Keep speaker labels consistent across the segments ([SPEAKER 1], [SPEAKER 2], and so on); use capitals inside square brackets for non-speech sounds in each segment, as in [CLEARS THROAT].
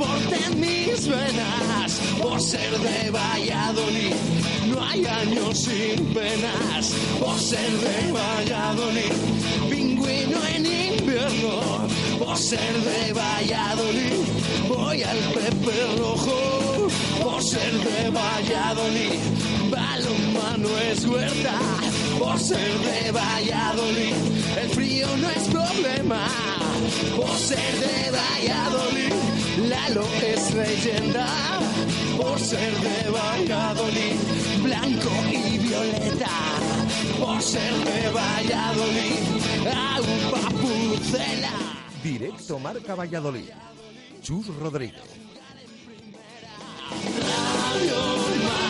[SPEAKER 1] deporte en mis venas. Por ser de Valladolid, no hay años sin penas. Por ser de Valladolid, pingüino en invierno. Por ser de Valladolid, voy al Pepe Rojo. Por ser de Valladolid, balonmano es huerta. Por ser de Valladolid, el frío no es problema. Por ser de Valladolid, Lalo es leyenda. Por ser de Valladolid, blanco y violeta. Por ser de Valladolid, agua pucela.
[SPEAKER 2] Directo Marca Valladolid. Chus Rodríguez.
[SPEAKER 1] Radio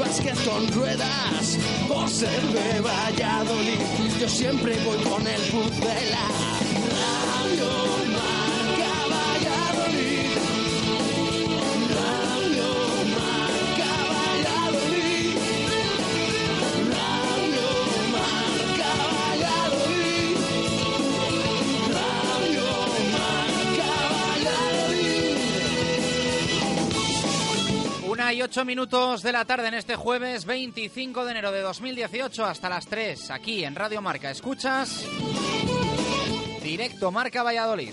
[SPEAKER 1] básquet con ruedas. Por ser de Valladolid, yo siempre voy con el puzzela.
[SPEAKER 3] Y ocho minutos de la tarde en este jueves 25 de enero de 2018 hasta las 3 aquí en Radio Marca. Escuchas directo Marca Valladolid.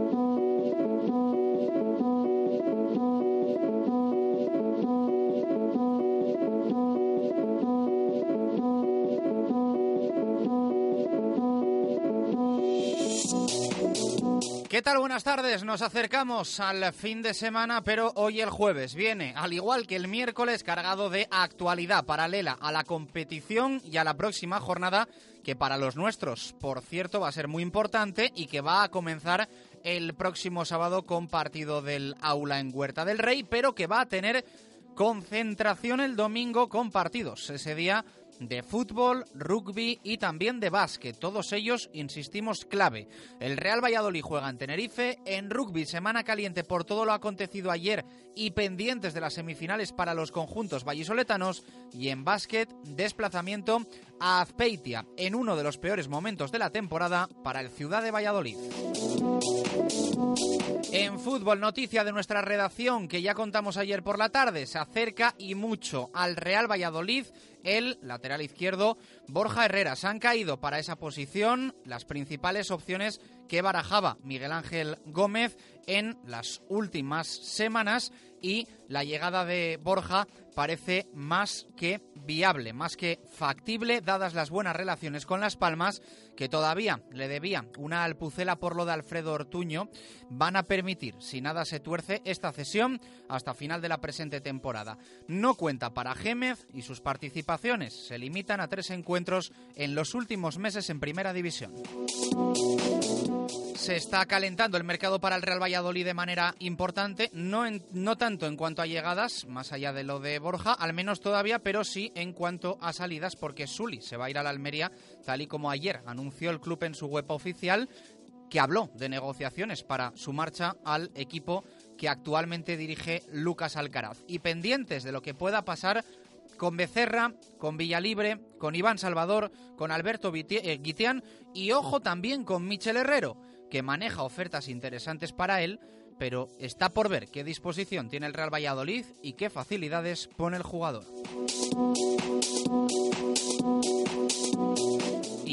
[SPEAKER 3] ¿Qué tal? Buenas tardes. Nos acercamos al fin de semana, pero hoy el jueves viene, al igual que el miércoles, cargado de actualidad paralela a la competición y a la próxima jornada, que para los nuestros, por cierto, va a ser muy importante y que va a comenzar el próximo sábado con partido del aula en Huerta del Rey, pero que va a tener Concentración el domingo con partidos. Ese día de fútbol, rugby y también de básquet. Todos ellos, insistimos, clave. El Real Valladolid juega en Tenerife, en rugby semana caliente por todo lo acontecido ayer y pendientes de las semifinales para los conjuntos vallisoletanos y en básquet desplazamiento a Azpeitia en uno de los peores momentos de la temporada para el Ciudad de Valladolid. En fútbol, noticia de nuestra redacción que ya contamos ayer por la tarde, se acerca y mucho al Real Valladolid el lateral izquierdo Borja Herrera. Se han caído para esa posición las principales opciones que barajaba Miguel Ángel Gómez en las últimas semanas y la llegada de Borja parece más que viable, más que factible, dadas las buenas relaciones con Las Palmas, que todavía le debía una alpucela por lo de Alfredo Ortuño, van a permitir, si nada se tuerce, esta cesión hasta final de la presente temporada. No cuenta para Gémez y sus participaciones se limitan a tres encuentros en los últimos meses en Primera División. Se está calentando el mercado para el Real Valladolid de manera importante, no, no tanto en cuanto a llegadas, más allá de lo de Borja, al menos todavía, pero sí en cuanto a salidas, porque Suli se va a ir a la Almería, tal y como ayer anunció el club en su web oficial, que habló de negociaciones para su marcha al equipo que actualmente dirige Lucas Alcaraz. Y pendientes de lo que pueda pasar con Becerra, con Villalibre, con Iván Salvador, con Alberto eh, Guitián y ojo también con Michel Herrero que maneja ofertas interesantes para él, pero está por ver qué disposición tiene el Real Valladolid y qué facilidades pone el jugador.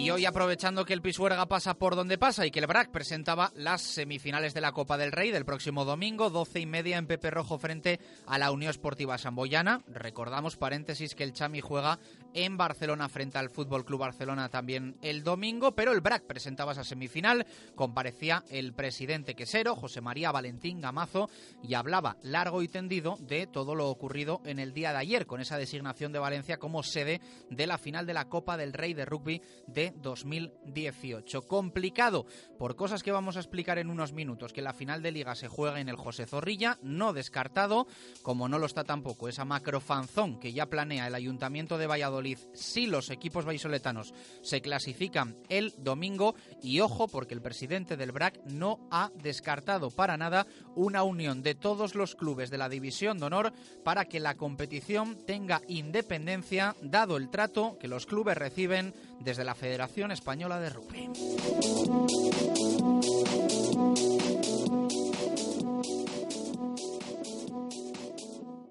[SPEAKER 3] Y hoy aprovechando que el Pisuerga pasa por donde pasa y que el BRAC presentaba las semifinales de la Copa del Rey del próximo domingo, 12 y media en Pepe Rojo frente a la Unión Esportiva Samboyana. Recordamos, paréntesis, que el Chami juega en Barcelona frente al Fútbol Club Barcelona también el domingo, pero el BRAC presentaba esa semifinal, comparecía el presidente quesero, José María Valentín Gamazo, y hablaba largo y tendido de todo lo ocurrido en el día de ayer con esa designación de Valencia como sede de la final de la Copa del Rey de Rugby de 2018. Complicado por cosas que vamos a explicar en unos minutos, que la final de liga se juega en el José Zorrilla, no descartado, como no lo está tampoco esa macrofanzón que ya planea el Ayuntamiento de Valladolid si los equipos vallisoletanos se clasifican el domingo y ojo porque el presidente del BRAC no ha descartado para nada una unión de todos los clubes de la División de Honor para que la competición tenga independencia dado el trato que los clubes reciben desde la Federación Española de Rugby.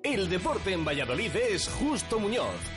[SPEAKER 4] El deporte en Valladolid es Justo Muñoz.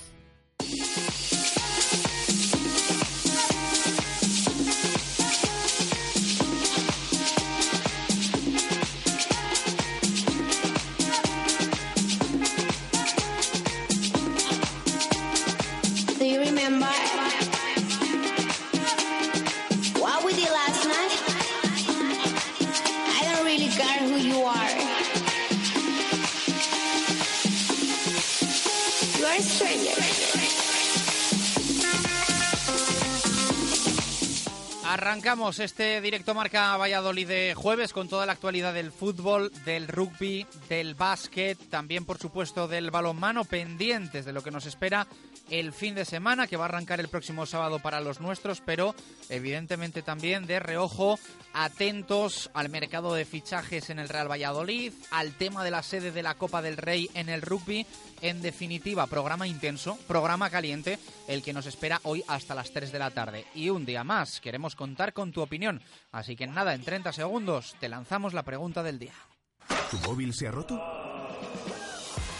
[SPEAKER 3] Arrancamos este directo marca Valladolid de jueves con toda la actualidad del fútbol, del rugby, del básquet, también por supuesto del balonmano, pendientes de lo que nos espera el fin de semana que va a arrancar el próximo sábado para los nuestros, pero evidentemente también de reojo atentos al mercado de fichajes en el Real Valladolid, al tema de la sede de la Copa del Rey en el rugby. En definitiva, programa intenso, programa caliente, el que nos espera hoy hasta las 3 de la tarde. Y un día más, queremos contar con tu opinión. Así que nada, en 30 segundos te lanzamos la pregunta del día.
[SPEAKER 5] ¿Tu móvil se ha roto?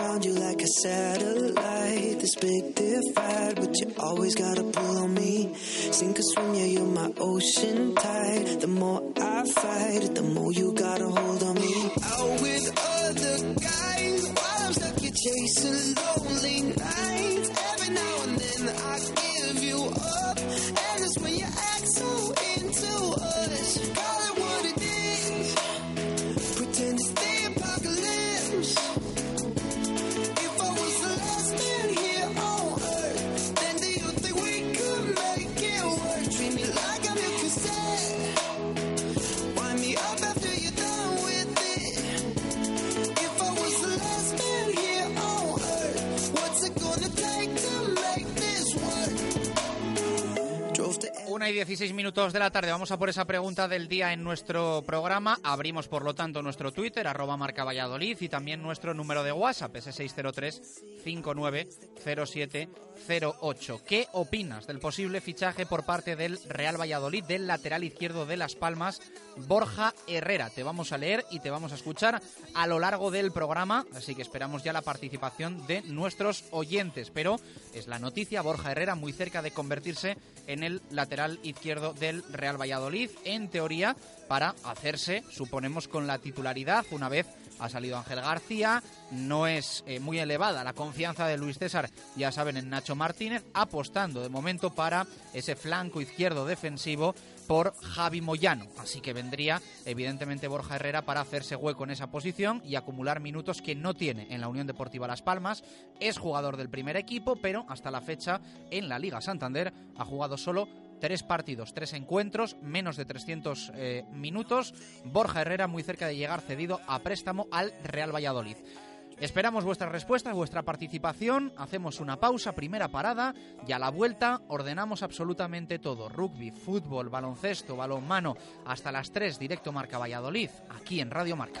[SPEAKER 5] Around you like a satellite.
[SPEAKER 6] This big divide, but you always gotta pull on me. Sink or swim, yeah, you're my ocean tide. The more I fight, the more you gotta hold on me. Out with other guys, while I'm stuck, you're chasing lonely nights.
[SPEAKER 3] Y 16 minutos de la tarde. Vamos a por esa pregunta del día en nuestro programa. Abrimos, por lo tanto, nuestro Twitter, arroba marca Valladolid, y también nuestro número de WhatsApp, ese 603-590708. ¿Qué opinas del posible fichaje por parte del Real Valladolid del lateral izquierdo de Las Palmas, Borja Herrera? Te vamos a leer y te vamos a escuchar a lo largo del programa, así que esperamos ya la participación de nuestros oyentes. Pero es la noticia, Borja Herrera muy cerca de convertirse en el lateral izquierdo del Real Valladolid, en teoría para hacerse, suponemos, con la titularidad una vez ha salido Ángel García, no es eh, muy elevada la confianza de Luis César, ya saben, en Nacho Martínez, apostando de momento para ese flanco izquierdo defensivo por Javi Moyano. Así que vendría, evidentemente, Borja Herrera para hacerse hueco en esa posición y acumular minutos que no tiene en la Unión Deportiva Las Palmas. Es jugador del primer equipo, pero hasta la fecha en la Liga Santander ha jugado solo tres partidos, tres encuentros, menos de 300 eh, minutos. Borja Herrera muy cerca de llegar cedido a préstamo al Real Valladolid. Esperamos vuestras respuestas, vuestra participación. Hacemos una pausa, primera parada y a la vuelta ordenamos absolutamente todo. Rugby, fútbol, baloncesto, balonmano, hasta las 3 directo Marca Valladolid, aquí en Radio Marca.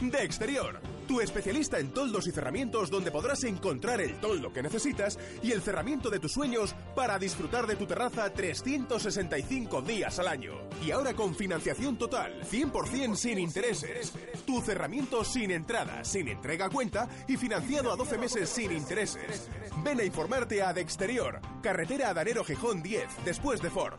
[SPEAKER 5] De Exterior, tu especialista en toldos y cerramientos donde podrás encontrar el toldo que necesitas y el cerramiento de tus sueños para disfrutar de tu terraza 365 días al año. Y ahora con financiación total, 100% sin intereses. Tu cerramiento sin entrada, sin entrega a cuenta y financiado a 12 meses sin intereses. Ven a informarte a De Exterior, carretera Adanero Gijón 10, después de Ford.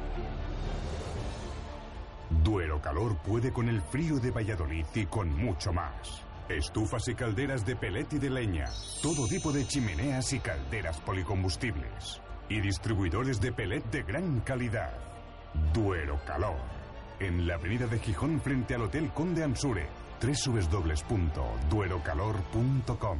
[SPEAKER 7] Duero Calor puede con el frío de Valladolid y con mucho más. Estufas y calderas de pelet y de leña. Todo tipo de chimeneas y calderas policombustibles. Y distribuidores de pelet de gran calidad. Duero Calor. En la avenida de Gijón frente al Hotel Conde Ansure. www.duerocalor.com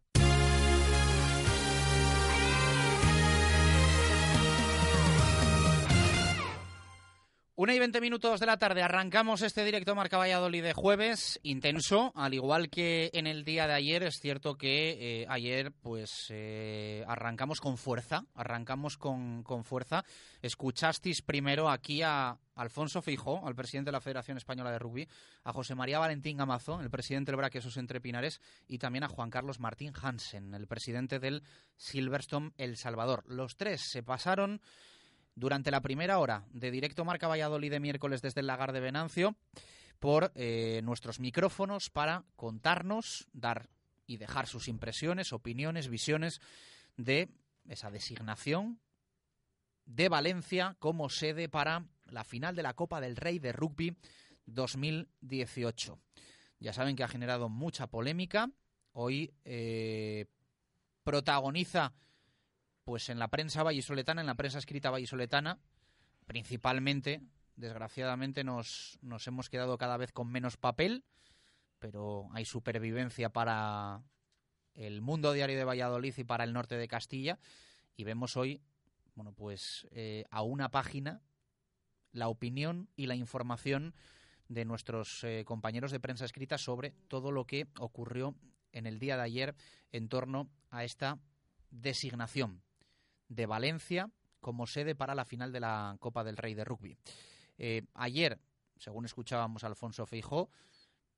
[SPEAKER 3] Una y veinte minutos de la tarde, arrancamos este directo Marca Valladolid de jueves, intenso, al igual que en el día de ayer. Es cierto que eh, ayer pues eh, arrancamos con fuerza, arrancamos con, con fuerza. Escuchasteis primero aquí a Alfonso Fijó, al presidente de la Federación Española de Rugby, a José María Valentín Gamazo, el presidente del Braquesos Entre Pinares, y también a Juan Carlos Martín Hansen, el presidente del Silverstone El Salvador. Los tres se pasaron durante la primera hora de directo Marca Valladolid de miércoles desde el lagar de Venancio por eh, nuestros micrófonos para contarnos, dar y dejar sus impresiones, opiniones, visiones de esa designación de Valencia como sede para la final de la Copa del Rey de Rugby 2018. Ya saben que ha generado mucha polémica. Hoy eh, protagoniza pues en la prensa vallisoletana, en la prensa escrita vallisoletana, principalmente, desgraciadamente, nos, hemos quedado cada vez con menos papel, pero hay supervivencia para el mundo diario de Valladolid y para el norte de Castilla, y vemos hoy, bueno, pues eh, a una página la opinión y la información de nuestros eh, compañeros de prensa escrita sobre todo lo que ocurrió en el día de ayer en torno a esta designación de Valencia como sede para la final de la Copa del Rey de Rugby. Eh, ayer, según escuchábamos Alfonso Feijó,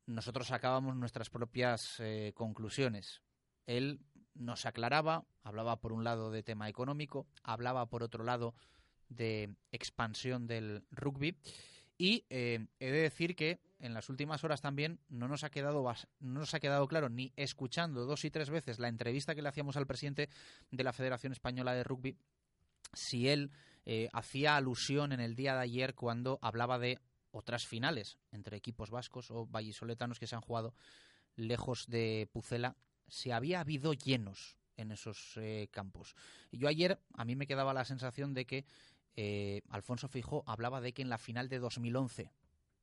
[SPEAKER 3] nosotros sacábamos nuestras propias eh, conclusiones. Él nos aclaraba, hablaba por un lado de tema económico, hablaba por otro lado de expansión del rugby y eh, he de decir que en las últimas horas también no nos ha quedado no nos ha quedado claro ni escuchando dos y tres veces la entrevista que le hacíamos al presidente de la Federación Española de Rugby si él eh, hacía alusión en el día de ayer cuando hablaba de otras finales entre equipos vascos o vallisoletanos que se han jugado lejos de Pucela si había habido llenos en esos eh, campos. Yo ayer a mí me quedaba la sensación de que eh, Alfonso Fijo hablaba de que en la final de 2011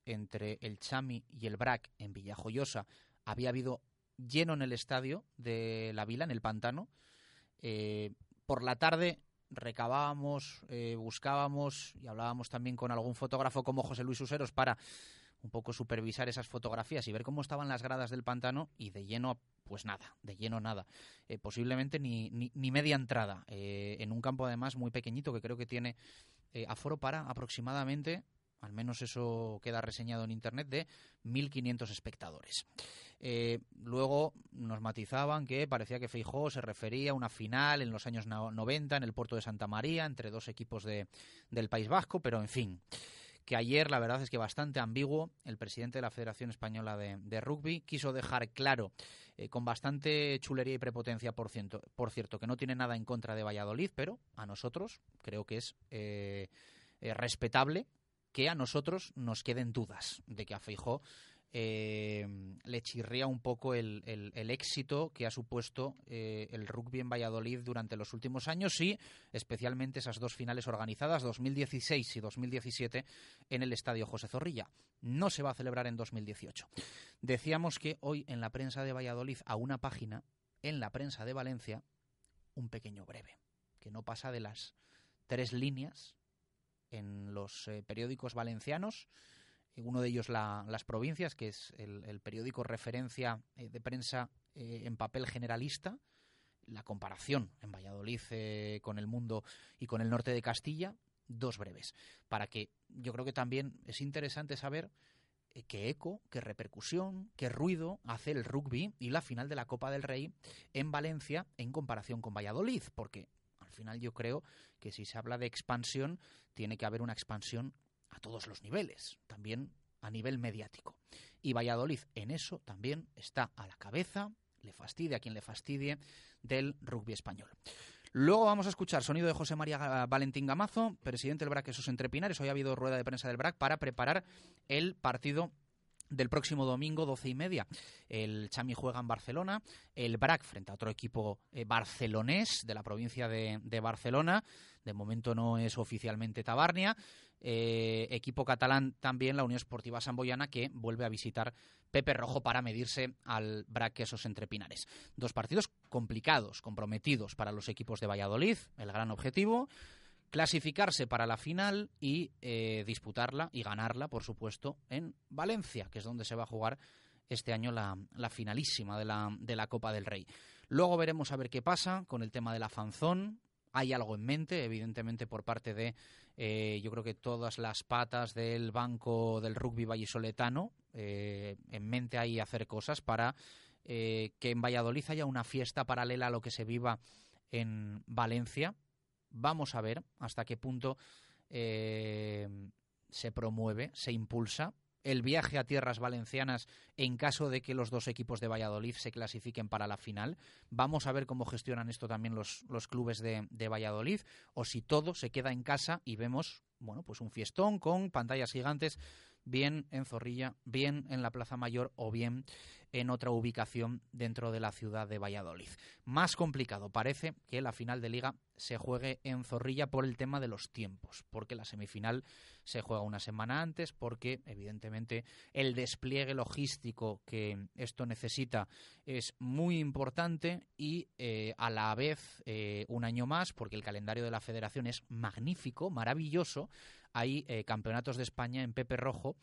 [SPEAKER 3] entre el Chami y el Brac en Villajoyosa había habido lleno en el estadio de la Vila, en el pantano. Eh, por la tarde recabábamos, eh, buscábamos y hablábamos también con algún fotógrafo como José Luis Useros para un poco supervisar esas fotografías y ver cómo estaban las gradas del pantano y de lleno, pues nada, de lleno nada. Eh, posiblemente ni, ni, media entrada, eh, en un campo además muy pequeñito que creo que tiene eh, aforo para aproximadamente, al menos eso queda reseñado en internet, de 1.500 espectadores. luego nos matizaban que parecía que Feijó se refería a una final en los años 90 en el puerto de Santa María entre dos equipos de, del País Vasco, pero en fin que ayer la verdad es que bastante ambiguo. El presidente de la Federación Española de, Rugby quiso dejar claro, eh, con bastante chulería y prepotencia, por cierto, por cierto, que no tiene nada en contra de Valladolid, pero a nosotros creo que es eh, eh, respetable que a nosotros nos queden dudas de que a Feijó eh, le chirría un poco el, éxito que ha supuesto eh, el rugby en Valladolid durante los últimos años y especialmente esas dos finales organizadas, 2016 y 2017, en el Estadio José Zorrilla. No se va a celebrar en 2018. Decíamos que hoy en la prensa de Valladolid, a una página, en la prensa de Valencia, un pequeño breve, que no pasa de las tres líneas en los eh, periódicos valencianos uno de ellos Las Provincias, que es el, periódico referencia eh, de prensa eh, en papel generalista, la comparación en Valladolid eh, con el mundo y con el norte de Castilla, dos breves, para que yo creo que también es interesante saber qué eco, qué repercusión, qué ruido hace el rugby y la final de la Copa del Rey en Valencia en comparación con Valladolid, porque al final yo creo que si se habla de expansión, tiene que haber una expansión a todos los niveles, también a nivel mediático. Y Valladolid en eso también está a la cabeza, le fastidia a quien le fastidie, del rugby español. Luego vamos a escuchar sonido de José María Valentín Gamazo, presidente del BRAC Esos Entrepinares. Hoy ha habido rueda de prensa del BRAC para preparar el partido del próximo domingo, doce y media. El Chami juega en Barcelona, el BRAC frente a otro equipo eh, barcelonés de la provincia de, Barcelona. De momento no es oficialmente Tabarnia. Eh, equipo catalán también, la Unión Esportiva Samboyana, que vuelve a visitar Pepe Rojo para medirse al Braquesos entre Pinares. Dos partidos complicados, comprometidos para los equipos de Valladolid, el gran objetivo clasificarse para la final y eh, disputarla y ganarla, por supuesto, en Valencia, que es donde se va a jugar este año la, finalísima de la, de la Copa del Rey. Luego veremos a ver qué pasa con el tema de la fanzón. Hay algo en mente, evidentemente, por parte de, eh, yo creo que todas las patas del banco del rugby vallisoletano. Eh, en mente hay hacer cosas para eh, que en Valladolid haya una fiesta paralela a lo que se viva en Valencia. Vamos a ver hasta qué punto se promueve, se impulsa el viaje a tierras valencianas en caso de que los dos equipos de Valladolid se clasifiquen para la final. Vamos a ver cómo gestionan esto también los, los clubes de, de, Valladolid o si todo se queda en casa y vemos bueno, pues un fiestón con pantallas gigantes bien en Zorrilla, bien en la Plaza Mayor o bien en otra ubicación dentro de la ciudad de Valladolid. Más complicado parece que la final de liga se juegue en Zorrilla por el tema de los tiempos, porque la semifinal se juega una semana antes, porque evidentemente el despliegue logístico que esto necesita es muy importante y eh, a la vez eh, un año más, porque el calendario de la federación es magnífico, maravilloso, hay eh, campeonatos de España en Pepe Rojo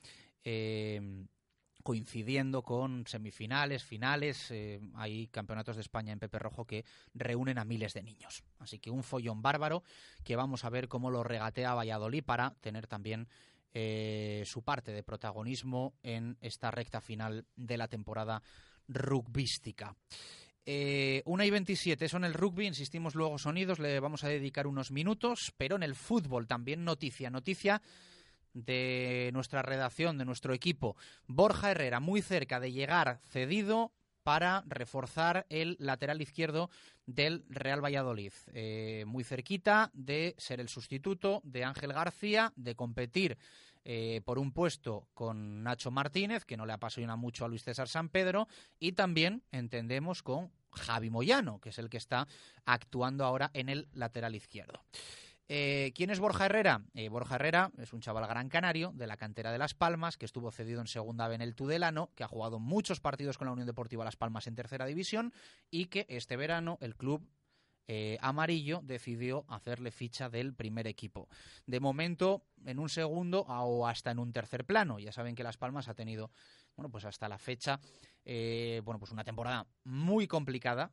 [SPEAKER 3] coincidiendo con semifinales, finales. Eh, hay campeonatos de España en Pepe Rojo que reúnen a miles de niños. Así que un follón bárbaro que vamos a ver cómo lo regatea Valladolid para tener también eh, su parte de protagonismo en esta recta final de la temporada rugbística. Eh, una y 27, eso en el rugby, insistimos luego sonidos, le vamos a dedicar unos minutos, pero en el fútbol también noticia, noticia de nuestra redacción, de nuestro equipo, Borja Herrera, muy cerca de llegar cedido para reforzar el lateral izquierdo del Real Valladolid. Eh, muy cerquita de ser el sustituto de Ángel García, de competir eh, por un puesto con Nacho Martínez, que no le apasiona mucho a Luis César San Pedro, y también entendemos con Javi Moyano, que es el que está actuando ahora en el lateral izquierdo. Eh, ¿Quién es Borja Herrera? Eh, Borja Herrera es un chaval gran canario de la cantera de Las Palmas, que estuvo cedido en segunda B en el Tudelano, que ha jugado muchos partidos con la Unión Deportiva Las Palmas en tercera división y que este verano el club eh, amarillo decidió hacerle ficha del primer equipo. De momento, en un segundo o hasta en un tercer plano. Ya saben que Las Palmas ha tenido, bueno, pues hasta la fecha, bueno, pues una temporada muy complicada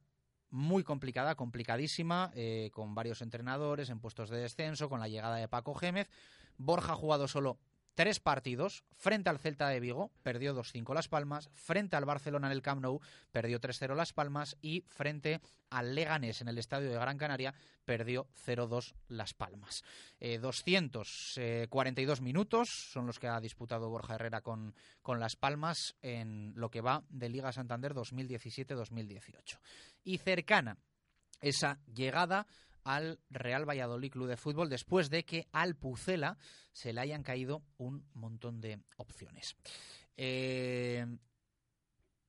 [SPEAKER 3] muy complicada, complicadísima, eh, con varios entrenadores en puestos de descenso, con la llegada de Paco Gémez. Borja ha jugado solo tres partidos frente al Celta de Vigo, perdió 2-5 Las Palmas, frente al Barcelona en el Camp Nou, perdió 3-0 Las Palmas y frente al Leganés en el Estadio de Gran Canaria, perdió 0-2 Las Palmas. 242 eh, minutos son los que ha disputado Borja Herrera con, con Las Palmas en lo que va de Liga Santander 2017-2018. Y cercana esa llegada al Real Valladolid Club de Fútbol después de que al Pucela se le hayan caído un montón de opciones. Eh,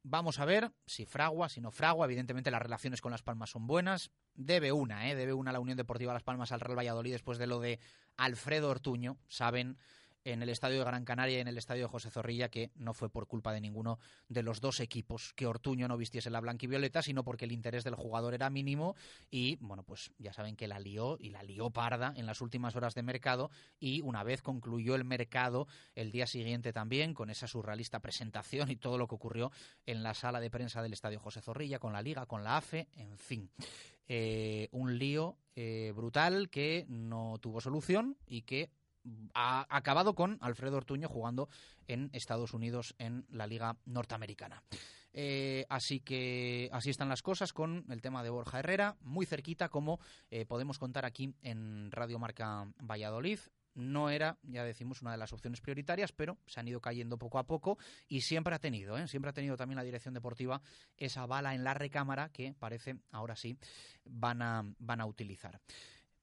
[SPEAKER 3] vamos a ver si fragua, si no fragua. Evidentemente las relaciones con Las Palmas son buenas. Debe una, ¿eh? debe una la Unión Deportiva Las Palmas al Real Valladolid después de lo de Alfredo Ortuño. Saben en el estadio de Gran Canaria y en el estadio de José Zorrilla, que no fue por culpa de ninguno de los dos equipos que Ortuño no vistiese la blanca y violeta, sino porque el interés del jugador era mínimo y, bueno, pues ya saben que la lió y la lió parda en las últimas horas de mercado y una vez concluyó el mercado el día siguiente también con esa surrealista presentación y todo lo que ocurrió en la sala de prensa del estadio José Zorrilla, con la Liga, con la AFE, en fin. Eh, un lío eh, brutal que no tuvo solución y que ha acabado con Alfredo Ortuño jugando en Estados Unidos en la Liga Norteamericana. Eh, así que así están las cosas con el tema de Borja Herrera, muy cerquita, como eh, podemos contar aquí en Radio Marca Valladolid. No era, ya decimos, una de las opciones prioritarias, pero se han ido cayendo poco a poco y siempre ha tenido, ¿eh? siempre ha tenido también la dirección deportiva esa bala en la recámara que parece ahora sí van a, van a utilizar.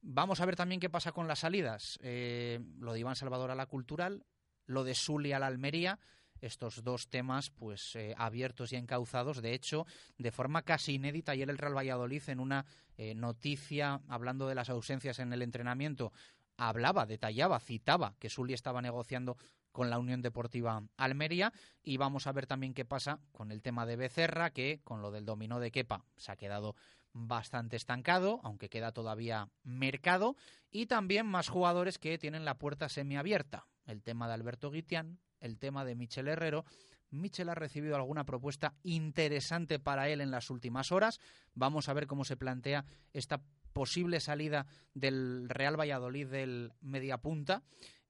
[SPEAKER 3] Vamos a ver también qué pasa con las salidas. Eh, lo de Iván Salvador a la Cultural, lo de Suli a la Almería, estos dos temas pues eh, abiertos y encauzados. De hecho, de forma casi inédita, ayer el Real Valladolid en una eh, noticia hablando de las ausencias en el entrenamiento hablaba, detallaba, citaba que Suli estaba negociando con la Unión Deportiva Almería y vamos a ver también qué pasa con el tema de Becerra que con lo del dominó de Kepa se ha quedado bastante estancado, aunque queda todavía mercado, y también más jugadores que tienen la puerta semiabierta. El tema de Alberto Guitián, el tema de Michel Herrero. Michel ha recibido alguna propuesta interesante para él en las últimas horas. Vamos a ver cómo se plantea esta posible salida del Real Valladolid del mediapunta.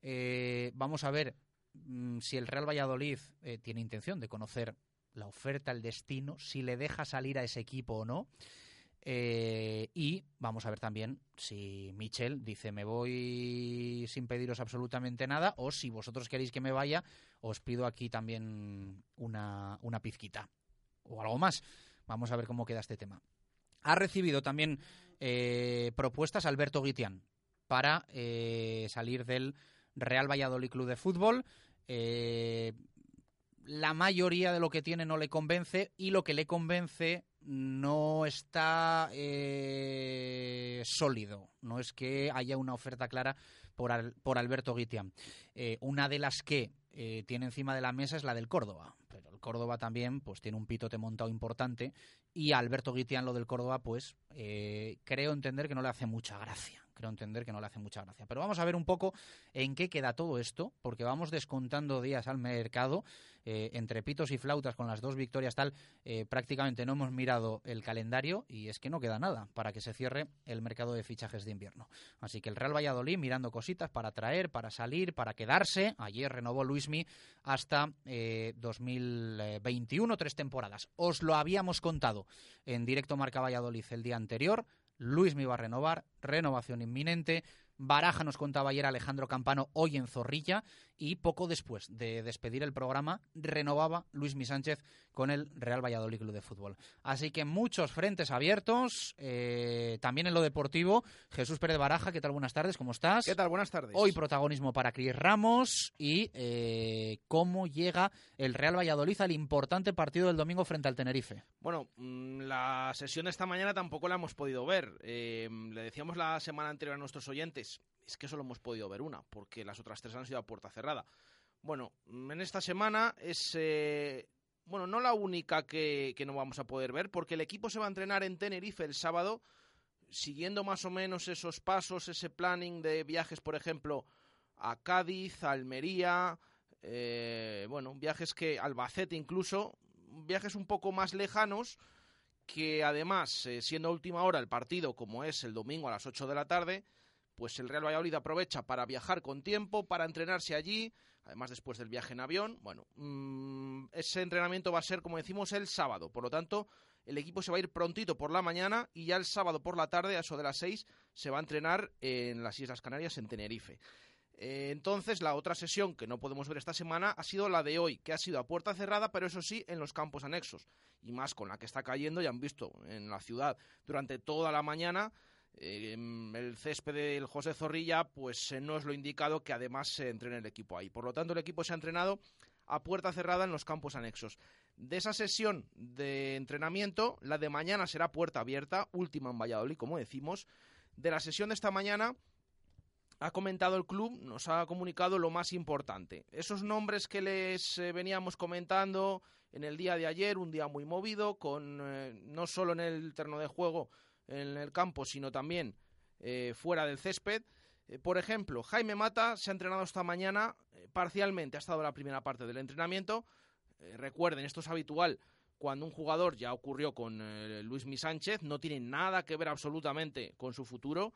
[SPEAKER 3] Eh, vamos a ver mm, si el Real Valladolid eh, tiene intención de conocer la oferta, el destino, si le deja salir a ese equipo o no. Eh, y vamos a ver también si Michel dice me voy sin pediros absolutamente nada o si vosotros queréis que me vaya os pido aquí también una, una pizquita o algo más. Vamos a ver cómo queda este tema. Ha recibido también eh, propuestas Alberto Guitián para eh, salir del Real Valladolid Club de Fútbol. la mayoría de lo que tiene no le convence y lo que le convence no está eh, sólido. No es que haya una oferta clara por, por Alberto Guitián. Eh, una de las que eh, tiene encima de la mesa es la del Córdoba. Pero el Córdoba también pues tiene un pitote montado importante y a Alberto Guitián lo del Córdoba pues creo entender que no le hace mucha gracia creo entender que no le hace mucha gracia. Pero vamos a ver un poco en qué queda todo esto, porque vamos descontando días al mercado, eh, entre pitos y flautas con las dos victorias tal, eh, prácticamente no hemos mirado el calendario y es que no queda nada para que se cierre el mercado de fichajes de invierno. Así que el Real Valladolid mirando cositas para traer, para salir, para quedarse. Ayer renovó Luismi hasta 2021, eh, tres temporadas. Os lo habíamos contado en directo Marca Valladolid el día anterior. Luis me iba a renovar, renovación inminente. Baraja nos contaba ayer Alejandro Campano hoy en Zorrilla y poco después de despedir el programa renovaba Luis Mi Sánchez con el Real Valladolid Club de Fútbol. Así que muchos frentes abiertos, eh, también en lo deportivo. Jesús Pérez Baraja, ¿qué tal? Buenas tardes, ¿cómo estás?
[SPEAKER 8] ¿Qué tal? Buenas tardes.
[SPEAKER 3] Hoy protagonismo para Cris Ramos y eh, cómo llega el Real Valladolid al importante partido del domingo frente al Tenerife.
[SPEAKER 8] Bueno, mm, la sesión de esta mañana tampoco la hemos podido ver. Eh, le decíamos la semana anterior a nuestros oyentes es que solo hemos podido ver una, porque las otras tres han sido a puerta cerrada. Bueno, en esta semana es, eh, bueno, no la única que, no vamos a poder ver, porque el equipo se va a entrenar en Tenerife el sábado, siguiendo más o menos esos pasos, ese planning de viajes, por ejemplo, a Cádiz, a Almería, eh, bueno, viajes que, Albacete incluso, viajes un poco más lejanos, que además, eh, siendo última hora el partido, como es el domingo a las 8 de la tarde, pues el Real Valladolid aprovecha para viajar con tiempo, para entrenarse allí, además después del viaje en avión. Bueno, mm, ese entrenamiento va a ser, como decimos, el sábado. Por lo tanto, el equipo se va a ir prontito por la mañana y ya el sábado por la tarde, a eso de las seis, se va a entrenar en las Islas Canarias, en Tenerife. Eh, entonces, la otra sesión que no podemos ver esta semana ha sido la de hoy, que ha sido a puerta cerrada, pero eso sí, en los campos anexos. Y más con la que está cayendo, ya han visto en la ciudad durante toda la mañana Em, el césped del José Zorrilla pues eh, no es lo indicado que además se entrene el equipo ahí. Por lo tanto, el equipo se ha entrenado a puerta cerrada en los campos anexos. De esa sesión de entrenamiento, la de mañana será puerta abierta, última en Valladolid, como decimos. De la sesión de esta mañana ha comentado el club, nos ha comunicado lo más importante. Esos nombres que les eh, veníamos comentando en el día de ayer, un día muy movido, con eh, no solo en el terreno de juego, en el campo, sino también eh, fuera del césped. Eh, por ejemplo, Jaime Mata se ha entrenado esta mañana eh, parcialmente, ha estado la primera parte del entrenamiento. recuerden, esto es habitual cuando un jugador, ya ocurrió con Luis Mi Sánchez, no tiene nada que ver absolutamente con su futuro.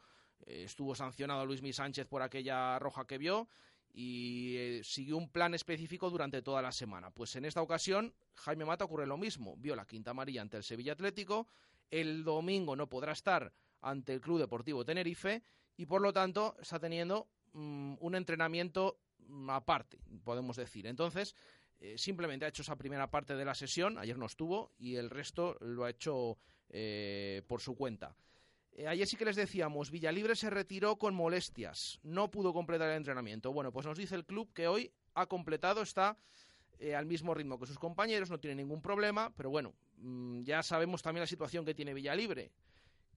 [SPEAKER 8] estuvo sancionado Luis Mi Sánchez por aquella roja que vio y siguió un plan específico durante toda la semana. Pues en esta ocasión, Jaime Mata ocurre lo mismo. Vio la quinta amarilla ante el Sevilla Atlético, el domingo no podrá estar ante el Club Deportivo Tenerife y por lo tanto está teniendo mm, un entrenamiento mm, aparte, podemos decir. Entonces, eh, simplemente ha hecho esa primera parte de la sesión, ayer no estuvo, y el resto lo ha hecho eh, por su cuenta. Eh, ayer sí que les decíamos, Villalibre se retiró con molestias, no pudo completar el entrenamiento. Bueno, pues nos dice el club que hoy ha completado, está al mismo ritmo que sus compañeros, no tiene ningún problema, pero bueno, ya sabemos también la situación que tiene Villalibre.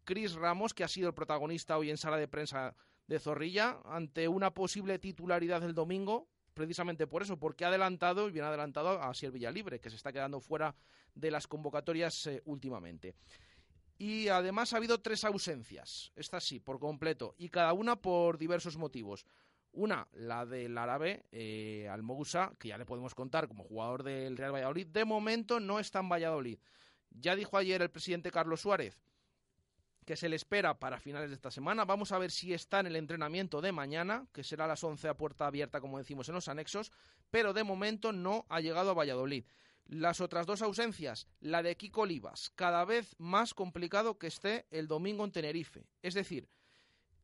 [SPEAKER 8] Cris Ramos, que ha sido el protagonista hoy en sala de prensa de Zorrilla, ante una posible titularidad del domingo, precisamente por eso, porque ha adelantado y bien adelantado a Sier Villalibre, que se está quedando fuera de las convocatorias eh, últimamente. Y además ha habido tres ausencias, esta sí, por completo, y cada una por diversos motivos. Una, la del árabe eh, Almousa, que ya le podemos contar como jugador del Real Valladolid. De momento no está en Valladolid. Ya dijo ayer el presidente Carlos Suárez que se le espera para finales de esta semana. Vamos a ver si está en el entrenamiento de mañana, que será a las 11 a puerta abierta, como decimos en los anexos, pero de momento no ha llegado a Valladolid. Las otras dos ausencias, la de Kiko Olivas, cada vez más complicado que esté el domingo en Tenerife. Es decir,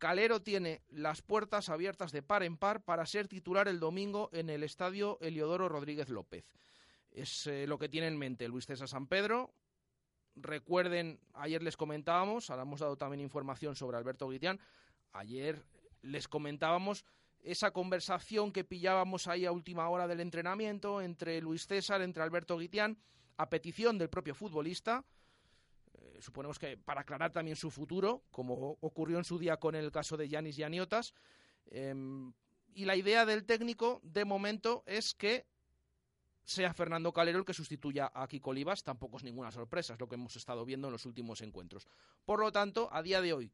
[SPEAKER 8] Calero tiene las puertas abiertas de par en par para ser titular el domingo en el estadio Eliodoro Rodríguez López. Es eh, lo que tiene en mente Luis César San Pedro. Recuerden, ayer les comentábamos, ahora hemos dado también información sobre Alberto Guitián. Ayer les comentábamos esa conversación que pillábamos ahí a última hora del entrenamiento entre Luis César, entre Alberto Guitián, a petición del propio futbolista suponemos que para aclarar también su futuro, como ocurrió en su día con el caso de Yanis Yaniotas. Em, y la idea del técnico, de momento, es que sea Fernando Calero el que sustituya a Kiko Olivas. Tampoco es ninguna sorpresa, es lo que hemos estado viendo en los últimos encuentros. Por lo tanto, a día de hoy,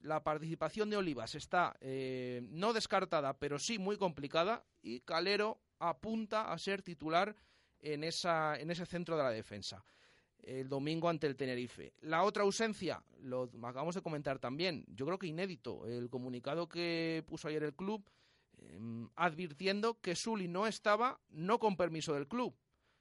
[SPEAKER 8] la participación de Olivas está eh, no descartada, pero sí muy complicada, y Calero apunta a ser titular en, esa, en ese centro de la defensa el domingo ante el Tenerife. La otra ausencia, lo acabamos de comentar también, yo creo que inédito, el comunicado que puso ayer el club em, advirtiendo que Sully no estaba no con permiso del club,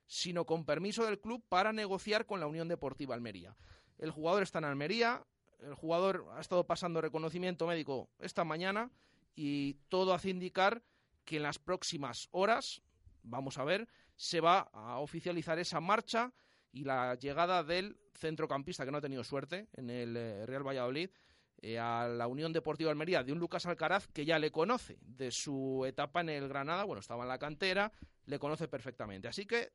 [SPEAKER 8] sino con permiso del club para negociar con la Unión Deportiva Almería. El jugador está en Almería, el jugador ha estado pasando reconocimiento médico esta mañana y todo hace indicar que en las próximas horas, vamos a ver, se va a oficializar esa marcha y la llegada del centrocampista que no ha tenido suerte en el eh, Real Valladolid eh, a la Unión Deportiva Almería de un Lucas Alcaraz que ya le conoce de su etapa en el Granada, bueno, estaba en la cantera, le conoce perfectamente. Así que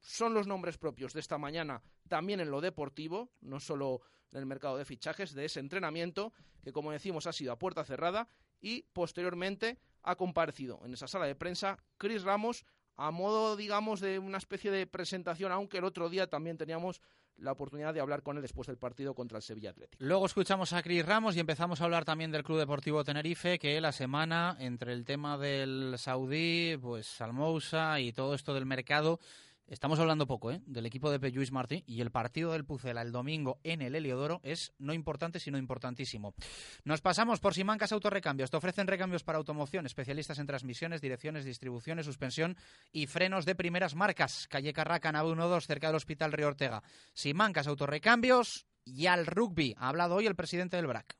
[SPEAKER 8] son los nombres propios de esta mañana también en lo deportivo, no solo en el mercado de fichajes, de ese entrenamiento que, como decimos, ha sido a puerta cerrada y posteriormente ha comparecido en esa sala de prensa Chris Ramos a modo, digamos, de una especie de presentación, aunque el otro día también teníamos la oportunidad de hablar con él después del partido contra el Sevilla Atlético.
[SPEAKER 3] Luego escuchamos a Cris Ramos y empezamos a hablar también del Club Deportivo Tenerife, que la semana, entre el tema del Saudí, pues Salmousa y todo esto del mercado, Estamos hablando poco ¿eh? del equipo de Pelluis Martí y el partido del Pucela el domingo en el Heliodoro es no importante sino importantísimo. Nos pasamos por Simancas Autorrecambios. Te ofrecen recambios para automoción, especialistas en transmisiones, direcciones, distribuciones, suspensión y frenos de primeras marcas. Calle Carraca, nave 12, cerca del Hospital Río Ortega. Simancas Autorrecambios y al rugby. Ha hablado hoy el presidente del BRAC.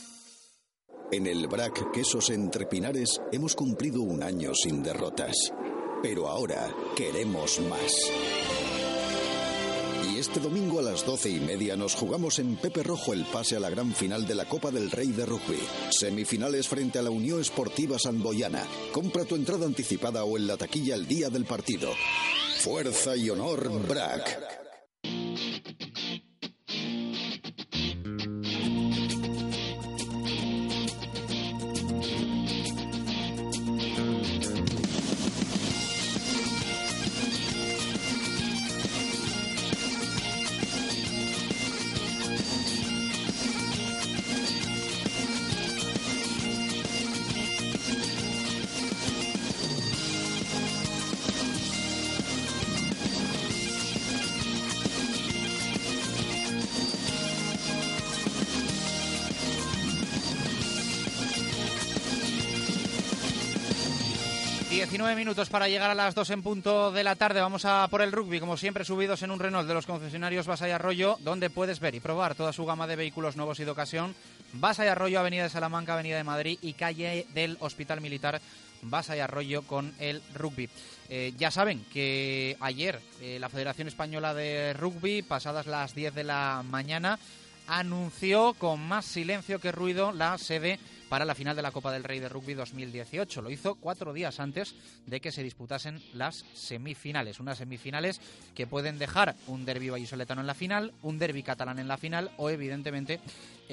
[SPEAKER 9] En el BRAC Quesos Entre Pinares hemos cumplido un año sin derrotas. Pero ahora queremos más. Y este domingo a las doce y media nos jugamos en Pepe Rojo el pase a la gran final de la Copa del Rey de Rugby. Semifinales frente a la Unión Esportiva Boyana. Compra tu entrada anticipada o en la taquilla el día del partido. Fuerza y honor, BRAC.
[SPEAKER 3] 19 minutos para llegar a las 2 en punto de la tarde. Vamos a por el rugby, como siempre, subidos en un Renault de los concesionarios Basay Arroyo, donde puedes ver y probar toda su gama de vehículos nuevos y de ocasión. Basay Arroyo, Avenida de Salamanca, Avenida de Madrid y calle del Hospital Militar Basay Arroyo con el rugby. Eh, ya saben que ayer eh, la Federación Española de Rugby, pasadas las 10 de la mañana, anunció con más silencio que ruido la sede para la final de la Copa del Rey de Rugby 2018. Lo hizo cuatro días antes de que se disputasen las semifinales. Unas semifinales que pueden dejar un derbi vallisoletano en la final, un derbi catalán en la final o, evidentemente,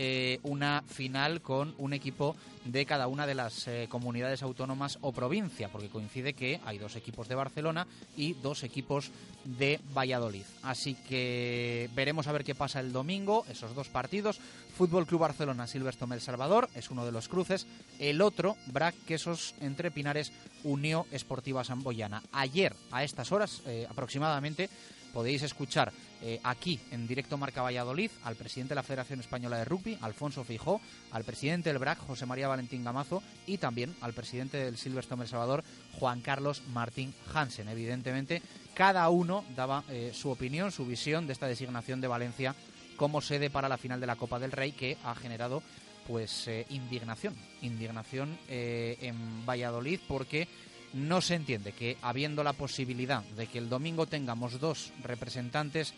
[SPEAKER 3] eh, una final con un equipo de cada una de las eh, comunidades autónomas o provincia, porque coincide que hay dos equipos de Barcelona y dos equipos de Valladolid. Así que veremos a ver qué pasa el domingo, esos dos partidos. Fútbol Club Barcelona, Silverstone El Salvador, es uno de los cruces. El otro, Brac Quesos entre Pinares, Unión Esportiva Samboyana. Ayer, a estas horas eh, aproximadamente, podéis escuchar eh, aquí en directo Marca Valladolid al presidente de la Federación Española de Rugby, Alfonso Fijó, al presidente del BRAC, José María Valentín Gamazo, y también al presidente del Silverstone El Salvador, Juan Carlos Martín Hansen. Evidentemente, cada uno daba eh, su opinión, su visión de esta designación de Valencia como sede para la final de la Copa del Rey que ha generado pues eh, indignación, indignación en Valladolid porque no se entiende que, habiendo la posibilidad de que el domingo tengamos dos representantes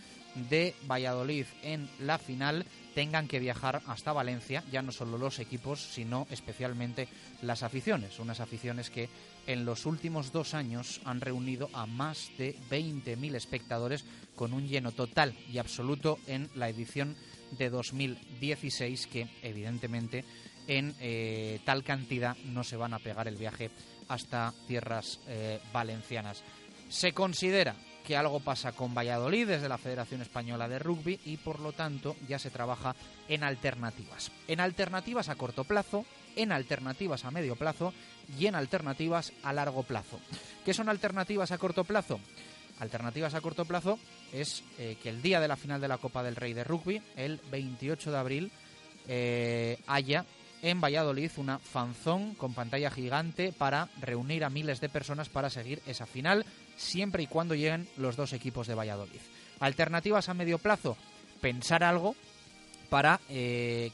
[SPEAKER 3] de Valladolid en la final, tengan que viajar hasta Valencia, ya no solo los equipos, sino especialmente las aficiones. Unas aficiones que en los últimos dos años han reunido a más de 20.000 espectadores con un lleno total y absoluto en la edición de 2016, que evidentemente en eh, tal cantidad no se van a pegar el viaje hasta tierras eh, valencianas. Se considera que algo pasa con Valladolid desde la Federación Española de Rugby y por lo tanto ya se trabaja en alternativas. En alternativas a corto plazo, en alternativas a medio plazo y en alternativas a largo plazo. ¿Qué son alternativas a corto plazo? Alternativas a corto plazo es eh, que el día de la final de la Copa del Rey de Rugby, el 28 de abril, eh, haya en Valladolid una fanzón con pantalla gigante para reunir a miles de personas para seguir esa final, siempre y cuando lleguen los dos equipos de Valladolid. Alternativas a medio plazo, pensar algo para eh,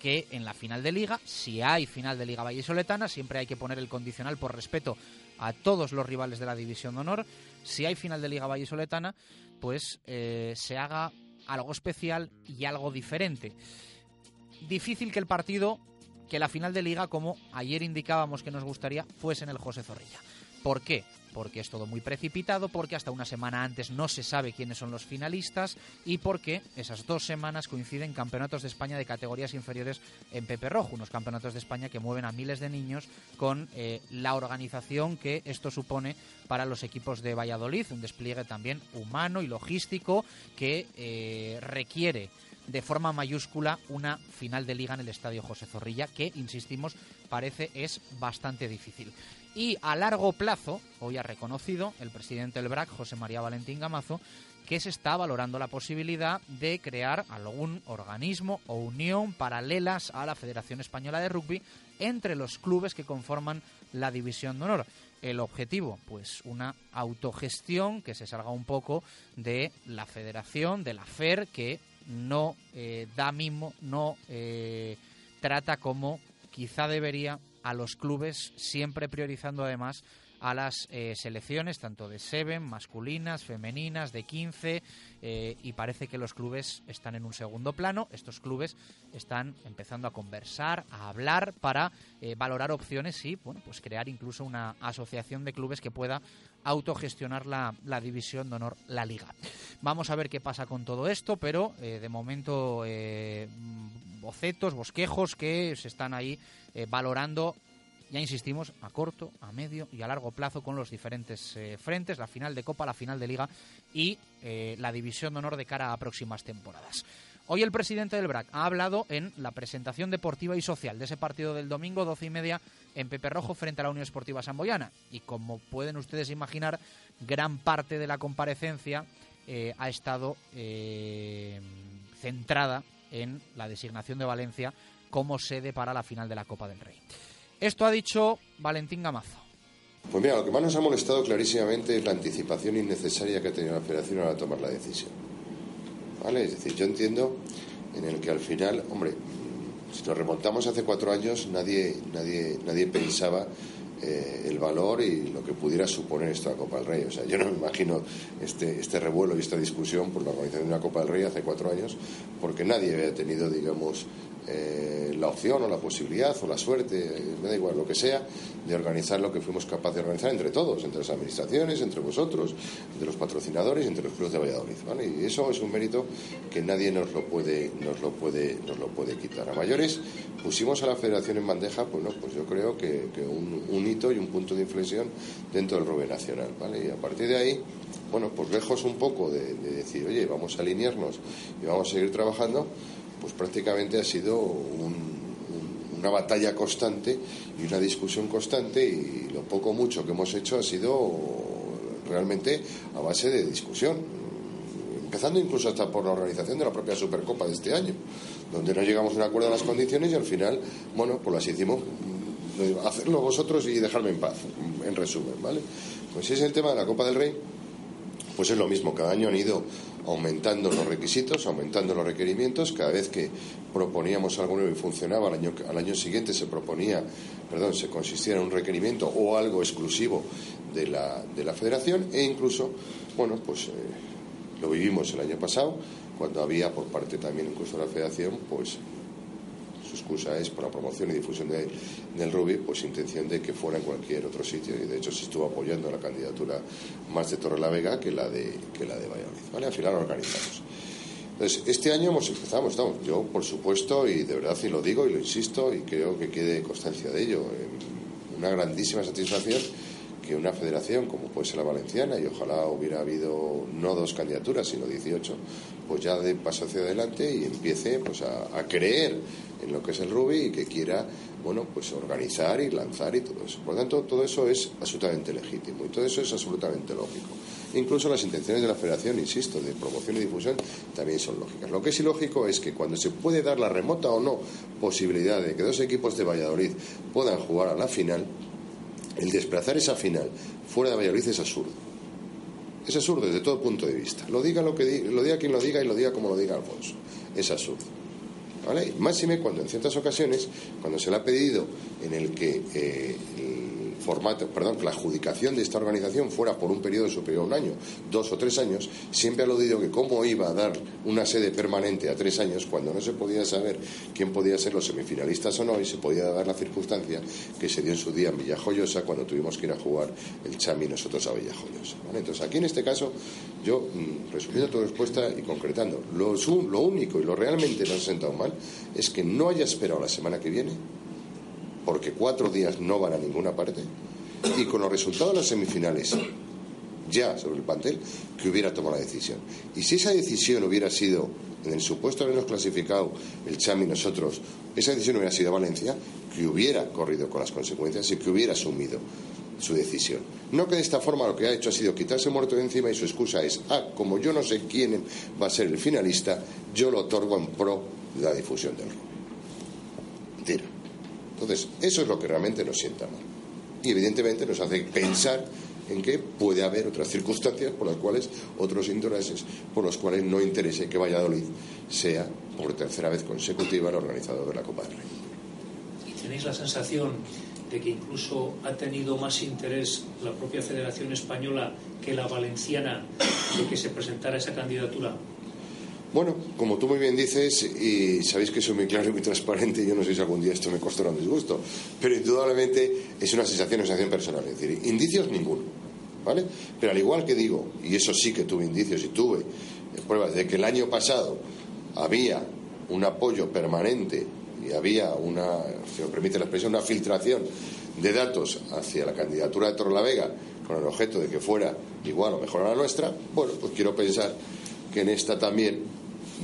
[SPEAKER 3] que en la final de liga, si hay final de liga vallisoletana, siempre hay que poner el condicional por respeto a todos los rivales de la división de honor. Si hay final de liga vallisoletana, pues eh, se haga algo especial y algo diferente. Difícil que el partido que la final de liga, como ayer indicábamos que nos gustaría, fuese en el José Zorrilla. ¿Por qué? Porque es todo muy precipitado, porque hasta una semana antes no se sabe quiénes son los finalistas y porque esas dos semanas coinciden campeonatos de España de categorías inferiores en Pepe Rojo, unos campeonatos de España que mueven a miles de niños con eh, la organización que esto supone para los equipos de Valladolid, un despliegue también humano y logístico que eh, requiere de forma mayúscula una final de liga en el Estadio José Zorrilla, que, insistimos, parece es bastante difícil. Y a largo plazo, hoy ha reconocido el presidente del BRAC, José María Valentín Gamazo, que se está valorando la posibilidad de crear algún organismo o unión paralelas a la Federación Española de Rugby entre los clubes que conforman la División de Honor. El objetivo, pues una autogestión que se salga un poco de la federación, de la FER, que no eh, da mismo, no eh, trata como quizá debería a los clubes, siempre priorizando además a las eh, selecciones, tanto de Seven, masculinas, femeninas, de 15, y parece que los clubes están en un segundo plano. Estos clubes están empezando a conversar, a hablar para valorar opciones y, bueno, pues crear incluso una asociación de clubes que pueda autogestionar la, la división de honor, la liga. Vamos a ver qué pasa con todo esto, pero eh, de momento eh, bocetos, bosquejos que se están ahí eh, valorando ya insistimos, a corto, a medio y a largo plazo con los diferentes frentes, la final de Copa, la final de Liga y la división de honor de cara a próximas temporadas. Hoy el presidente del BRAC ha hablado en la presentación deportiva y social de ese partido del domingo, doce y media, en Pepe Rojo frente a la Unión Esportiva Samboyana. Y como pueden ustedes imaginar, gran parte de la comparecencia eh, ha estado eh, centrada en la designación de Valencia como sede para la final de la Copa del Rey. Esto ha dicho Valentín Gamazo.
[SPEAKER 10] Pues mira, lo que más nos ha molestado clarísimamente es la anticipación innecesaria que ha tenido la Federación a tomar la decisión. Es decir, yo entiendo en el que al final, hombre, si nos remontamos hace cuatro años, nadie, nadie, nadie pensaba eh, el valor y lo que pudiera suponer esto la Copa del Rey. O sea, yo no me imagino este, este revuelo y esta discusión por la organización de una Copa del Rey hace cuatro años, porque nadie había tenido, digamos, eh, la opción o la posibilidad o la suerte, me da igual lo que sea, de organizar lo que fuimos capaces de organizar entre todos, entre las administraciones, entre vosotros, entre los patrocinadores, entre los clubes de Valladolid. Y eso es un mérito que nadie nos lo puede, nos lo puede, nos lo puede quitar. A mayores pusimos a la federación en bandeja, pues no, pues yo creo que, un, hito y un punto de inflexión dentro del robe nacional. ¿vale? Y a partir de ahí, bueno, pues lejos un poco de decir, oye, vamos a alinearnos y vamos a seguir trabajando pues prácticamente ha sido una batalla constante y una discusión constante y lo poco mucho que hemos hecho ha sido realmente a base de discusión empezando incluso hasta por la organización de la propia Supercopa de este año donde no llegamos a un acuerdo en las condiciones y al final bueno pues las hicimos mm, hacerlo vosotros y dejarme en paz en resumen ¿vale? pues si es el tema de la Copa del Rey pues es lo mismo cada año han ido aumentando los requisitos, aumentando los requerimientos. Cada vez que proponíamos algo nuevo y funcionaba, al año, al año siguiente se proponía, perdón, se consistía en un requerimiento o algo exclusivo de la, de la federación e incluso, bueno, pues eh, lo vivimos el año pasado, cuando había por parte también incluso de la federación, pues excusa es por la promoción y difusión del rugby, pues intención de que fuera en cualquier otro sitio y de hecho se estuvo apoyando la candidatura más de Torre la Vega que la de, que la de Valladolid. ¿vale? Al final lo organizamos. Entonces, este año hemos empezado, estamos, yo por supuesto, y de verdad y lo digo y lo insisto y creo que quede constancia de ello, una grandísima satisfacción que una federación como puede ser la valenciana, y ojalá hubiera habido no dos candidaturas, sino 18, pues ya de paso hacia adelante y empiece pues a, creer en lo que es el rugby y que quiera bueno pues organizar y lanzar y todo eso. Por lo tanto, todo eso es absolutamente legítimo y todo eso es absolutamente lógico. Incluso las intenciones de la federación, insisto, de promoción y difusión también son lógicas. Lo que es ilógico es que cuando se puede dar la remota o no posibilidad de que dos equipos de Valladolid puedan jugar a la final, el desplazar esa final fuera de Valladolid es absurdo. Es absurdo desde todo punto de vista. Lo diga, lo que lo diga quien lo diga y lo diga como lo diga Alfonso. Es absurdo. ¿Vale? Máxime cuando en ciertas ocasiones, cuando se le ha pedido en el que eh, formato, perdón, que la adjudicación de esta organización fuera por un periodo superior a un año, dos o tres años, siempre ha aludido que cómo iba a dar una sede permanente a tres años cuando no se podía saber quién podía ser los semifinalistas o no y se podía dar la circunstancia que se dio en su día en Villajoyosa cuando tuvimos que ir a jugar el Chami nosotros a Villajoyosa. Entonces, aquí en este caso, yo, mm, resumiendo tu respuesta y concretando, lo, lo único y lo realmente no ha sentado mal es que no haya esperado la semana que viene porque cuatro días no van a ninguna parte, y con los resultados de las semifinales ya sobre el pantel, que hubiera tomado la decisión. Y si esa decisión hubiera sido, en el supuesto de habernos clasificado el Chami y nosotros, esa decisión hubiera sido Valencia, que hubiera corrido con las consecuencias y que hubiera asumido su decisión. No que de esta forma lo que ha hecho ha sido quitarse muerto de encima y su excusa es, ah, como yo no sé quién va a ser el finalista, yo lo otorgo en pro de la difusión del rugby. Entonces, eso es lo que realmente nos sienta mal. Y evidentemente nos hace pensar en que puede haber otras circunstancias por las cuales, otros intereses por los cuales no interese que Valladolid sea por tercera vez consecutiva el organizador de la Copa del Rey.
[SPEAKER 11] ¿Y tenéis la sensación de que incluso ha tenido más interés la propia Federación Española que la valenciana de que se presentara esa candidatura?
[SPEAKER 10] Bueno, como tú muy bien dices, y sabéis que soy muy claro y muy transparente, yo no sé si algún día esto me costará un disgusto, pero indudablemente es una sensación, una sensación personal. Es decir, indicios ninguno, ¿vale? Pero al igual que digo, y eso sí que tuve indicios y tuve pruebas de que el año pasado había un apoyo permanente y había una, si me permite la expresión, una filtración de datos hacia la candidatura de Torrelavega con el objeto de que fuera igual o mejor a la nuestra, bueno, pues quiero pensar que en esta también,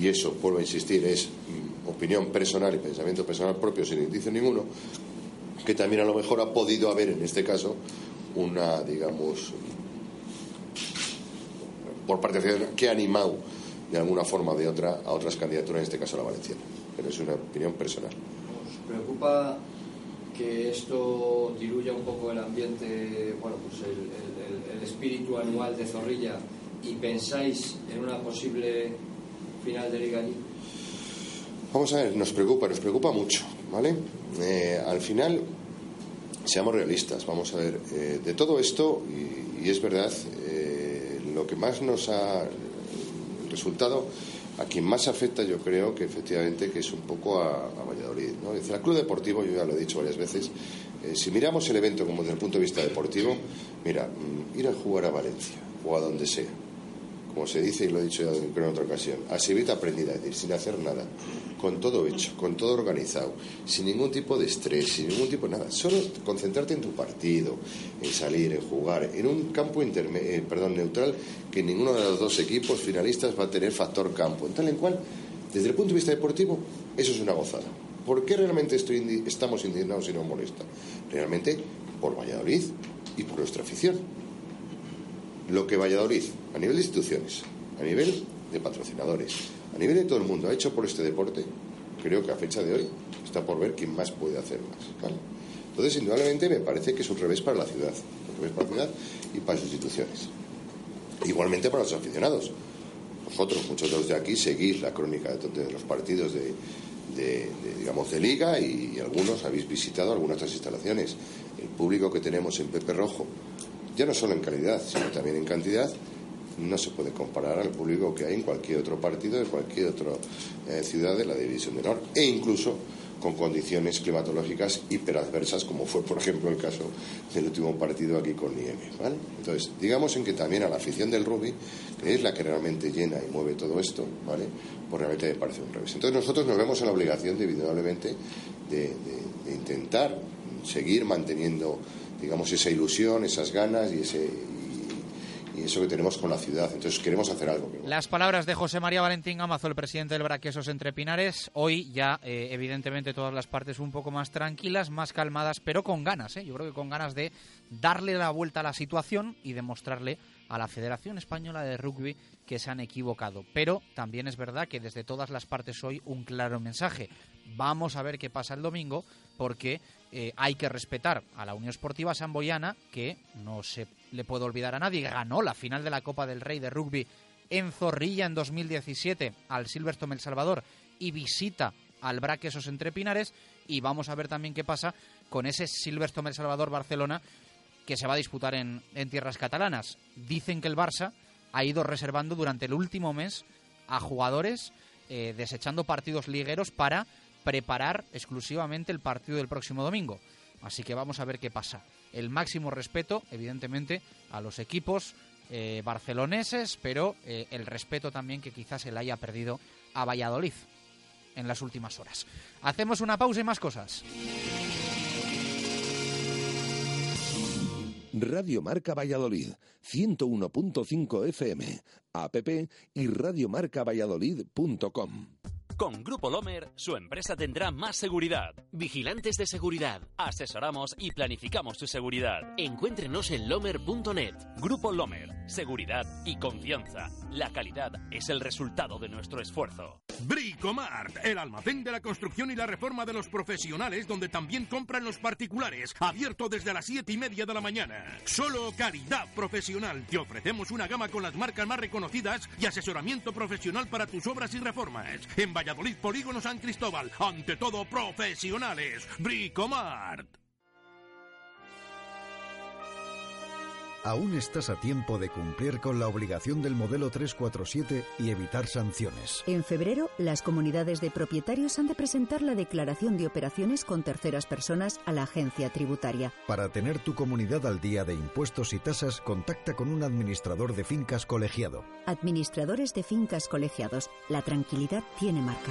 [SPEAKER 10] y eso, vuelvo a insistir, es mm, opinión personal y pensamiento personal propio sin indicio ninguno, que también a lo mejor ha podido haber en este caso una, digamos, por parte de que ha animado de alguna forma o de otra a otras candidaturas, en este caso la valenciana. Pero es una opinión personal.
[SPEAKER 12] ¿Os preocupa que esto diluya un poco el ambiente, bueno, pues el, el espíritu anual de Zorrilla y pensáis en una posible final de Liga?
[SPEAKER 10] Vamos a ver, nos preocupa, nos preocupa mucho, ¿vale? Eh, al final, seamos realistas. Vamos a ver, eh, de todo esto, y, es verdad, eh, lo que más nos ha resultado, a quien más afecta, yo creo que efectivamente que es un poco a, a Valladolid. ¿no? Dice, al Club Deportivo, yo ya lo he dicho varias veces, eh, si miramos el evento como desde el punto de vista deportivo, mira, mm, ir a jugar a Valencia o a donde sea, como se dice y lo he dicho ya en otra ocasión, a Sevilla aprendida, es decir, sin hacer nada, con todo hecho, con todo organizado, sin ningún tipo de estrés, sin ningún tipo de nada, solo concentrarte en tu partido, en salir, en jugar, en un campo interme- eh, perdón, neutral que ninguno de los dos equipos finalistas va a tener factor campo, en tal en cual, desde el punto de vista deportivo, eso es una gozada. ¿Por qué realmente estoy indi- estamos indignados y nos molesta? Realmente por Valladolid y por nuestra afición lo que Valladolid, a nivel de instituciones, a nivel de patrocinadores, a nivel de todo el mundo, ha hecho por este deporte, creo que a fecha de hoy está por ver quién más puede hacer más. Entonces, indudablemente, me parece que es un revés para la ciudad, un revés para la ciudad y para sus instituciones. Igualmente para los aficionados. Vosotros, muchos de los de aquí, seguís la crónica de, de los partidos de, digamos, de liga y, y algunos habéis visitado algunas de las instalaciones. El público que tenemos en Pepe Rojo, ya no solo en calidad, sino también en cantidad, no se puede comparar al público que hay en cualquier otro partido de cualquier otra eh, ciudad de la División de Honor e incluso con condiciones climatológicas hiperadversas como fue por ejemplo el caso del último partido aquí con nieve entonces digamos en que también a la afición del rugby que es la que realmente llena y mueve todo esto ¿vale? pues realmente me parece un revés entonces nosotros nos vemos en la obligación de, indudablemente de, de- de intentar seguir manteniendo digamos esa ilusión esas ganas y ese eso que tenemos con la ciudad entonces queremos hacer algo
[SPEAKER 3] Las palabras de José María Valentín Gamazo, el presidente del Braquesos Entre Pinares. Hoy ya, eh, evidentemente, todas las partes un poco más tranquilas, más calmadas, pero con ganas, ¿eh? yo creo que con ganas de darle la vuelta a la situación y demostrarle a la Federación Española de Rugby que se han equivocado. Pero también es verdad que desde todas las partes hoy un claro mensaje. Vamos a ver qué pasa el domingo porque eh, hay que respetar a la Unión Esportiva Samboyana, que no se le puede olvidar a nadie, ganó la final de la Copa del Rey de Rugby en Zorrilla en 2017 al Silverstone El Salvador y visita al Braquesos Entre Pinares y vamos a ver también qué pasa con ese Silverstone El Salvador Barcelona que se va a disputar en, en tierras catalanas. Dicen que el Barça ha ido reservando durante el último mes a jugadores eh, desechando partidos ligueros para preparar exclusivamente el partido del próximo domingo. Así que vamos a ver qué pasa. El máximo respeto, evidentemente, a los equipos eh, barceloneses, pero eh, el respeto también que quizás se le haya perdido a Valladolid en las últimas horas. Hacemos una pausa y más cosas.
[SPEAKER 2] Radio Marca Valladolid, 101.5 FM, app y radiomarcavalladolid.com.
[SPEAKER 13] Con Grupo Lomer, su empresa tendrá más seguridad. Vigilantes de seguridad. Asesoramos y planificamos su seguridad. Encuéntrenos en lomer.net. Grupo Lomer. Seguridad y confianza. La calidad es el resultado de nuestro esfuerzo.
[SPEAKER 14] Bricomart, el almacén de la construcción y la reforma de los profesionales, donde también compran los particulares, abierto desde las 7 y media de la mañana. Solo calidad profesional. Te ofrecemos una gama con las marcas más reconocidas y asesoramiento profesional para tus obras y reformas. En Valladolid, Polígono San Cristóbal, ante todo profesionales. Bricomart.
[SPEAKER 15] Aún estás a tiempo de cumplir con la obligación del modelo 347 y evitar sanciones.
[SPEAKER 16] En febrero, las comunidades de propietarios han de presentar la declaración de operaciones con terceras personas a la agencia tributaria.
[SPEAKER 15] Para tener tu comunidad al día de impuestos y tasas, contacta con un administrador de fincas colegiado.
[SPEAKER 16] Administradores de fincas colegiados. La tranquilidad tiene marca.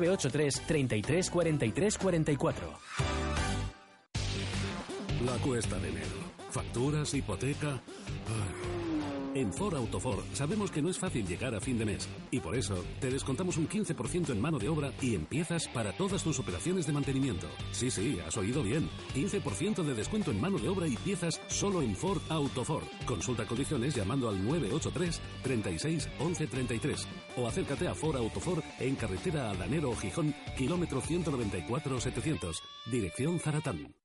[SPEAKER 17] 983 33 43 44.
[SPEAKER 18] La cuesta de enero. Facturas, hipoteca. Ay. En Ford Autofor sabemos que no es fácil llegar a fin de mes y por eso te descontamos un 15% en mano de obra y empiezas para todas tus operaciones de mantenimiento. Sí, sí, has oído bien. 15% de descuento en mano de obra y piezas solo en Ford Autofor. Consulta condiciones llamando al 983 36 11 33 o acércate a Ford Autofor en carretera Adanero Gijón, kilómetro 194 700, dirección Zaratán.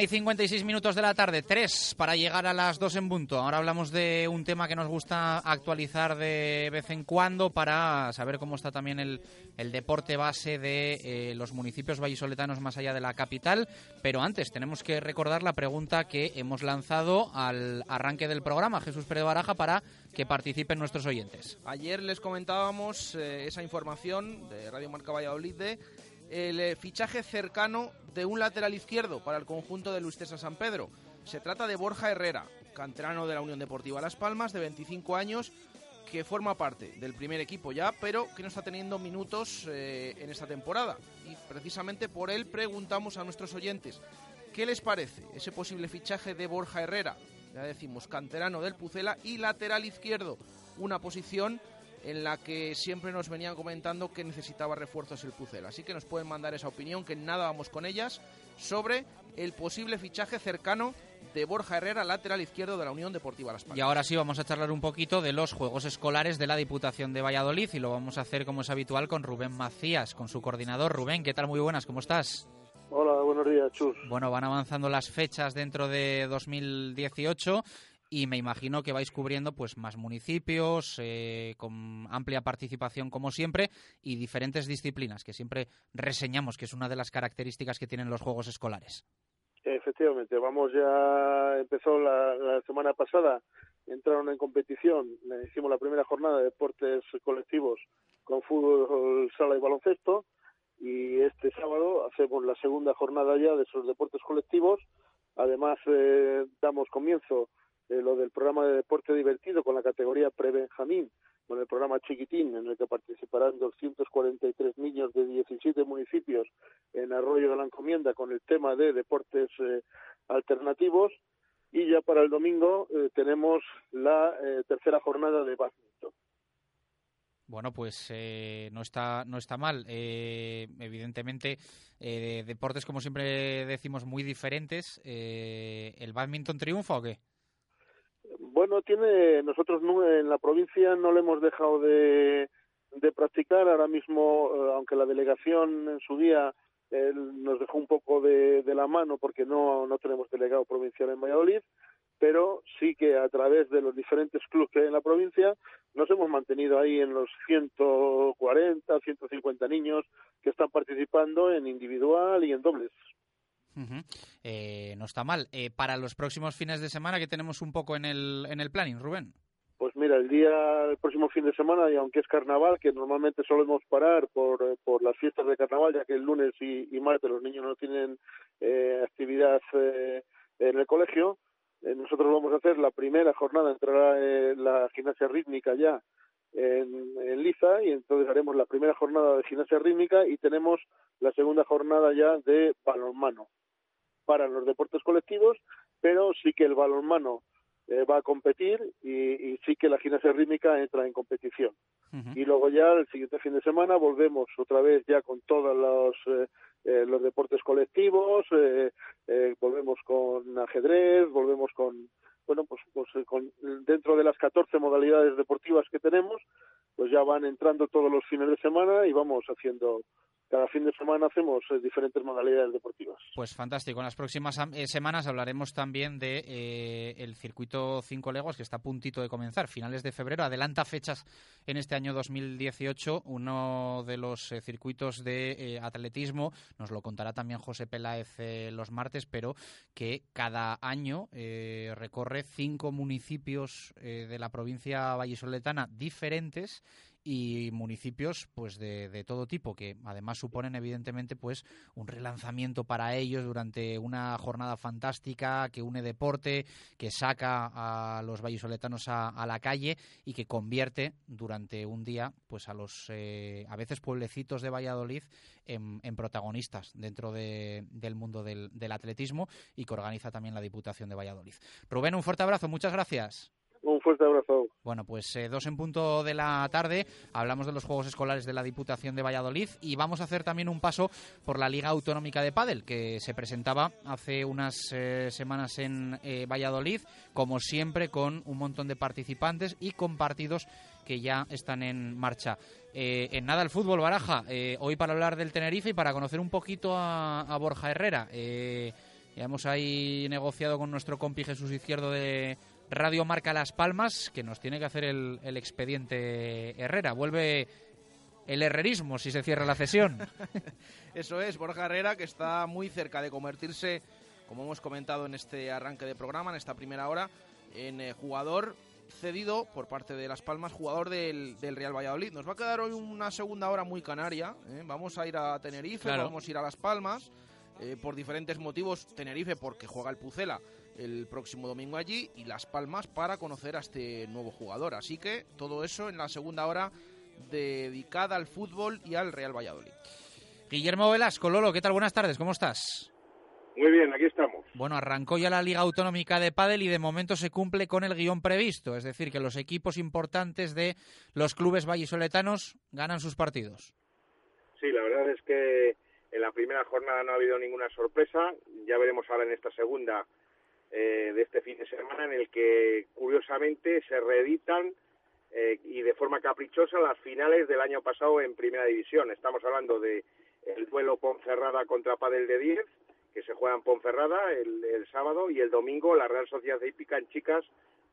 [SPEAKER 3] 1 y 56 minutos de la tarde, 3 para llegar a las 2 en punto. Ahora hablamos de un tema que nos gusta actualizar de vez en cuando para saber cómo está también el, el deporte base de eh, los municipios vallisoletanos más allá de la capital. Pero antes tenemos que recordar la pregunta que hemos lanzado al arranque del programa, Jesús Pérez Baraja, para que participen nuestros oyentes.
[SPEAKER 8] Ayer les comentábamos eh, esa información de Radio Marca Valladolid de el eh, fichaje cercano de un lateral izquierdo para el conjunto de Luis San Pedro. Se trata de Borja Herrera, canterano de la Unión Deportiva Las Palmas, de 25 años, que forma parte del primer equipo ya, pero que no está teniendo minutos eh, en esta temporada. Y precisamente por él preguntamos a nuestros oyentes, ¿qué les parece ese posible fichaje de Borja Herrera? Ya decimos, canterano del Pucela y lateral izquierdo, una posición en la que siempre nos venían comentando que necesitaba refuerzos el Pucela. Así que nos pueden mandar esa opinión, que nada vamos con ellas, sobre el posible fichaje cercano de Borja Herrera, lateral izquierdo de la Unión Deportiva Las Palmas.
[SPEAKER 3] Y ahora sí vamos a charlar un poquito de los Juegos Escolares de la Diputación de Valladolid y lo vamos a hacer como es habitual con Rubén Macías, con su coordinador. Rubén, ¿qué tal? Muy buenas, ¿cómo estás?
[SPEAKER 19] Hola, buenos días, Chus.
[SPEAKER 3] Bueno, van avanzando las fechas dentro de 2018 y me imagino que vais cubriendo pues más municipios eh, con amplia participación como siempre y diferentes disciplinas que siempre reseñamos que es una de las características que tienen los juegos escolares.
[SPEAKER 19] Efectivamente, vamos ya, empezó la, semana pasada, entraron en competición, hicimos la primera jornada de deportes colectivos con fútbol, sala y baloncesto y este sábado hacemos la segunda jornada ya de esos deportes colectivos. Además, eh, damos comienzo eh, lo del programa de deporte divertido con la categoría pre-Benjamín, con el programa Chiquitín, en el que participarán 243 niños de 17 municipios en Arroyo de la Encomienda con el tema de deportes eh, alternativos. Y ya para el domingo eh, tenemos la tercera jornada de badminton.
[SPEAKER 3] Bueno, pues no está no está mal. Evidentemente, deportes como siempre decimos muy diferentes. ¿El badminton triunfa o qué?
[SPEAKER 19] Bueno, tiene nosotros no- en la provincia no le hemos dejado de, de practicar. Ahora mismo, eh, aunque la delegación en su día eh, nos dejó un poco de, de la mano porque no, no tenemos delegado provincial en Valladolid, pero sí que a través de los diferentes clubes que hay en la provincia nos hemos mantenido ahí en los 140, 150 niños que están participando en individual y en dobles.
[SPEAKER 3] Ujú. Eh, no está mal. Eh, para los próximos fines de semana, que tenemos un poco en el, en el planning, Rubén?
[SPEAKER 19] Pues mira, el día, el próximo fin de semana, y aunque es carnaval, que normalmente solemos parar por, eh, por las fiestas de carnaval, ya que el lunes y, martes los niños no tienen eh, actividad eh, en el colegio, eh, nosotros vamos a hacer la primera jornada, entrará la gimnasia rítmica ya en, en Liza, y entonces haremos la primera jornada de gimnasia rítmica y tenemos la segunda jornada ya de balonmano para los deportes colectivos, pero sí que el balonmano eh, va a competir y, y sí que la gimnasia rítmica entra en competición. Y luego ya el siguiente fin de semana volvemos otra vez ya con todos los, eh, eh, los deportes colectivos, eh, eh, volvemos con ajedrez, volvemos con, bueno, pues, pues eh, con, dentro de las 14 modalidades deportivas que tenemos, pues ya van entrando todos los fines de semana y vamos haciendo cada fin de semana hacemos eh, diferentes modalidades deportivas.
[SPEAKER 3] Pues fantástico. En las próximas eh, semanas hablaremos también de eh, el circuito Cinco Legos que está a puntito de comenzar, finales de febrero. Adelanta fechas en este año 2018. Uno de los circuitos de atletismo nos lo contará también José Peláez los martes, pero que cada año recorre cinco municipios de la provincia vallisoletana diferentes y municipios pues de, todo tipo que además suponen evidentemente pues un relanzamiento para ellos durante una jornada fantástica que une deporte que saca a los vallisoletanos a, la calle y que convierte durante un día pues a los eh, a veces pueblecitos de Valladolid en, protagonistas dentro del mundo del, del atletismo y que organiza también la Diputación de Valladolid. Rubén un fuerte abrazo muchas gracias
[SPEAKER 19] un fuerte abrazo.
[SPEAKER 3] Bueno, pues eh, dos en punto de la tarde. Hablamos de los Juegos Escolares de la Diputación de Valladolid y vamos a hacer también un paso por la Liga Autonómica de Padel, que se presentaba hace unas eh, semanas en eh, Valladolid, como siempre, con un montón de participantes y con partidos que ya están en marcha. en nada el fútbol, Baraja. hoy para hablar del Tenerife y para conocer un poquito a, a Borja Herrera. ya hemos ahí negociado con nuestro compi Jesús Izquierdo de Radio Marca Las Palmas, que nos tiene que hacer el, expediente Herrera. Vuelve el herrerismo si se cierra la cesión. [LAUGHS]
[SPEAKER 8] Eso es, Borja Herrera, que está muy cerca de convertirse, como hemos comentado en este arranque de programa, en esta primera hora, en eh, jugador cedido por parte de Las Palmas, jugador del, Real Valladolid. Nos va a quedar hoy una segunda hora muy canaria. ¿eh? Vamos a ir a Tenerife, vamos a ir a Las Palmas, eh, por diferentes motivos. Tenerife porque juega el Pucela el próximo domingo allí y Las Palmas para conocer a este nuevo jugador. Así que todo eso en la segunda hora dedicada al fútbol y al Real Valladolid.
[SPEAKER 3] Guillermo Velasco, Lolo, ¿qué tal? Buenas tardes, ¿cómo estás?
[SPEAKER 20] Muy bien, aquí estamos.
[SPEAKER 3] Bueno, arrancó ya la Liga Autonómica de Padel y de momento se cumple con el guion previsto, es decir, que los equipos importantes de los clubes vallisoletanos ganan sus partidos.
[SPEAKER 20] Sí, la verdad es que en la primera jornada no ha habido ninguna sorpresa, ya veremos ahora en esta segunda eh, de este fin de semana en el que curiosamente se reeditan eh, y de forma caprichosa las finales del año pasado en Primera División. Estamos hablando de el duelo Ponferrada contra Padel de 10, que se juega en Ponferrada el, el sábado, y el domingo la Real Sociedad Hípica en Chicas,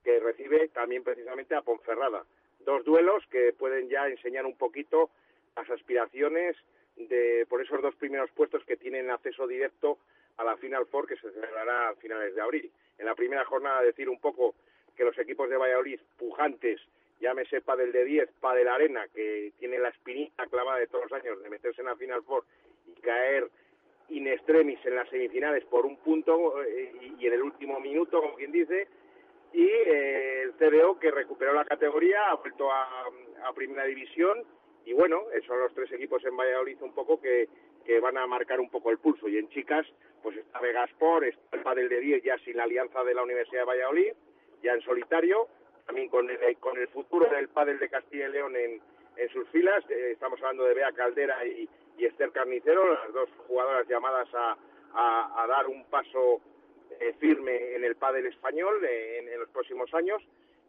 [SPEAKER 20] que recibe también precisamente a Ponferrada. Dos duelos que pueden ya enseñar un poquito las aspiraciones de por esos dos primeros puestos que tienen acceso directo a la Final Four que se celebrará a finales de abril. En la primera jornada decir un poco que los equipos de Valladolid pujantes, llámese Padel de 10, Padel Arena, que tiene la espinita clavada de todos los años de meterse en la Final Four y caer in extremis en las semifinales por un punto eh, y, en el último minuto, como quien dice, y eh, el CDO que recuperó la categoría, ha vuelto a, Primera División y bueno, son los tres equipos en Valladolid un poco que, que van a marcar un poco el pulso. Y en chicas, pues está Vegaspor, está el Padel de 10 ya sin la alianza de la Universidad de Valladolid, ya en solitario, también con el, con el futuro del Padel de Castilla y León en, en sus filas. Eh, estamos hablando de Bea Caldera y, Esther Carnicero, las dos jugadoras llamadas a, a, dar un paso eh, firme en el pádel español eh, en, los próximos años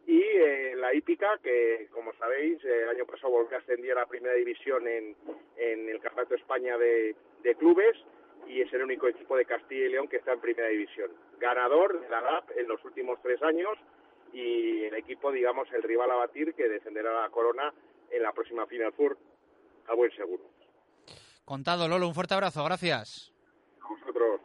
[SPEAKER 20] y eh, la hípica que como sabéis el año pasado volvió a ascender a la primera división en, en el Campeonato España de, de, clubes y es el único equipo de Castilla y León que está en primera división. Ganador de la GAP en los últimos tres años y el equipo digamos el rival a batir que defenderá la corona en la próxima Final Four a buen seguro.
[SPEAKER 3] Contado Lolo un fuerte abrazo gracias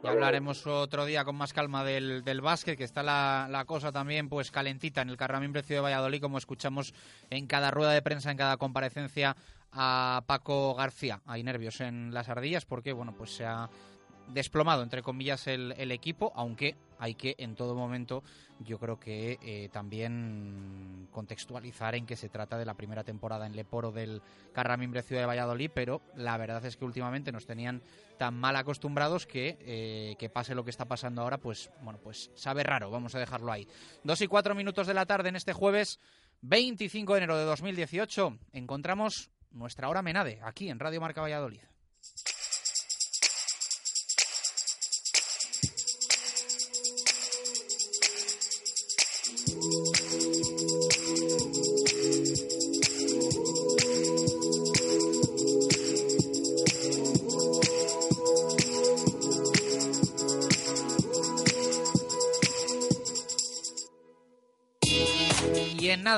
[SPEAKER 20] ya
[SPEAKER 3] hablaremos otro día con más calma del, del básquet, que está la, cosa también pues calentita en el Carramín Precio de Valladolid, como escuchamos en cada rueda de prensa, en cada comparecencia a Paco García. Hay nervios en las ardillas porque, bueno, pues se ha desplomado, entre comillas, el, el, equipo, aunque hay que en todo momento, yo creo que eh, también contextualizar en que se trata de la primera temporada en Leporo del Carramimbre Ciudad de Valladolid, pero la verdad es que últimamente nos tenían tan mal acostumbrados que, eh, que pase lo que está pasando ahora, pues bueno, pues sabe raro, vamos a dejarlo ahí. Dos y cuatro minutos de la tarde en este jueves 25 de enero de 2018 encontramos nuestra hora Menade aquí en Radio Marca Valladolid.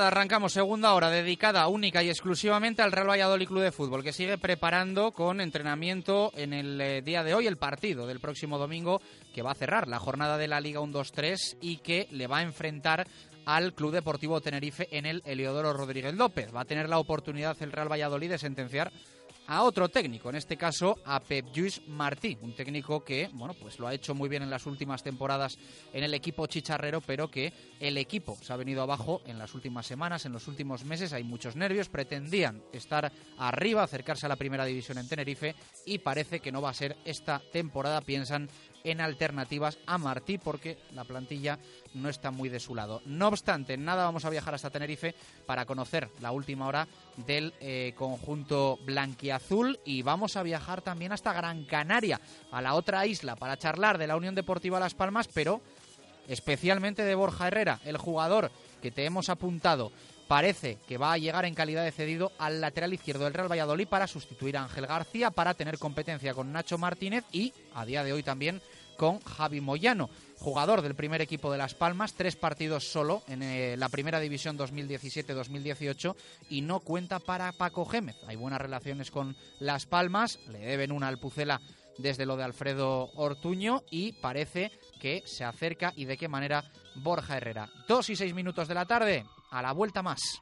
[SPEAKER 3] Arrancamos segunda hora dedicada única y exclusivamente al Real Valladolid Club de Fútbol, que sigue preparando con entrenamiento en el eh, día de hoy el partido del próximo domingo que va a cerrar la jornada de la Liga 1-2-3 y que le va a enfrentar al Club Deportivo Tenerife en el Heliodoro Rodríguez López. Va a tener la oportunidad el Real Valladolid de sentenciar a otro técnico, en este caso a Pep Lluís Martí, un técnico que, bueno, pues lo ha hecho muy bien en las últimas temporadas en el equipo chicharrero, pero que el equipo se ha venido abajo en las últimas semanas, en los últimos meses, hay muchos nervios, pretendían estar arriba, acercarse a la primera división en Tenerife y parece que no va a ser esta temporada, piensan en alternativas a Martí porque la plantilla no está muy de su lado. No obstante, nada vamos a viajar hasta Tenerife para conocer la última hora del eh, conjunto blanquiazul y vamos a viajar también hasta Gran Canaria, a la otra isla, para charlar de la Unión Deportiva Las Palmas, pero especialmente de Borja Herrera, el jugador que te hemos apuntado parece que va a llegar en calidad de cedido al lateral izquierdo del Real Valladolid para sustituir a Ángel García, para tener competencia con Nacho Martínez y a día de hoy también con Javi Moyano, jugador del primer equipo de Las Palmas, tres partidos solo en eh, la primera división 2017-2018 y no cuenta para Paco Gémez. Hay buenas relaciones con Las Palmas, le deben una alpucela desde lo de Alfredo Ortuño y parece que se acerca y de qué manera Borja Herrera. Dos y seis minutos de la tarde, a la vuelta más.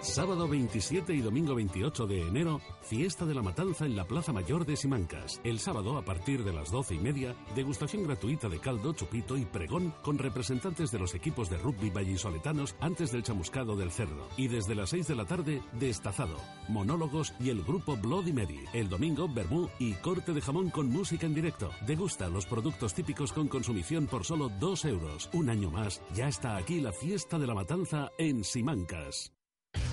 [SPEAKER 18] Sábado 27 y domingo 28 de enero, fiesta de la matanza en la Plaza Mayor de Simancas. El sábado, a partir de las doce y media, degustación gratuita de caldo, chupito y pregón con representantes de los equipos de rugby vallisoletanos antes del chamuscado del cerdo. Y desde las 6 de la tarde, destazado, monólogos y el grupo Bloody Mary. El domingo, vermú y corte de jamón con música en directo. Degusta los productos típicos con consumición por solo 2 euros. Un año más, ya está aquí la fiesta de la matanza en Simancas.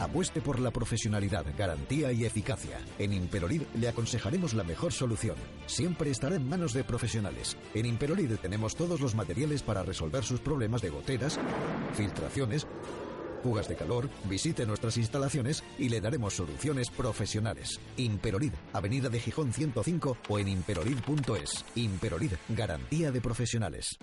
[SPEAKER 15] Apueste por la profesionalidad, garantía y eficacia. En Imperolid le aconsejaremos la mejor solución. Siempre estará en manos de profesionales. En Imperolid tenemos todos los materiales para resolver sus problemas de goteras, filtraciones, fugas de calor. Visite nuestras instalaciones y le daremos soluciones profesionales. Imperolid, Avenida de Gijón 105 o en imperolid.es. Imperolid, garantía de profesionales.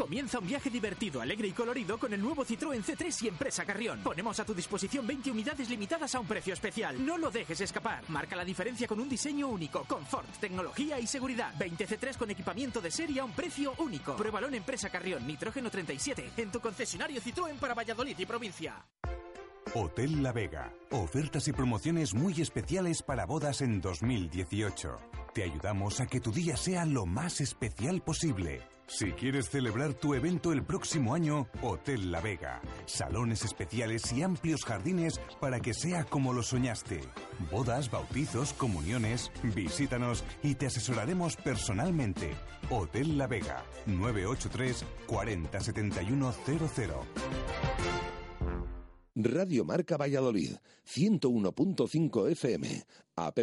[SPEAKER 21] Comienza un viaje divertido, alegre y colorido con el nuevo Citroën C3 y Empresa Carrión. Ponemos a tu disposición 20 unidades limitadas a un precio especial. No lo dejes escapar. Marca la diferencia con un diseño único, confort, tecnología y seguridad. 20 C3 con equipamiento de serie a un precio único. Pruébalo Empresa Carrión, nitrógeno 37, en tu concesionario Citroën para Valladolid y provincia.
[SPEAKER 7] Hotel La Vega. Ofertas y promociones muy especiales para bodas en 2018. Te ayudamos a que tu día sea lo más especial posible. Si quieres celebrar tu evento el próximo año, Hotel La Vega. Salones especiales y amplios jardines para que sea como lo soñaste. Bodas, bautizos, comuniones. Visítanos y te asesoraremos personalmente. Hotel La Vega. 983 40 71 00.
[SPEAKER 2] Radio Marca Valladolid, 101.5 FM, app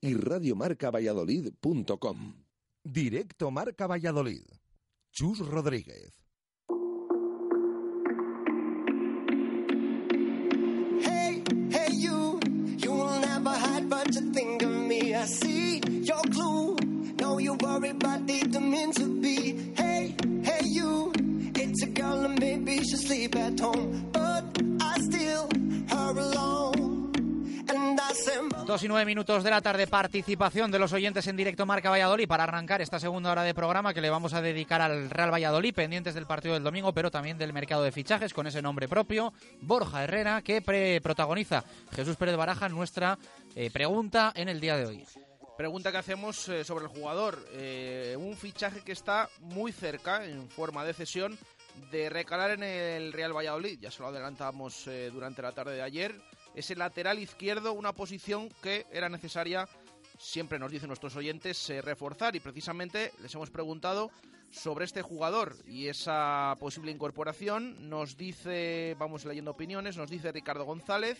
[SPEAKER 2] y radiomarcavalladolid.com. Directo Marca Valladolid. Chus Rodríguez.
[SPEAKER 1] Hey, hey, you, you will never hide, but you think of me. I see your clue. No, you worry, but they don't mean to be. Hey, hey, you, it's a girl and maybe she sleep at home, but I still her alone.
[SPEAKER 3] Dos y nueve minutos de la tarde, participación de los oyentes en directo Marca Valladolid para arrancar esta segunda hora de programa que le vamos a dedicar al Real Valladolid, pendientes del partido del domingo, pero también del mercado de fichajes con ese nombre propio, Borja Herrera, que pre protagoniza Jesús Pérez Baraja nuestra eh, pregunta en el día de hoy.
[SPEAKER 8] Pregunta que hacemos eh, sobre el jugador. Eh, un fichaje que está muy cerca, en forma de cesión, de recalar en el Real Valladolid. Ya se lo adelantamos eh, durante la tarde de ayer. Es el lateral izquierdo, una posición que era necesaria, siempre nos dicen nuestros oyentes, reforzar. Y precisamente les hemos preguntado sobre este jugador y esa posible incorporación. Nos dice, vamos leyendo opiniones, nos dice Ricardo González.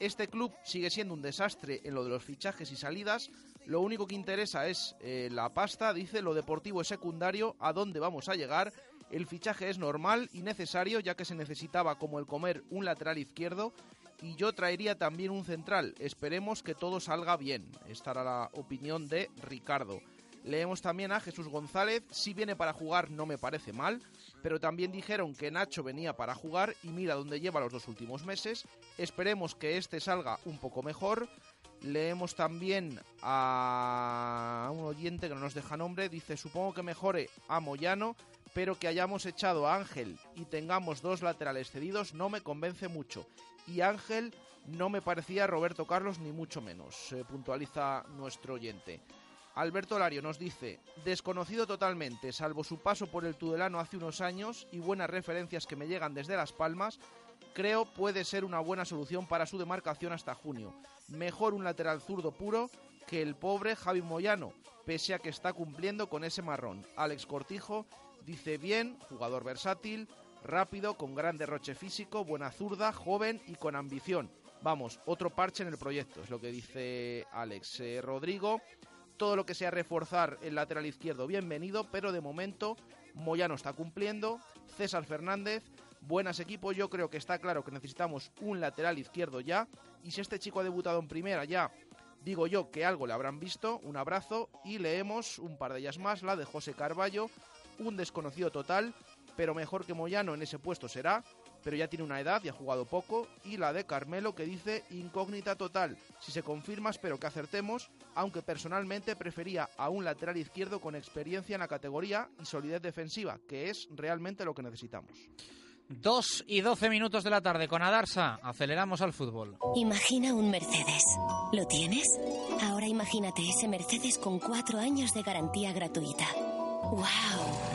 [SPEAKER 8] Este club sigue siendo un desastre en lo de los fichajes y salidas. Lo único que interesa es eh, la pasta, dice, lo deportivo es secundario, a dónde vamos a llegar. El fichaje es normal y necesario ya que se necesitaba como el comer un lateral izquierdo y yo traería también un central. Esperemos que todo salga bien. Esta era la opinión de Ricardo. Leemos también a Jesús González, si viene para jugar no me parece mal, pero también dijeron que Nacho venía para jugar y mira dónde lleva los dos últimos meses. Esperemos que este salga un poco mejor. Leemos también a un oyente que no nos deja nombre, dice, supongo que mejore a Moyano, pero que hayamos echado a Ángel y tengamos dos laterales cedidos no me convence mucho. Y Ángel no me parecía Roberto Carlos ni mucho menos, se puntualiza nuestro oyente. Alberto Lario nos dice, desconocido totalmente, salvo su paso por el Tudelano hace unos años y buenas referencias que me llegan desde Las Palmas, creo puede ser una buena solución para su demarcación hasta junio. Mejor un lateral zurdo puro que el pobre Javi Moyano, pese a que está cumpliendo con ese marrón. Alex Cortijo dice bien, jugador versátil, rápido, con gran derroche físico, buena zurda, joven y con ambición. Vamos, otro parche en el proyecto, es lo que dice Alex. Eh, Rodrigo todo lo que sea reforzar el lateral izquierdo, bienvenido, pero de momento Moyano está cumpliendo, César Fernández, buenas equipos, yo creo que está claro que necesitamos un lateral izquierdo ya, y si este chico ha debutado en primera ya, digo yo que algo le habrán visto, un abrazo, y leemos un par de ellas más, la de José Carballo, un desconocido total, pero mejor que Moyano en ese puesto será, pero ya tiene una edad y ha jugado poco, y la de Carmelo que dice incógnita total. Si se confirma espero que acertemos, aunque personalmente prefería a un lateral izquierdo con experiencia en la categoría y solidez defensiva, que es realmente lo que necesitamos.
[SPEAKER 3] 2 y 12 minutos de la tarde con Adarsa. Aceleramos al fútbol.
[SPEAKER 22] Imagina un Mercedes. ¿Lo tienes? Ahora imagínate ese Mercedes con cuatro años de garantía gratuita. ¡Wow!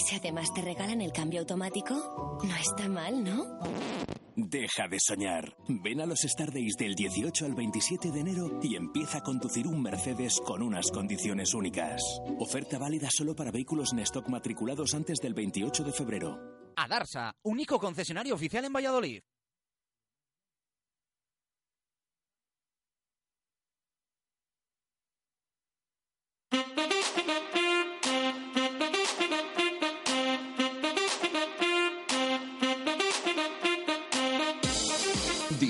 [SPEAKER 22] ¿Y si además te regalan el cambio automático? No está mal, ¿no?
[SPEAKER 23] Deja de soñar. Ven a los Star Days del 18 al 27 de enero y empieza a conducir un Mercedes con unas condiciones únicas. Oferta válida solo para vehículos en stock matriculados antes del 28 de febrero.
[SPEAKER 3] Adarsa, único concesionario oficial en Valladolid.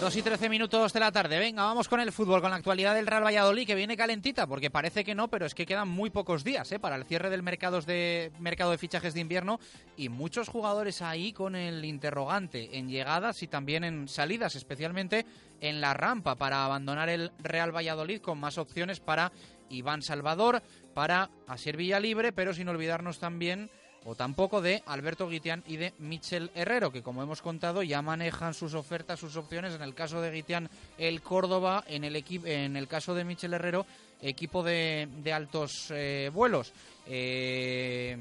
[SPEAKER 3] Dos y trece minutos de la tarde. Venga, vamos con el fútbol, con la actualidad del Real Valladolid, que viene calentita, porque parece que no, pero es que quedan muy pocos días ¿eh? para el cierre del mercado de, mercado de fichajes de invierno y muchos jugadores ahí con el interrogante en llegadas y también en salidas, especialmente en la rampa para abandonar el Real Valladolid con más opciones para Iván Salvador, para Asier Villalibre, pero sin olvidarnos también o tampoco de Alberto Guitián y de Michel Herrero, que como hemos contado ya manejan sus ofertas, sus opciones. En el caso de Guitián, el Córdoba, en el, en el caso de Michel Herrero, equipo de, altos eh, vuelos. Eh,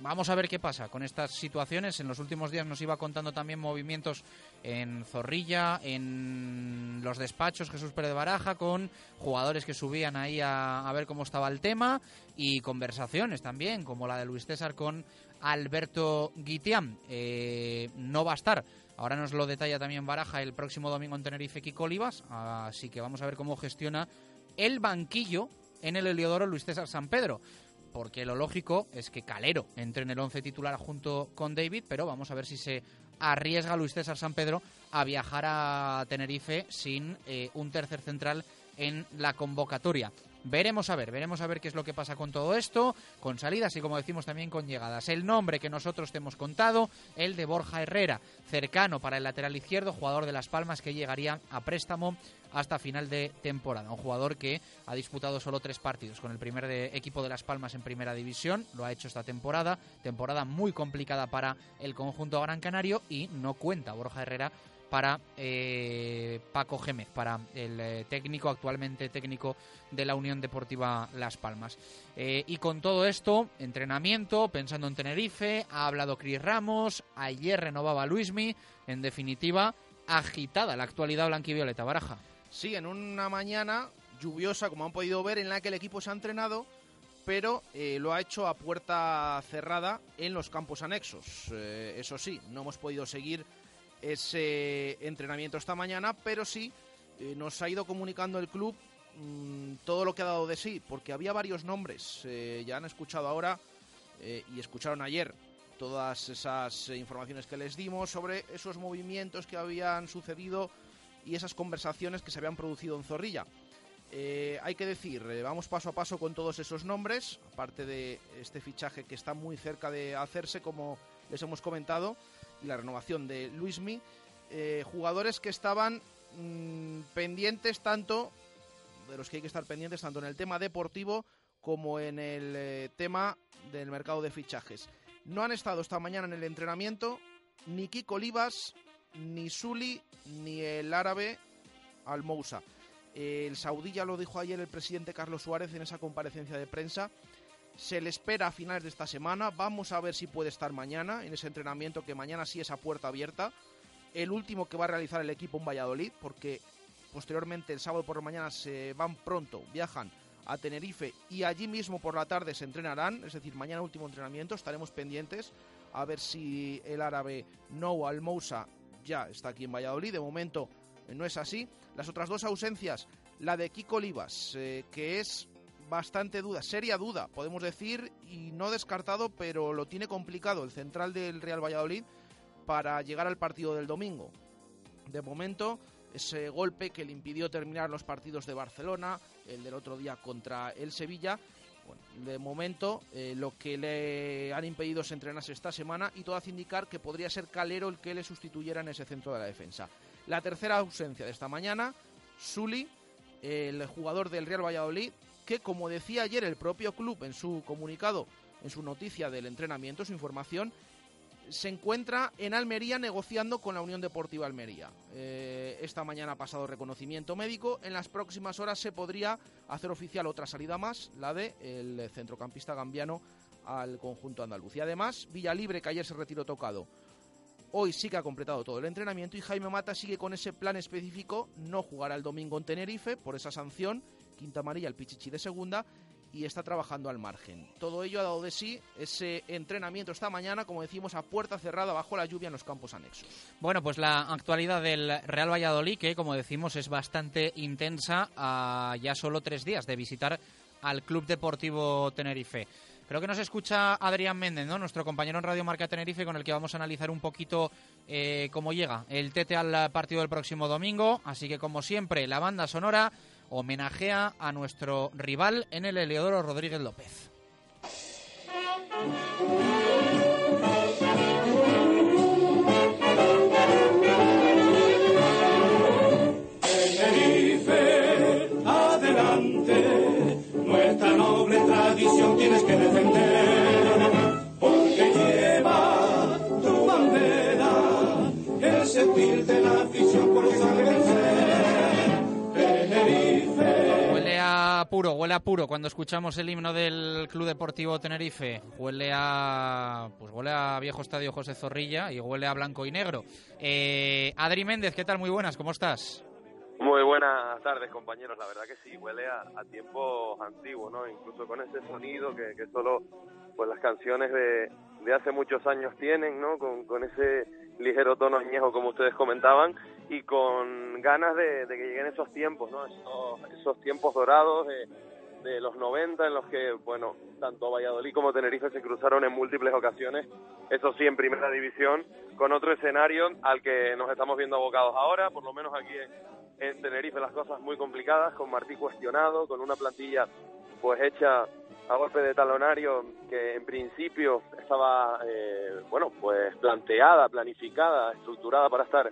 [SPEAKER 3] vamos a ver qué pasa con estas situaciones. En los últimos días nos iba contando también movimientos en Zorrilla, en los despachos Jesús Pérez de Baraja, con jugadores que subían ahí a, ver cómo estaba el tema y conversaciones también, como la de Luis César con Alberto Guitián. Eh, no va a estar. Ahora nos lo detalla también Baraja el próximo domingo en Tenerife Kiko Olivas, así que vamos a ver cómo gestiona el banquillo en el Heliodoro Luis César San Pedro. Porque lo lógico es que Calero entre en el once titular junto con David, pero vamos a ver si se arriesga Luis César San Pedro a viajar a Tenerife sin eh, un tercer central en la convocatoria. Veremos a ver, veremos a ver qué es lo que pasa con todo esto, con salidas y como decimos también con llegadas. El nombre que nosotros te hemos contado, el de Borja Herrera, cercano para el lateral izquierdo, jugador de Las Palmas que llegaría a préstamo hasta final de temporada. Un jugador que ha disputado solo tres partidos con el primer equipo de Las Palmas en primera división, lo ha hecho esta temporada, temporada muy complicada para el conjunto gran canario y no cuenta Borja Herrera para eh, Paco Gémez, para el eh, técnico, actualmente técnico de la Unión Deportiva Las Palmas. Eh, y con todo esto, entrenamiento, pensando en Tenerife, ha hablado Cris Ramos, ayer renovaba Luismi, en definitiva, agitada la actualidad blanquivioleta, Baraja.
[SPEAKER 8] Sí, en una mañana lluviosa, como han podido ver, en la que el equipo se ha entrenado, pero lo ha hecho a puerta cerrada en los campos anexos. eso sí, no hemos podido seguir ese entrenamiento esta mañana, pero sí eh, nos ha ido comunicando el club mm, todo lo que ha dado de sí, porque había varios nombres, eh, ya han escuchado ahora eh, y escucharon ayer todas esas informaciones que les dimos sobre esos movimientos que habían sucedido y esas conversaciones que se habían producido en Zorrilla. hay que decir, vamos paso a paso con todos esos nombres, aparte de este fichaje que está muy cerca de hacerse, como les hemos comentado y la renovación de Luismi, eh, jugadores que estaban mm, pendientes tanto, de los que hay que estar pendientes tanto en el tema deportivo como en el eh, tema del mercado de fichajes. No han estado esta mañana en el entrenamiento ni Kiko Olivas, ni Suli, ni el árabe Almousa. El saudí ya lo dijo ayer el presidente Carlos Suárez en esa comparecencia de prensa se le espera a finales de esta semana. Vamos a ver si puede estar mañana en ese entrenamiento que mañana sí es a puerta abierta. El último que va a realizar el equipo en Valladolid, porque posteriormente el sábado por la mañana se van pronto, viajan a Tenerife y allí mismo por la tarde se entrenarán, es decir, mañana último entrenamiento, estaremos pendientes a ver si el árabe No Almousa ya está aquí en Valladolid, de momento eh, no es así. Las otras dos ausencias, la de Kiko Olivas, eh, que es bastante duda, seria duda, podemos decir, y no descartado, pero lo tiene complicado el central del Real Valladolid para llegar al partido del domingo. De momento, ese golpe que le impidió terminar los partidos de Barcelona, el del otro día contra el Sevilla, de momento eh, lo que le han impedido es entrenarse esta semana y todo hace indicar que podría ser Calero el que le sustituyera en ese centro de la defensa. La tercera ausencia de esta mañana, Suli, el jugador del Real Valladolid, que, como decía ayer el propio club en su comunicado, en su noticia del entrenamiento, su información, se encuentra en Almería negociando con la Unión Deportiva Almería. Eh, esta mañana ha pasado reconocimiento médico. En las próximas horas se podría hacer oficial otra salida más, la de el centrocampista gambiano al conjunto andaluz. Y además, Villalibre, que ayer se retiró tocado, hoy sí que ha completado todo el entrenamiento y Jaime Mata sigue con ese plan específico, no jugará el domingo en Tenerife por esa sanción quinta amarilla, el Pichichi de segunda y está trabajando al margen. Todo ello ha dado de sí ese entrenamiento esta mañana, como decimos, a puerta cerrada bajo la lluvia en los campos anexos.
[SPEAKER 3] Bueno, pues la actualidad del Real Valladolid, que como decimos es bastante intensa, a ya solo tres días de visitar al Club Deportivo Tenerife. Creo que nos escucha Adrián Méndez, ¿no? nuestro compañero en Radio Marca Tenerife, con el que vamos a analizar un poquito eh, cómo llega el Tete al partido del próximo domingo. Así que, como siempre, la banda sonora homenajea a nuestro rival en el Eleodoro Rodríguez López. Puro, huele a puro cuando escuchamos el himno del Club Deportivo Tenerife. Huele a, pues huele a viejo estadio José Zorrilla y huele a blanco y negro. Eh, Adri Méndez, ¿qué tal? Muy buenas, ¿cómo estás?
[SPEAKER 24] Muy buenas tardes, compañeros. La verdad que sí, huele a, a tiempos antiguos, ¿no? Incluso con ese sonido que, que solo pues las canciones de, de hace muchos años tienen, ¿no? Con, con ese ligero tono añejo, como ustedes comentaban, y con ganas de, que lleguen esos tiempos, ¿no? Esos, tiempos dorados de, los 90 en los que, bueno, tanto Valladolid como Tenerife se cruzaron en múltiples ocasiones, eso sí, en primera división, con otro escenario al que nos estamos viendo abocados ahora, por lo menos aquí en Tenerife las cosas muy complicadas, con Martí cuestionado, con una plantilla pues hecha a golpe de talonario que en principio estaba eh, bueno pues planteada, planificada, estructurada para estar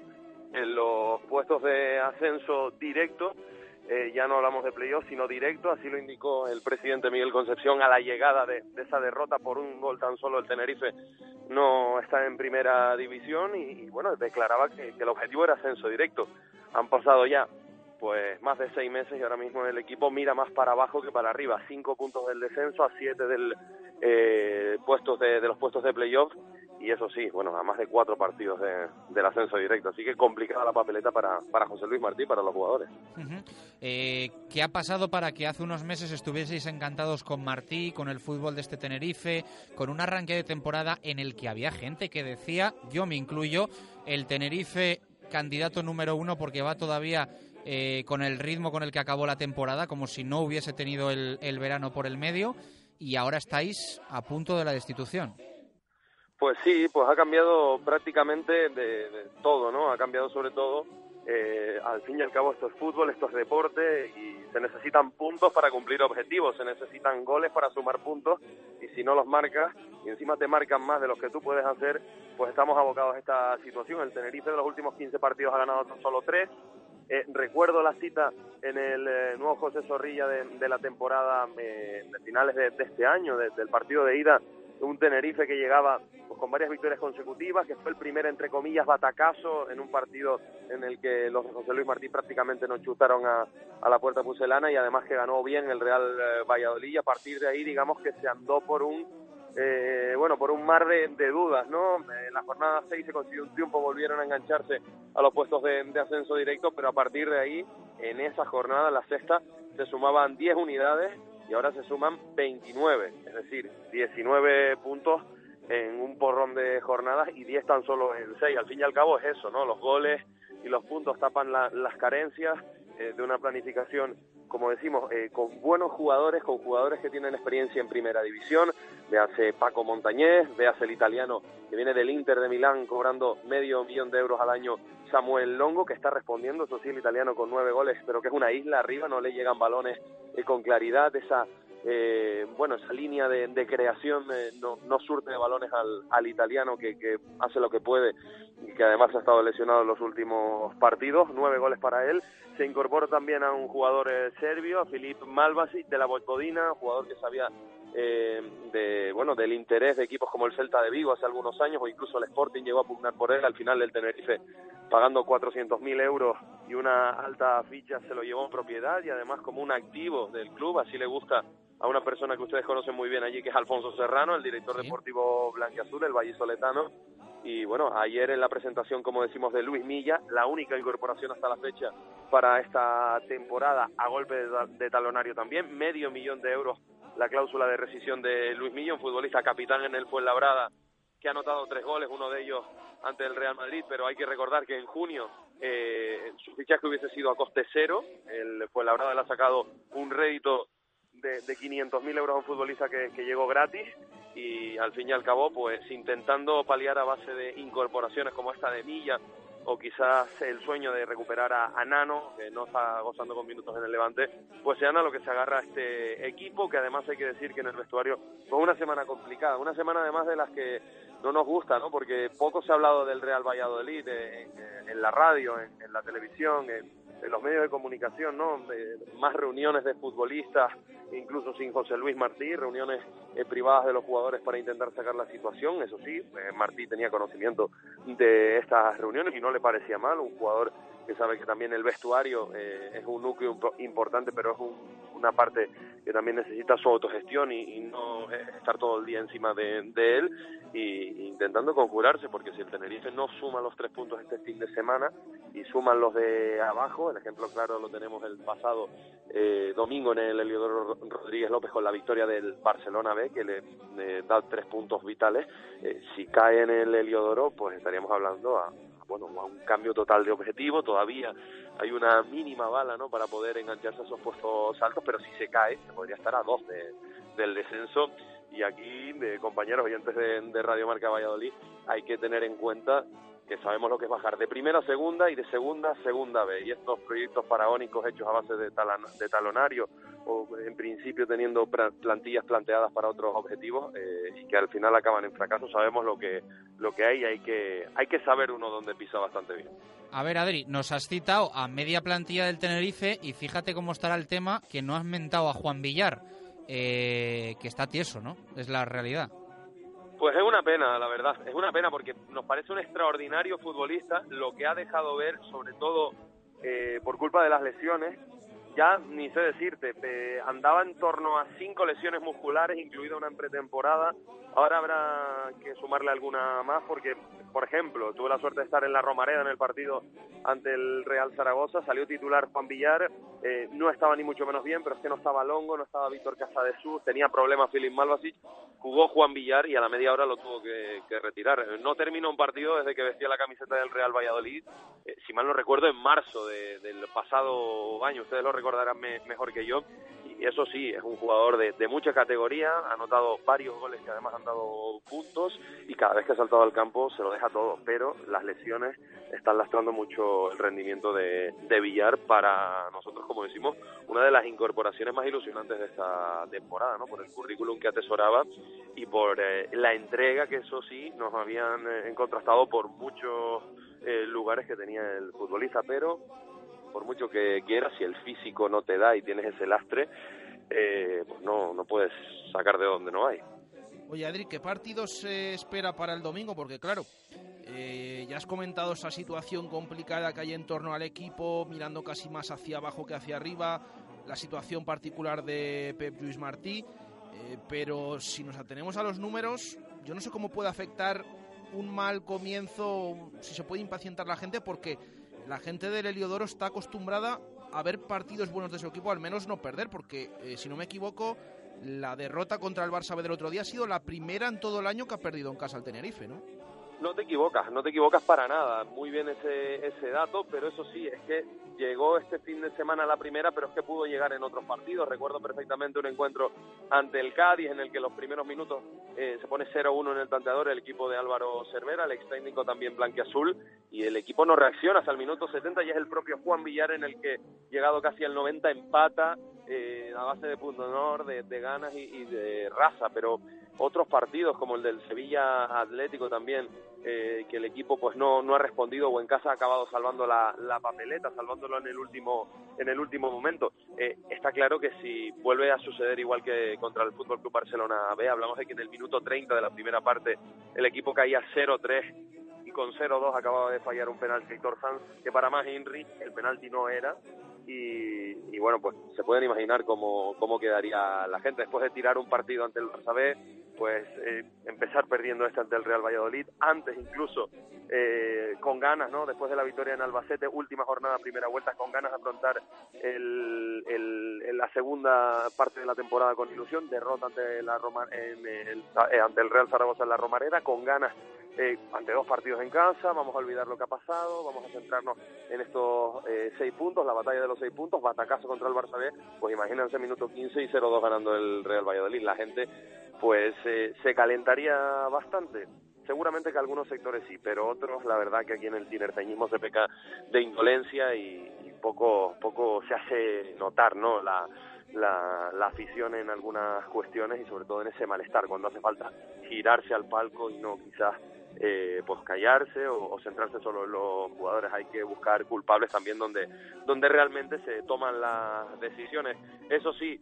[SPEAKER 24] en los puestos de ascenso directo. Eh, ya no hablamos de playoff, sino directo, así lo indicó el presidente Miguel Concepción a la llegada de, esa derrota por un gol tan solo el Tenerife no está en primera división y, bueno, declaraba que, que el objetivo era ascenso directo. Han pasado ya pues más de seis meses y ahora mismo el equipo mira más para abajo que para arriba. Cinco puntos del descenso a siete del, eh, puestos de, los puestos de playoff y eso sí, bueno, a más de cuatro partidos del ascenso directo. Así que complicada la papeleta para, para José Luis Martí, para los jugadores.
[SPEAKER 3] Eh, ¿Qué ha pasado para que hace unos meses estuvieseis encantados con Martí, con el fútbol de este Tenerife, con un arranque de temporada en el que había gente que decía, yo me incluyo, el Tenerife candidato número uno porque va todavía eh, con el ritmo con el que acabó la temporada, como si no hubiese tenido el, verano por el medio, y ahora estáis a punto de la destitución.
[SPEAKER 24] Pues sí, pues ha cambiado prácticamente de, todo, ¿no? Ha cambiado sobre todo, eh, al fin y al cabo esto es fútbol, esto es deporte y se necesitan puntos para cumplir objetivos, se necesitan goles para sumar puntos y si no los marcas y encima te marcan más de los que tú puedes hacer, pues estamos abocados a esta situación. El Tenerife de los últimos 15 partidos ha ganado tan solo 3, eh, recuerdo la cita en el eh, nuevo José Zorrilla de, la temporada eh, de finales de, este año, del partido de ida, un Tenerife que llegaba pues, con varias victorias consecutivas, que fue el primer, entre comillas, batacazo en un partido en el que los de José Luis Martí prácticamente no chutaron a, la puerta pucelana y además que ganó bien el Real Valladolid. Y a partir de ahí, digamos que se andó por un eh, bueno, por un mar de, dudas, ¿no? En la jornada 6 se consiguió un triunfo, volvieron a engancharse a los puestos de, ascenso directo, pero a partir de ahí, en esa jornada, la sexta, se sumaban 10 unidades y ahora se suman 29, es decir, 19 puntos en un porrón de jornadas y 10 tan solo en 6. Al fin y al cabo es eso, ¿no? Los goles y los puntos tapan las carencias eh, de una planificación como decimos, eh, con buenos jugadores, con jugadores que tienen experiencia en primera división, véase Paco Montañés, véase el italiano que viene del Inter de Milán cobrando medio millón de euros al año, Samuel Longo, que está respondiendo, eso sí, el italiano con nueve goles, pero que es una isla arriba, no le llegan balones eh, con claridad, esa eh, bueno, esa línea de, creación no, no, surte de balones al, al italiano que, que, hace lo que puede y que además ha estado lesionado en los últimos partidos, nueve goles para él. Se incorpora también a un jugador eh, serbio, Filip Malvasic de la Vojvodina, jugador que sabía eh, de, bueno, del interés de equipos como el Celta de Vigo hace algunos años o incluso el Sporting llegó a pugnar por él al final del Tenerife pagando 400.000 euros y una alta ficha se lo llevó en propiedad y además como un activo del club, así le gusta a una persona que ustedes conocen muy bien allí, que es Alfonso Serrano, el director deportivo blanquiazul, el vallisoletano. Y bueno, ayer en la presentación, como decimos, de Luis Milla, la única incorporación hasta la fecha para esta temporada, a golpe de, talonario también, medio millón de euros la cláusula de rescisión de Luis Milla, un futbolista capitán en el Fuenlabrada, que ha anotado tres goles, uno de ellos ante el Real Madrid, pero hay que recordar que en junio eh, su fichaje hubiese sido a coste cero, el Fuenlabrada le ha sacado un rédito de, de 500.000 euros a un futbolista que, llegó gratis y al fin y al cabo, pues intentando paliar a base de incorporaciones como esta de Milla o quizás el sueño de recuperar a, Nano, que no está gozando con minutos en el Levante, pues se a lo que se agarra este equipo, que además hay que decir que en el vestuario fue una semana complicada, una semana además de las que no nos gusta, ¿no? Porque poco se ha hablado del Real Valladolid en, en la radio, en, en la televisión, en, en los medios de comunicación, ¿no? más reuniones de futbolistas, incluso sin José Luis Martí, reuniones eh, privadas de los jugadores para intentar sacar la situación. Eso sí, eh, Martí tenía conocimiento de estas reuniones y no le parecía mal. Un jugador que sabe que también el vestuario eh, es un núcleo importante, pero es una parte que también necesita su autogestión y, no estar todo el día encima de, él y, intentando conjurarse, porque si el Tenerife no suma los tres puntos este fin de semana y suman los de abajo, el ejemplo claro lo tenemos el pasado eh, domingo en el Eliodoro Rodríguez López con la victoria del Barcelona B, que le, da tres puntos vitales, eh, si cae en el Eliodoro, pues estaríamos hablando a bueno, a un cambio total de objetivo, todavía hay una mínima bala ¿no? para poder engancharse a esos puestos altos, pero si se cae, se podría estar a dos del descenso. Y aquí, de compañeros oyentes de, de Radio Marca Valladolid, hay que tener en cuenta que sabemos lo que es bajar de primera a segunda y de segunda a segunda B. Y estos proyectos faraónicos hechos a base de, de talonario o en principio teniendo plantillas planteadas para otros objetivos eh, y que al final acaban en fracaso, sabemos lo que, lo que hay y hay que, hay que saber uno dónde pisa bastante bien.
[SPEAKER 3] A ver, Adri, nos has citado a media plantilla del Tenerife y fíjate cómo estará el tema que no has mentado a Juan Villar, eh, que está tieso, ¿no? Es la realidad.
[SPEAKER 24] Pues es una pena, la verdad. Es una pena porque nos parece un extraordinario futbolista. Lo que ha dejado ver, sobre todo eh, por culpa de las lesiones, ya ni sé decirte, andaba en torno a cinco lesiones musculares, incluida una en pretemporada. Ahora habrá que sumarle alguna más porque, por ejemplo, tuve la suerte de estar en la Romareda en el partido ante el Real Zaragoza, salió titular Juan Villar, eh, no estaba ni mucho menos bien, pero es que no estaba Longo, no estaba Víctor Casadesús, tenía problemas Filip Malvasic, jugó Juan Villar y a la media hora lo tuvo que, retirar. No terminó un partido desde que vestía la camiseta del Real Valladolid, eh, si mal no recuerdo, en marzo del pasado año, ustedes lo recordarán mejor que yo, y eso sí, es un jugador de, mucha categoría, ha anotado varios goles que además han dado puntos y cada vez que ha saltado al campo se lo deja todo, pero las lesiones están lastrando mucho el rendimiento de, de Villar para nosotros, como decimos, una de las incorporaciones más ilusionantes de esta temporada, ¿no? por el currículum que atesoraba y por eh, la entrega que eso sí nos habían eh, contrastado por muchos eh, lugares que tenía el futbolista, pero por mucho que quieras, si el físico no te da y tienes ese lastre, eh, pues no, no puedes sacar de donde no hay.
[SPEAKER 8] Oye, Adri, ¿qué partido se espera para el domingo? Porque claro, eh, ya has comentado esa situación complicada que hay en torno al equipo, mirando casi más hacia abajo que hacia arriba, la situación particular de Pep Luis Martí, eh, pero si nos atenemos a los números, yo no sé cómo puede afectar un mal comienzo, si se puede impacientar la gente, porque la gente del Heliodoro está acostumbrada a ver partidos buenos de su equipo, al menos no perder, porque eh, si no me equivoco, la derrota contra el Barça del otro día ha sido la primera en todo el año que ha perdido en casa el Tenerife, ¿no?
[SPEAKER 24] No te equivocas, no te equivocas para nada. Muy bien ese, ese dato, pero eso sí, es que llegó este fin de semana la primera, pero es que pudo llegar en otros partidos. Recuerdo perfectamente un encuentro ante el Cádiz en el que los primeros minutos eh, se pone 0-1 en el tanteador el equipo de Álvaro Cervera, el ex técnico también blanquiazul, y el equipo no reacciona hasta el minuto 70 y es el propio Juan Villar en el que, llegado casi al 90, empata eh, a base de punto honor, de, de ganas y, de raza, pero otros partidos como el del Sevilla Atlético también eh, que el equipo pues no, no ha respondido o en casa ha acabado salvando la, la papeleta, salvándolo en el último en el último momento. Eh, está claro que si vuelve a suceder igual que contra el Fútbol Club Barcelona B, hablamos de que en el minuto 30 de la primera parte el equipo caía 0-3 y con 0-2 acababa de fallar un penalti Víctor Sanz, que para más Henry el penalti no era, y, bueno, pues se pueden imaginar cómo, cómo quedaría la gente después de tirar un partido ante el Barça pues eh, empezar perdiendo este ante el Real Valladolid, antes incluso eh, con ganas, ¿no? Después de la victoria en Albacete, última jornada, primera vuelta, con ganas de afrontar el, el, la segunda parte de la temporada con ilusión, derrota ante, la en el, eh, ante el Real Zaragoza en la Romareda, con ganas eh, ante dos partidos en casa, vamos a olvidar lo que ha pasado, vamos a centrarnos en estos eh, seis puntos, la batalla de los seis puntos, batacazo contra el Barça B, pues imagínense minuto 15 y 0-2 ganando el Real Valladolid, la gente pues eh, se calentaría bastante. Seguramente que algunos sectores sí, pero otros, la verdad que aquí en el tinerfeñismo se peca de indolencia y, poco, poco se hace notar, ¿no? La, la, la, afición en algunas cuestiones y sobre todo en ese malestar cuando hace falta girarse al palco y no quizás eh, pues callarse o, centrarse solo en los jugadores. Hay que buscar culpables también donde, donde realmente se toman las decisiones. Eso sí,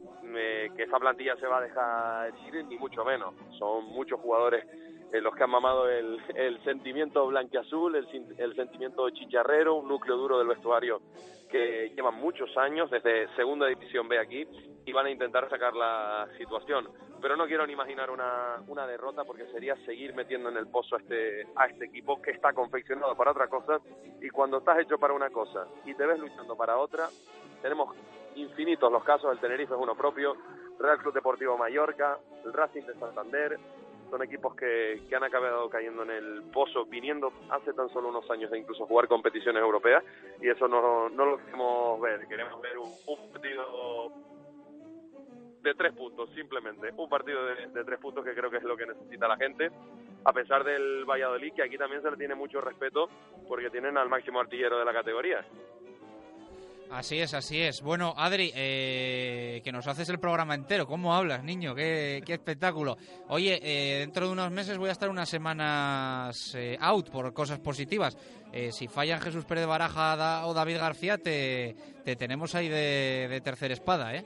[SPEAKER 24] que esa plantilla se va a dejar ir, ni mucho menos. Son muchos jugadores eh, los que han mamado el, el sentimiento blanquiazul, el, el sentimiento chicharrero, un núcleo duro del vestuario que llevan muchos años desde Segunda División B aquí y van a intentar sacar la situación. Pero no quiero ni imaginar una, una derrota porque sería seguir metiendo en el pozo a este, a este equipo que está confeccionado para otra cosa y cuando estás hecho para una cosa y te ves luchando para otra, tenemos infinitos los casos, el Tenerife es uno propio, Real Club Deportivo Mallorca, el Racing de Santander, son equipos que, que, han acabado cayendo en el pozo, viniendo hace tan solo unos años de incluso jugar competiciones europeas, y eso no, no lo queremos ver. Queremos ver un, partido de tres puntos, simplemente. Un partido de, de, tres puntos que creo que es lo que necesita la gente, a pesar del Valladolid, que aquí también se le tiene mucho respeto porque tienen al máximo artillero de la categoría.
[SPEAKER 3] Así es, así es. Bueno, Adri, eh, que nos haces el programa entero. ¿Cómo hablas, niño? Qué, espectáculo. Oye, eh, dentro de unos meses voy a estar unas semanas eh, out por cosas positivas. Eh, si fallan Jesús Pérez Baraja o David García, te, te tenemos ahí de, de tercera espada, ¿eh?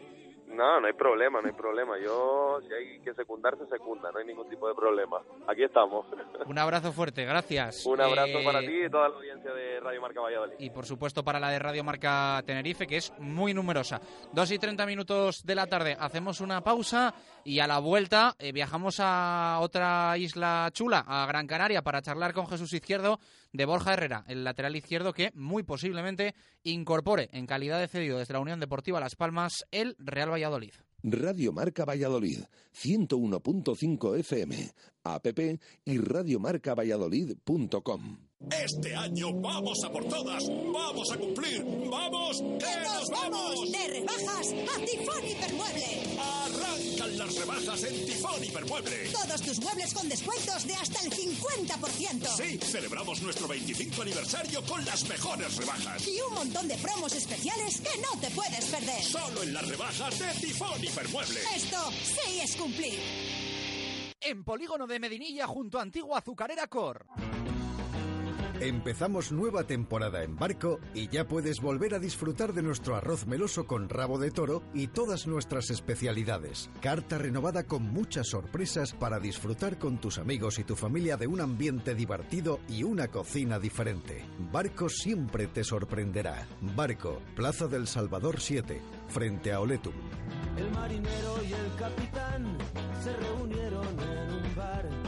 [SPEAKER 24] No, no hay problema, no hay problema. Yo, si hay que secundarse, secunda, no hay ningún tipo de problema. Aquí estamos.
[SPEAKER 3] Un abrazo fuerte, gracias. [LAUGHS]
[SPEAKER 24] Un abrazo eh, para ti y toda la audiencia de Radio Marca Valladolid.
[SPEAKER 3] Y por supuesto para la de Radio Marca Tenerife, que es muy numerosa. Dos y treinta minutos de la tarde, hacemos una pausa y a la vuelta eh, viajamos a otra isla chula, a Gran Canaria, para charlar con Jesús Izquierdo de Borja Herrera, el lateral izquierdo que muy posiblemente incorpore en calidad de cedido desde la Unión Deportiva Las Palmas el Real Valladolid.
[SPEAKER 2] Radio Marca Valladolid, 101.5 FM, app y radiomarcavalladolid.com.
[SPEAKER 25] Este año vamos a por todas, vamos a cumplir, vamos, que nos vamos.
[SPEAKER 26] De rebajas a Tifón Hipermueble.
[SPEAKER 25] Arrancan las rebajas en Tifón Hipermueble.
[SPEAKER 26] Todos tus muebles con descuentos de hasta el 50%.
[SPEAKER 25] Sí, celebramos nuestro 25 aniversario con las mejores rebajas.
[SPEAKER 26] Y un montón de promos especiales que no te puedes perder.
[SPEAKER 25] Solo en las rebajas de Tifón Hipermueble.
[SPEAKER 26] Esto sí es cumplir.
[SPEAKER 3] En Polígono de Medinilla junto a Antigua Azucarera Cor.
[SPEAKER 15] Empezamos nueva temporada en barco y ya puedes volver a disfrutar de nuestro arroz meloso con rabo de toro y todas nuestras especialidades. Carta renovada con muchas sorpresas para disfrutar con tus amigos y tu familia de un ambiente divertido y una cocina diferente. Barco siempre te sorprenderá. Barco, Plaza del Salvador 7, frente a Oletum.
[SPEAKER 27] El marinero y el capitán se reunieron en un bar.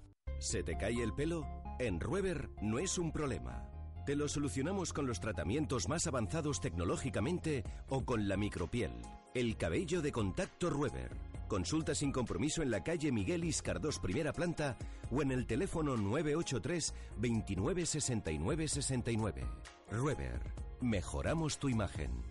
[SPEAKER 28] ¿Se te cae el pelo? En Rueber no es un problema. Te lo solucionamos con los tratamientos más avanzados tecnológicamente o con la micropiel. El cabello de contacto Rueber. Consulta sin compromiso en la calle Miguel Iscardós, primera planta, o en el teléfono 983 29 69 69. Rueber. Mejoramos tu imagen.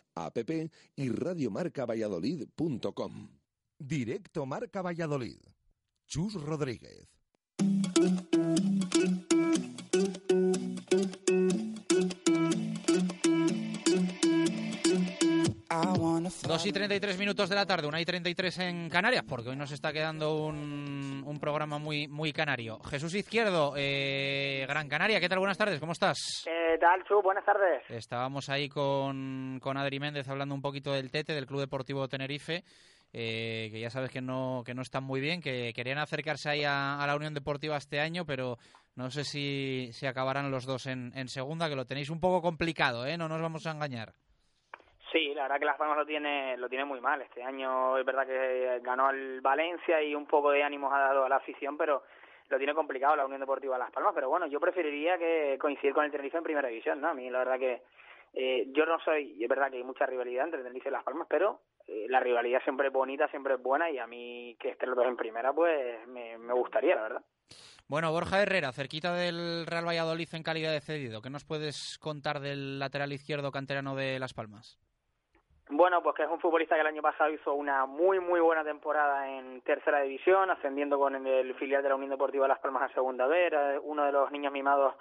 [SPEAKER 2] app y radiomarcavalladolid.com. Directo Marca Valladolid. Chus Rodríguez.
[SPEAKER 3] Dos y 33 minutos de la tarde, una y 33 en Canarias, porque hoy nos está quedando un, un programa muy, muy canario. Jesús Izquierdo, eh, Gran Canaria, ¿qué tal? Buenas tardes, ¿cómo estás?
[SPEAKER 29] ¿Qué tal, Chu? Buenas tardes.
[SPEAKER 3] Estábamos ahí con, con Adri Méndez hablando un poquito del Tete, del Club Deportivo Tenerife, eh, que ya sabes que no, que no están muy bien, que querían acercarse ahí a, a la Unión Deportiva este año, pero no sé si, si acabarán los dos en, en segunda, que lo tenéis un poco complicado, ¿eh? No nos vamos a engañar.
[SPEAKER 29] Sí, la verdad que Las Palmas lo tiene, lo tiene muy mal. Este año es verdad que ganó el Valencia y un poco de ánimos ha dado a la afición, pero lo tiene complicado la Unión Deportiva Las Palmas. Pero bueno, yo preferiría que coincidir con el Tenerife en Primera División, ¿no? A mí la verdad que eh, yo no soy, es verdad que hay mucha rivalidad entre Tenerife y Las Palmas, pero eh, la rivalidad siempre es bonita, siempre es buena y a mí que estén los dos en Primera, pues me, me gustaría, la verdad.
[SPEAKER 3] Bueno, Borja Herrera, cerquita del Real Valladolid en calidad de cedido, ¿qué nos puedes contar del lateral izquierdo canterano de Las Palmas?
[SPEAKER 29] Bueno, pues que es un futbolista que el año pasado hizo una muy, muy buena temporada en tercera división, ascendiendo con el filial de la Unión Deportiva Las Palmas a segunda era uno de los niños mimados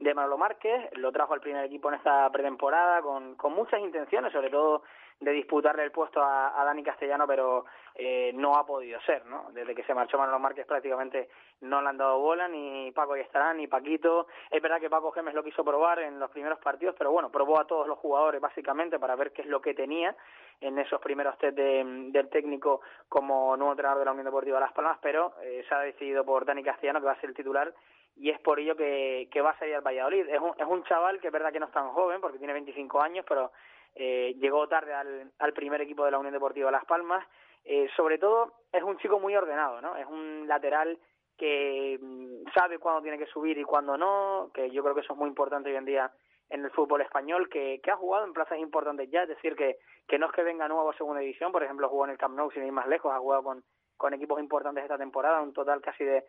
[SPEAKER 29] de Manolo Márquez, lo trajo al primer equipo en esta pretemporada con, con muchas intenciones, sobre todo de disputarle el puesto a, Dani Castellano, pero eh, no ha podido ser, ¿no? Desde que se marchó Manolo Márquez prácticamente no le han dado bola, ni Paco y estará, ni Paquito. Es verdad que Paco Gemes lo quiso probar en los primeros partidos, pero bueno, probó a todos los jugadores básicamente para ver qué es lo que tenía en esos primeros test de, del técnico como nuevo entrenador de la Unión Deportiva Las Palmas, pero eh, se ha decidido por Dani Castellano que va a ser el titular y es por ello que, que va a salir al Valladolid. Es un, es un chaval que es verdad que no es tan joven porque tiene 25 años, pero eh, llegó tarde al, al primer equipo de la Unión Deportiva Las Palmas. Eh, sobre todo es un chico muy ordenado, ¿no? Es un lateral que mm, sabe cuándo tiene que subir y cuándo no, que yo creo que eso es muy importante hoy en día en el fútbol español, que, que ha jugado en plazas importantes ya, es decir, que, que no es que venga nuevo a segunda división, por ejemplo, jugó en el Camp Nou sin ir más lejos, ha jugado con, con equipos importantes esta temporada, un total casi de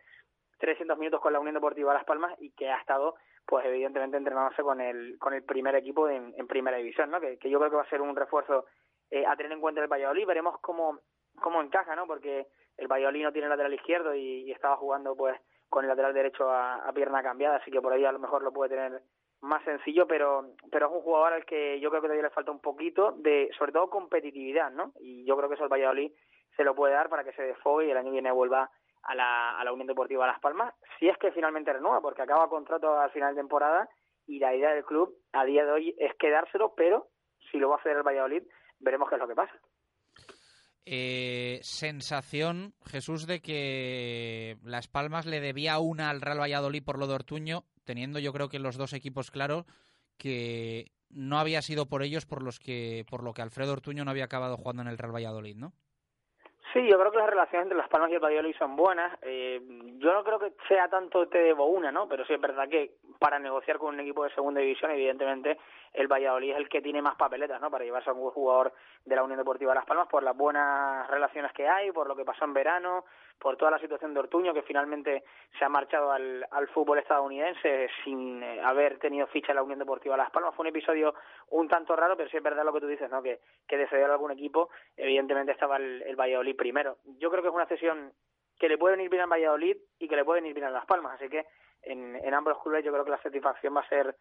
[SPEAKER 29] 300 minutos con la Unión Deportiva Las Palmas y que ha estado, pues evidentemente, entrenándose con el, con el primer equipo en, en primera división, ¿no? Que, que yo creo que va a ser un refuerzo eh, a tener en cuenta el Valladolid, veremos cómo cómo encaja, ¿no? Porque el Valladolid no tiene lateral izquierdo y, y estaba jugando pues con el lateral derecho a, a, pierna cambiada, así que por ahí a lo mejor lo puede tener más sencillo, pero pero es un jugador al que yo creo que todavía le falta un poquito de, sobre todo competitividad, ¿no? Y yo creo que eso el Valladolid se lo puede dar para que se desfogue y el año viene vuelva a la, a la Unión Deportiva Las Palmas, si es que finalmente renueva, porque acaba contrato al final de temporada y la idea del club a día de hoy es quedárselo, pero si lo va a hacer el Valladolid, veremos qué es lo que pasa.
[SPEAKER 3] Eh, sensación, Jesús, de que Las Palmas le debía una al Real Valladolid por lo de Ortuño, teniendo yo creo que los dos equipos claros que no había sido por ellos por los que por lo que Alfredo Ortuño no había acabado jugando en el Real Valladolid, ¿no?
[SPEAKER 29] Sí, yo creo que las relaciones entre Las Palmas y el Valladolid son buenas. Eh, yo no creo que sea tanto te debo una, ¿no? Pero sí es verdad que para negociar con un equipo de segunda división, evidentemente el Valladolid es el que tiene más papeletas, ¿no? Para llevarse a un jugador de la Unión Deportiva Las Palmas por las buenas relaciones que hay, por lo que pasó en verano, por toda la situación de Ortuño, que finalmente se ha marchado al, al fútbol estadounidense sin eh, haber tenido ficha en la Unión Deportiva Las Palmas. Fue un episodio un tanto raro, pero sí es verdad lo que tú dices, ¿no? Que, que de ceder a algún equipo, evidentemente estaba el, el Valladolid primero. Yo creo que es una cesión que le puede venir bien al Valladolid y que le puede venir bien a Las Palmas, así que en, en ambos clubes yo creo que la satisfacción va a ser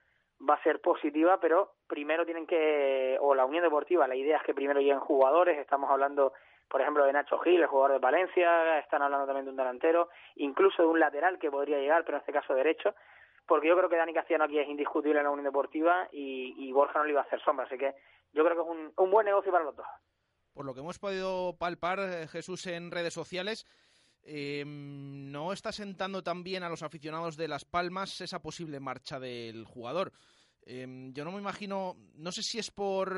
[SPEAKER 29] va a ser positiva, pero primero tienen que, o la Unión Deportiva, la idea es que primero lleguen jugadores, estamos hablando, por ejemplo, de Nacho Gil, el jugador de Valencia, están hablando también de un delantero, incluso de un lateral que podría llegar, pero en este caso derecho, porque yo creo que Dani Castellano aquí es indiscutible en la Unión Deportiva y, Borja no le iba a hacer sombra, así que yo creo que es un, un buen negocio para los dos.
[SPEAKER 8] Por lo que hemos podido palpar, eh, Jesús, en redes sociales, eh, no está sentando también a los aficionados de Las Palmas esa posible marcha del jugador. Eh, yo no me imagino, no sé si es por,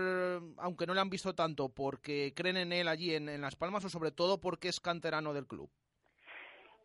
[SPEAKER 8] aunque no le han visto tanto, porque creen en él allí en, Las Palmas o sobre todo porque es canterano del club.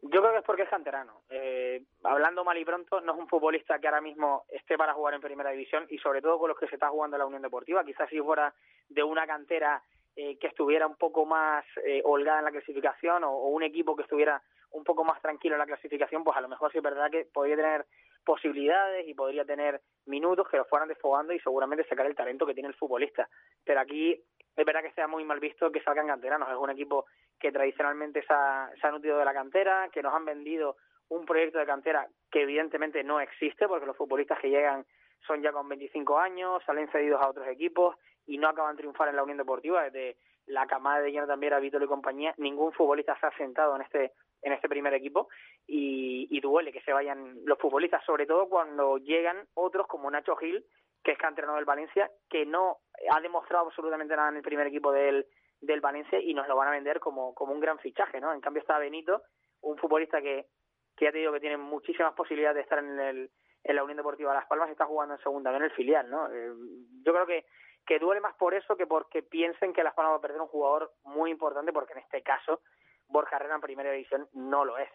[SPEAKER 29] Yo creo que es porque es canterano. Eh, hablando mal y pronto, no es un futbolista que ahora mismo esté para jugar en primera división y sobre todo con los que se está jugando en la Unión Deportiva. Quizás si fuera de una cantera eh, que estuviera un poco más eh, holgada en la clasificación o, un equipo que estuviera un poco más tranquilo en la clasificación, pues a lo mejor sí es verdad que podría tener posibilidades y podría tener minutos que lo fueran desfogando y seguramente sacar el talento que tiene el futbolista. Pero aquí es verdad que sea muy mal visto que salgan canteranos. Es un equipo que tradicionalmente se ha, se ha nutrido de la cantera, que nos han vendido un proyecto de cantera que evidentemente no existe porque los futbolistas que llegan son ya con 25 años, salen cedidos a otros equipos y no acaban de triunfar en la Unión Deportiva. Desde la camada de lleno también a Vítor y compañía, ningún futbolista se ha sentado en este en este primer equipo y, y duele que se vayan los futbolistas, sobre todo cuando llegan otros como Nacho Gil, que es canterano del Valencia, que no ha demostrado absolutamente nada en el primer equipo del, del Valencia y nos lo van a vender como, como un gran fichaje, ¿no? En cambio está Benito, un futbolista que, que ya te digo que tiene muchísimas posibilidades de estar en el en la Unión Deportiva Las Palmas está jugando en segunda, no en el filial, ¿no? Eh, yo creo que que duele más por eso que porque piensen que Las Palmas va a perder un jugador muy importante, porque en este caso Borja Herrera en primera división no lo es.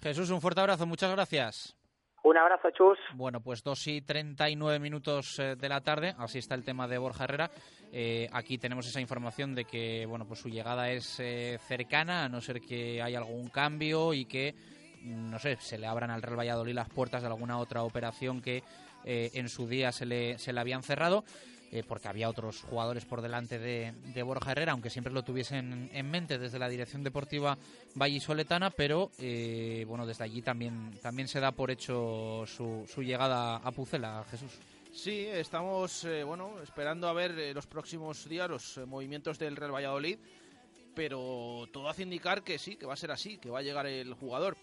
[SPEAKER 3] Jesús, un fuerte abrazo, muchas gracias.
[SPEAKER 29] Un abrazo, Chus.
[SPEAKER 3] Bueno, pues 2 y 39 minutos eh, de la tarde, así está el tema de Borja Herrera. Eh, aquí tenemos esa información de que bueno, pues su llegada es eh, cercana, a no ser que haya algún cambio y que, no sé, se le abran al Real Valladolid las puertas de alguna otra operación que eh, en su día se le, se le habían cerrado. Eh, porque había otros jugadores por delante de, de, Borja Herrera, aunque siempre lo tuviesen en mente desde la dirección deportiva vallisoletana, pero eh, bueno, desde allí también, también se da por hecho su, su llegada a Pucela, Jesús.
[SPEAKER 8] Sí, estamos eh, bueno esperando a ver eh, los próximos días los eh, movimientos del Real Valladolid, pero todo hace indicar que sí, que va a ser así, que va a llegar el jugador.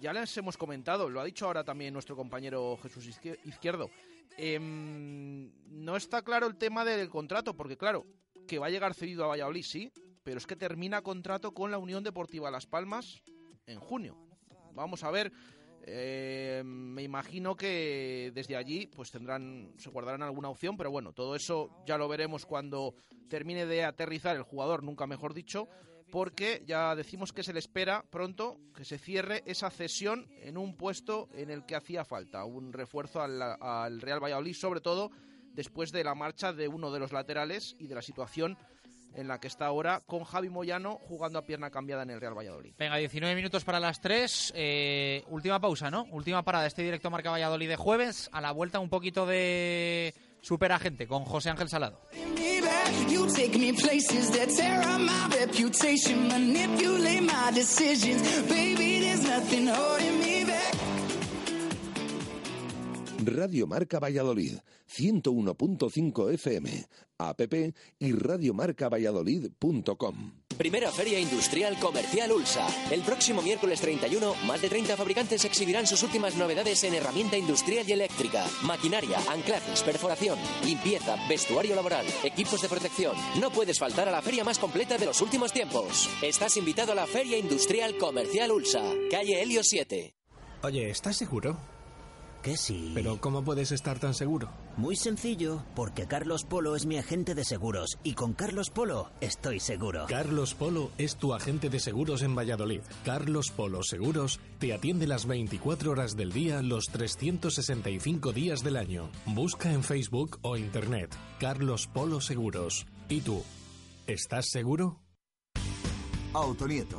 [SPEAKER 8] Ya les hemos comentado, lo ha dicho ahora también nuestro compañero Jesús Izquier- Izquierdo. Em, no está claro el tema del contrato, porque claro, que va a llegar cedido a Valladolid, sí, pero es que termina contrato con la Unión Deportiva Las Palmas en junio. Vamos a ver. eh, me imagino que desde allí pues tendrán se guardarán alguna opción, pero bueno, todo eso ya lo veremos cuando termine de aterrizar el jugador, nunca mejor dicho, porque ya decimos que se le espera pronto que se cierre esa cesión en un puesto en el que hacía falta, un refuerzo al, al Real Valladolid, sobre todo después de la marcha de uno de los laterales y de la situación en la que está ahora con Javi Moyano jugando a pierna cambiada en el Real Valladolid.
[SPEAKER 3] Venga, 19 minutos para las 3. eh, última pausa, ¿no? Última parada este directo Marca Valladolid de jueves. A la vuelta un poquito de superagente con José Ángel Salado.
[SPEAKER 2] Radio Marca Valladolid, 101.5 FM, app y radiomarcavalladolid.com.
[SPEAKER 30] Primera Feria Industrial Comercial Ulsa. El próximo miércoles 31, más de 30 fabricantes exhibirán sus últimas novedades en herramienta industrial y eléctrica, maquinaria, anclajes, perforación, limpieza, vestuario laboral, equipos de protección. No puedes faltar a la feria más completa de los últimos tiempos. Estás invitado a la Feria Industrial Comercial Ulsa, calle Helio 7.
[SPEAKER 31] Oye, ¿estás seguro?
[SPEAKER 32] Que sí.
[SPEAKER 31] Pero ¿cómo puedes estar tan seguro?
[SPEAKER 32] Muy sencillo, porque Carlos Polo es mi agente de seguros y con Carlos Polo estoy seguro.
[SPEAKER 18] Carlos Polo es tu agente de seguros en Valladolid. Carlos Polo Seguros te atiende las 24 horas del día, los 365 días del año. Busca en Facebook o Internet Carlos Polo Seguros. ¿Y tú? ¿Estás seguro?
[SPEAKER 33] Autonieto,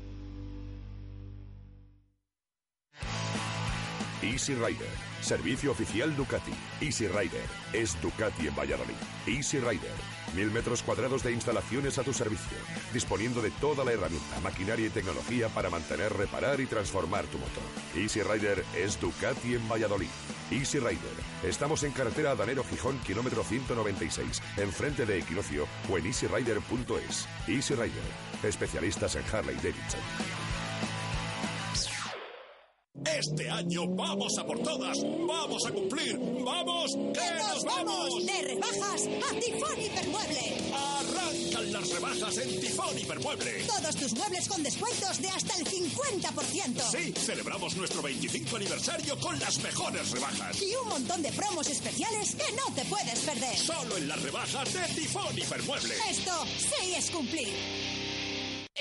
[SPEAKER 34] Easy Rider, servicio oficial Ducati. Easy Rider es Ducati en Valladolid. Easy Rider, mil metros cuadrados de instalaciones a tu servicio, disponiendo de toda la herramienta, maquinaria y tecnología para mantener, reparar y transformar tu motor. Easy Rider es Ducati en Valladolid. Easy Rider, estamos en carretera Adanero Gijón, kilómetro 196, enfrente de Equinoccio o en easyrider.es. Easy Rider, especialistas en Harley Davidson.
[SPEAKER 25] Este año vamos a por todas, vamos a cumplir, vamos, que nos vamos.
[SPEAKER 26] De rebajas a Tifón Hipermueble.
[SPEAKER 25] Arrancan las rebajas en Tifón Hipermueble.
[SPEAKER 26] Todos tus muebles con descuentos de hasta el 50%.
[SPEAKER 25] Sí, celebramos nuestro 25 aniversario con las mejores rebajas.
[SPEAKER 26] Y un montón de promos especiales que no te puedes perder.
[SPEAKER 25] Solo en las rebajas de Tifón Hipermueble.
[SPEAKER 26] Esto sí es cumplir.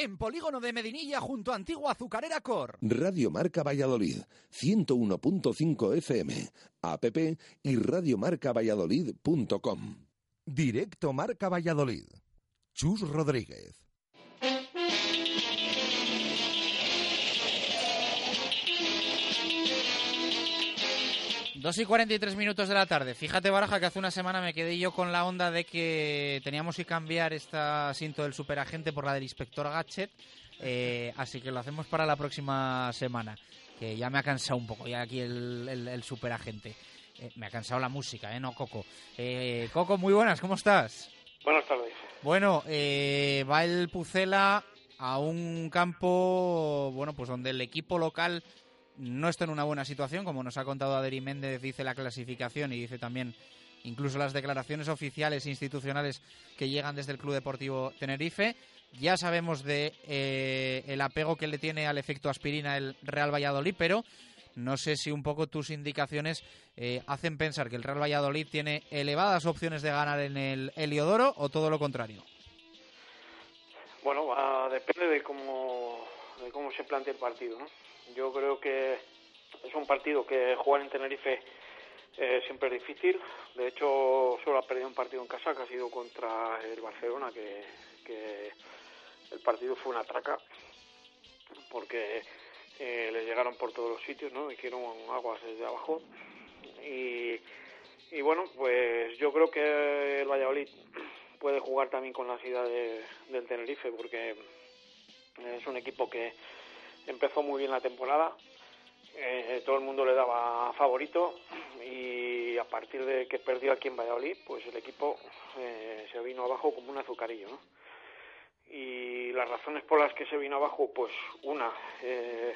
[SPEAKER 3] En Polígono de Medinilla junto a Antigua Azucarera Cor.
[SPEAKER 2] Radio Marca Valladolid, 101.5 FM, app y radiomarcavalladolid.com. Directo Marca Valladolid. Chus Rodríguez.
[SPEAKER 3] Dos y 43 minutos de la tarde. Fíjate, Baraja, que hace una semana me quedé yo con la onda de que teníamos que cambiar esta cinto del superagente por la del inspector Gadget. eh, así que lo hacemos para la próxima semana. Que ya me ha cansado un poco, ya aquí el, el- el superagente. Eh, me ha cansado la música, ¿eh? No, Coco. Eh, Coco, muy buenas, ¿cómo estás?
[SPEAKER 35] Buenas tardes.
[SPEAKER 3] Bueno, eh, va el Pucela a un campo, bueno, pues donde el equipo local no está en una buena situación, como nos ha contado Adri Méndez, dice la clasificación y dice también incluso las declaraciones oficiales e institucionales que llegan desde el Club Deportivo Tenerife. Ya sabemos de eh, el apego que le tiene al efecto aspirina el Real Valladolid, pero no sé si un poco tus indicaciones eh, hacen pensar que el Real Valladolid tiene elevadas opciones de ganar en el Heliodoro o todo lo contrario.
[SPEAKER 35] Bueno, depende de cómo, de cómo se plantea el partido, ¿no? Yo creo que es un partido que jugar en Tenerife eh, siempre es difícil. De hecho, solo ha perdido un partido en casa, que ha sido contra el Barcelona, que, porque el partido fue una traca, porque eh, les llegaron por todos los sitios, ¿no? Hicieron aguas desde abajo y, y bueno, pues yo creo que el Valladolid puede jugar también con las ideas del Tenerife porque es un equipo que empezó muy bien la temporada, eh, todo el mundo le daba favorito y a partir de que perdió aquí en Valladolid, pues el equipo eh, se vino abajo como un azucarillo, ¿no? Y las razones por las que se vino abajo, pues una eh,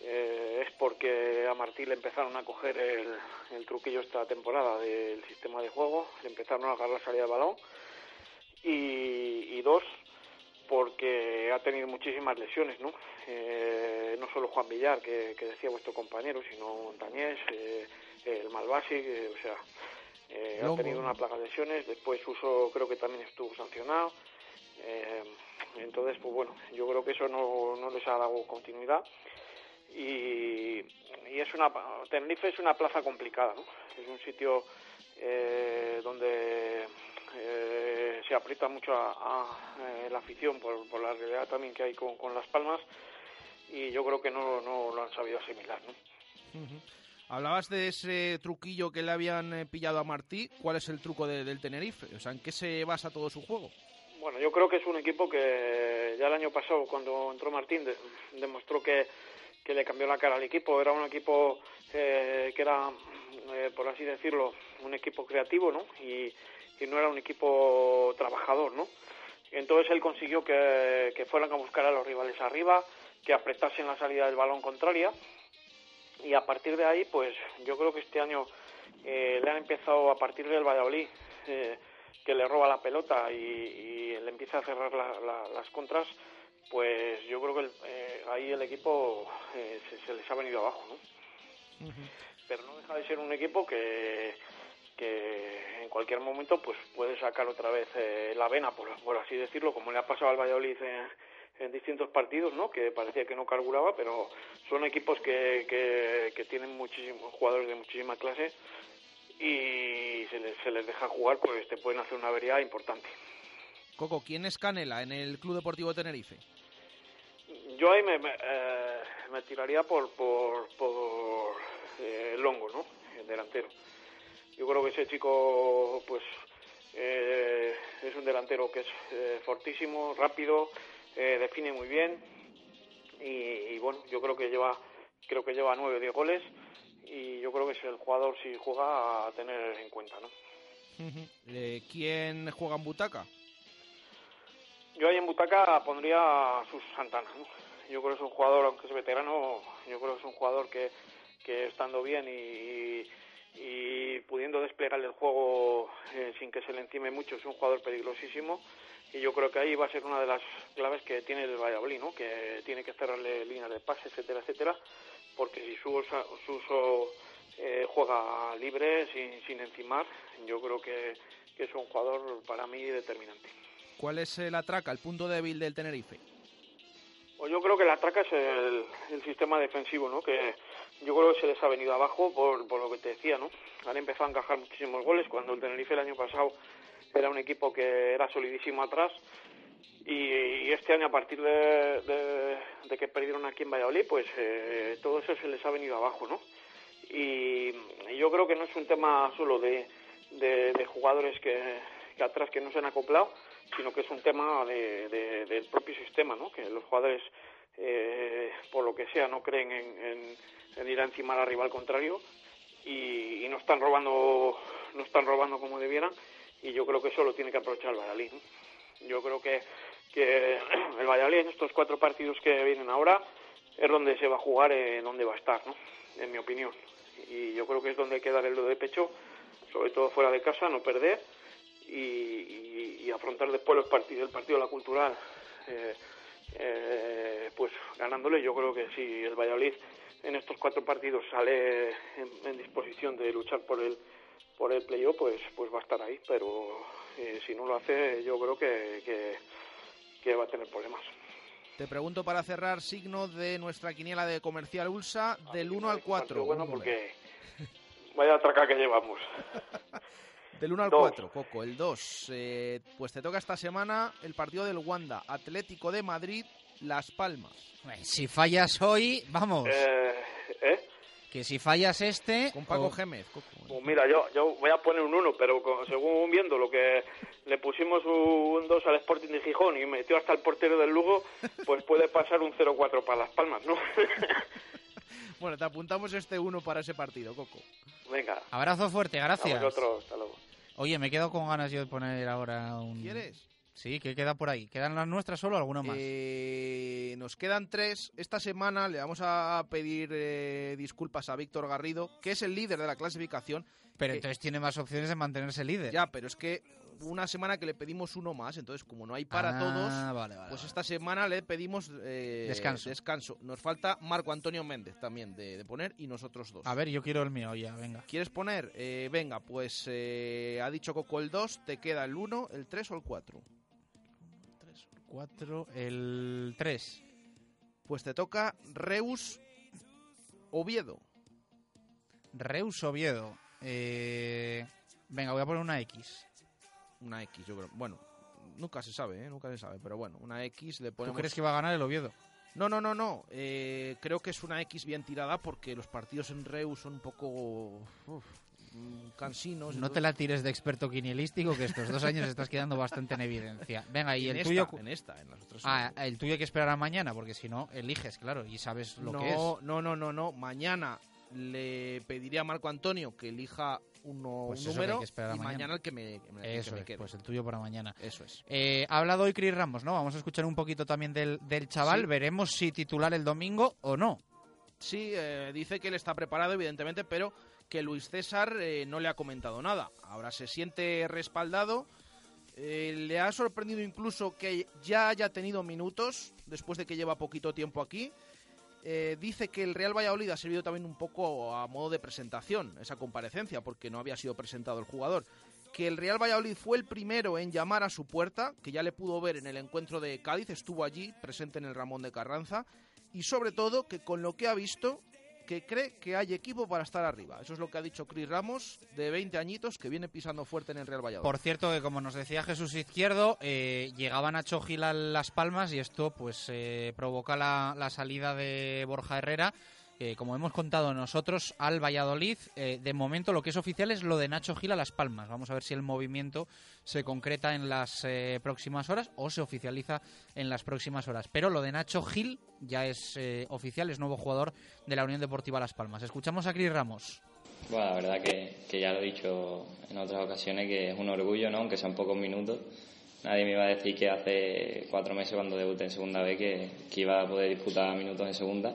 [SPEAKER 35] es porque a Martí le empezaron a coger el, truquillo esta temporada del sistema de juego, le empezaron a agarrar la salida del balón y dos, porque ha tenido muchísimas lesiones, ¿no? Eh, no solo Juan Villar, que, que, decía vuestro compañero, sino Montañés, eh, el Malvasi, o sea, eh, ha tenido una plaga de lesiones, después Uso creo que también estuvo sancionado, eh, entonces, pues bueno, yo creo que eso no, no les ha dado continuidad y, y es una, Tenerife es una plaza complicada, ¿no? Es un sitio eh, donde eh, se aprieta mucho a, a eh, la afición por, por, la realidad también que hay con, con, Las Palmas y yo creo que no, no lo han sabido asimilar. ¿no?
[SPEAKER 8] Uh -huh. Hablabas de ese truquillo que le habían eh, pillado a Martí. ¿Cuál es el truco de, del Tenerife? O sea, ¿en qué se basa todo su juego?
[SPEAKER 35] Bueno, yo creo que es un equipo que ya el año pasado, cuando entró Martín, de, demostró que, que le cambió la cara al equipo. Era un equipo eh, que era, eh, por así decirlo, un equipo creativo, ¿no? Y, y no era un equipo trabajador, ¿no? Entonces él consiguió que, que, fueran a buscar a los rivales arriba, que apretasen la salida del balón contraria y a partir de ahí, pues yo creo que este año eh, le han empezado a partir del Valladolid, eh, que le roba la pelota y, y le empieza a cerrar la, la, las contras, pues yo creo que el, eh, ahí el equipo eh, se, se, les ha venido abajo, ¿no? Uh -huh. Pero no deja de ser un equipo que que en cualquier momento pues puede sacar otra vez eh, la vena, por, por, así decirlo, como le ha pasado al Valladolid en, en, distintos partidos, ¿no? Que parecía que no carburaba, pero son equipos que, que, que tienen muchísimos jugadores de muchísima clase y se les, se les deja jugar, pues te pueden hacer una avería importante.
[SPEAKER 8] Coco, ¿quién es Canela en el Club Deportivo Tenerife?
[SPEAKER 35] Yo ahí me, me, eh, me tiraría por, por, por eh, Longo, ¿no? El delantero yo creo que ese chico pues eh, es un delantero que es eh, fortísimo, rápido, eh, define muy bien y, y, bueno, yo creo que lleva creo que lleva nueve o diez goles y yo creo que es el jugador si juega a tener en cuenta, ¿no?
[SPEAKER 8] -huh. ¿Quién juega en Butaca?
[SPEAKER 35] Yo ahí en Butaca pondría a Sus Santana, ¿no? Yo creo que es un jugador, aunque es veterano, yo creo que es un jugador que, que estando bien y, y y pudiendo desplegar el juego eh, sin que se le encime mucho es un jugador peligrosísimo y yo creo que ahí va a ser una de las claves que tiene el Valladolid, ¿no? que tiene que cerrarle líneas de pase, etcétera, etcétera, porque si su uso eh, juega libre, sin, sin encimar, yo creo que, que, es un jugador para mí determinante.
[SPEAKER 8] ¿Cuál es la traca, el punto débil del Tenerife?
[SPEAKER 35] Pues yo creo que la traca es el, el sistema defensivo, ¿no? que yo creo que se les ha venido abajo por, por lo que te decía, ¿no? Han empezado a encajar muchísimos goles cuando el Tenerife el año pasado era un equipo que era solidísimo atrás y, este año a partir de, de, de, que perdieron aquí en Valladolid, pues eh, todo eso se les ha venido abajo, ¿no? Y, yo creo que no es un tema solo de, de, de jugadores que, que, atrás que no se han acoplado, sino que es un tema de, del propio sistema, ¿no? Que los jugadores, eh, por lo que sea, no creen en, en en ir a encimar al rival contrario y, y, no están robando no están robando como debieran y yo creo que eso lo tiene que aprovechar el Valladolid. Yo creo que, que [CLEARS THROAT] el Valladolid en estos cuatro partidos que vienen ahora es donde se va a jugar, eh, donde va a estar, ¿no? en mi opinión. Y yo creo que es donde hay que dar el do de pecho, sobre todo fuera de casa, no perder y, y, y afrontar después los partidos, el partido de la cultural, eh, eh, pues ganándole. Yo creo que si el Valladolid en estos cuatro partidos sale en, en disposición de luchar por el por el playoff, pues pues va a estar ahí, pero eh, si no lo hace, yo creo que, que, que, va a tener problemas.
[SPEAKER 8] Te pregunto para cerrar signos de nuestra quiniela de comercial Ulsa del 1 al 4.
[SPEAKER 35] Bueno, porque vaya traca que llevamos. [LAUGHS]
[SPEAKER 8] Del 1 al
[SPEAKER 35] Dos.
[SPEAKER 8] 4, Coco, el 2. Eh, pues te toca esta semana el partido del Wanda, Atlético de Madrid, Las Palmas.
[SPEAKER 3] Si fallas hoy, vamos.
[SPEAKER 35] Eh, ¿eh?
[SPEAKER 3] Que si fallas este...
[SPEAKER 8] Con Paco
[SPEAKER 3] o-
[SPEAKER 8] Gémez, Coco.
[SPEAKER 35] Pues mira, yo, yo voy a poner un 1, pero con- según viendo lo que le pusimos un 2 al Sporting de Gijón y metió hasta el portero del Lugo, pues puede pasar un 0-4 para Las Palmas, ¿no? [LAUGHS]
[SPEAKER 8] Bueno, te apuntamos este 1 para ese partido, Coco.
[SPEAKER 35] Venga.
[SPEAKER 3] Abrazo fuerte,
[SPEAKER 35] A
[SPEAKER 3] gracias.
[SPEAKER 35] vosotros, hasta luego.
[SPEAKER 3] Oye, me quedo con ganas yo de poner ahora un...
[SPEAKER 8] ¿Quieres?
[SPEAKER 3] Sí, ¿qué queda por ahí? ¿Quedan las nuestras solo o alguna más?
[SPEAKER 8] Eh, nos quedan tres. Esta semana le vamos a pedir eh, disculpas a Víctor Garrido, que es el líder de la clasificación.
[SPEAKER 3] Pero
[SPEAKER 8] que-
[SPEAKER 3] entonces tiene más opciones de mantenerse líder.
[SPEAKER 8] Ya, pero es que una semana que le pedimos uno más, entonces como no hay para
[SPEAKER 3] Ah,
[SPEAKER 8] todos,
[SPEAKER 3] vale, vale,
[SPEAKER 8] pues esta semana le pedimos eh,
[SPEAKER 3] Descanso.
[SPEAKER 8] descanso. Nos falta Marco Antonio Méndez también de, de poner y nosotros dos.
[SPEAKER 3] A ver, yo quiero el mío ya, venga.
[SPEAKER 8] ¿Quieres poner? Eh, venga, pues eh, ha dicho Coco el 2, te queda el 1, el 3 o el 4.
[SPEAKER 3] 4, el 3.
[SPEAKER 8] Pues te toca Reus Oviedo.
[SPEAKER 3] Reus Oviedo. Eh, Venga, voy a poner una X.
[SPEAKER 8] Una X, yo creo. Bueno, nunca se sabe, ¿eh? Nunca se sabe. Pero bueno, una X le
[SPEAKER 3] ¿Tú
[SPEAKER 8] ponemos...
[SPEAKER 3] crees que va a ganar el Oviedo?
[SPEAKER 8] No, no, no, no. Eh, creo que es una X bien tirada porque los partidos en Reus son un poco uf, cansinos.
[SPEAKER 3] No te la tires de experto quinielístico, que estos dos años estás quedando bastante en evidencia. Venga, y
[SPEAKER 8] En
[SPEAKER 3] el
[SPEAKER 8] esta,
[SPEAKER 3] tuyo.
[SPEAKER 8] en esta, en las otras
[SPEAKER 3] Ah, el tuyo hay que esperar a mañana, porque si no, eliges, claro, y sabes lo
[SPEAKER 8] no,
[SPEAKER 3] que es.
[SPEAKER 8] No, no, no, no. Mañana le pediría a Marco Antonio que elija uno,
[SPEAKER 3] Pues
[SPEAKER 8] un
[SPEAKER 3] que
[SPEAKER 8] número
[SPEAKER 3] que a
[SPEAKER 8] y
[SPEAKER 3] mañana.
[SPEAKER 8] mañana el que me, que
[SPEAKER 3] Eso
[SPEAKER 8] me
[SPEAKER 3] es,
[SPEAKER 8] quede.
[SPEAKER 3] pues el tuyo para mañana.
[SPEAKER 8] Eso es.
[SPEAKER 3] Eh, ha hablado hoy Cris Ramos, ¿no? Vamos a escuchar un poquito también del, del chaval.
[SPEAKER 8] Sí.
[SPEAKER 3] Veremos si titular el domingo o no.
[SPEAKER 8] Sí, eh, dice que él está preparado, evidentemente, pero que Luis César eh, no le ha comentado nada. Ahora se siente respaldado. Eh, le ha sorprendido incluso que ya haya tenido minutos después de que lleva poquito tiempo aquí. Eh, dice que el Real Valladolid ha servido también un poco a modo de presentación, esa comparecencia, porque no había sido presentado el jugador. Que el Real Valladolid fue el primero en llamar a su puerta, que ya le pudo ver en el encuentro de Cádiz, estuvo allí, presente en el Ramón de Carranza, y sobre todo que con lo que ha visto, que cree que hay equipo para estar arriba. Eso es lo que ha dicho Cris Ramos, de 20 añitos, que viene pisando fuerte en el Real Valladolid.
[SPEAKER 3] Por cierto, que como nos decía Jesús Izquierdo, eh, llegaba Nacho a Las Palmas y esto pues eh, provoca la salida de Borja Herrera. Que, como hemos contado nosotros, al Valladolid. Eh, de momento lo que es oficial es lo de Nacho Gil a Las Palmas. Vamos a ver si el movimiento se concreta en las eh, próximas horas o se oficializa en las próximas horas. Pero lo de Nacho Gil ya es eh, oficial, es nuevo jugador de la Unión Deportiva Las Palmas. Escuchamos a Cris Ramos.
[SPEAKER 36] Bueno, la verdad que, ya lo he dicho en otras ocasiones que es un orgullo, ¿no? aunque sean pocos minutos. Nadie me iba a decir que hace cuatro meses cuando debuté en segunda vez que, que iba a poder disputar minutos en segunda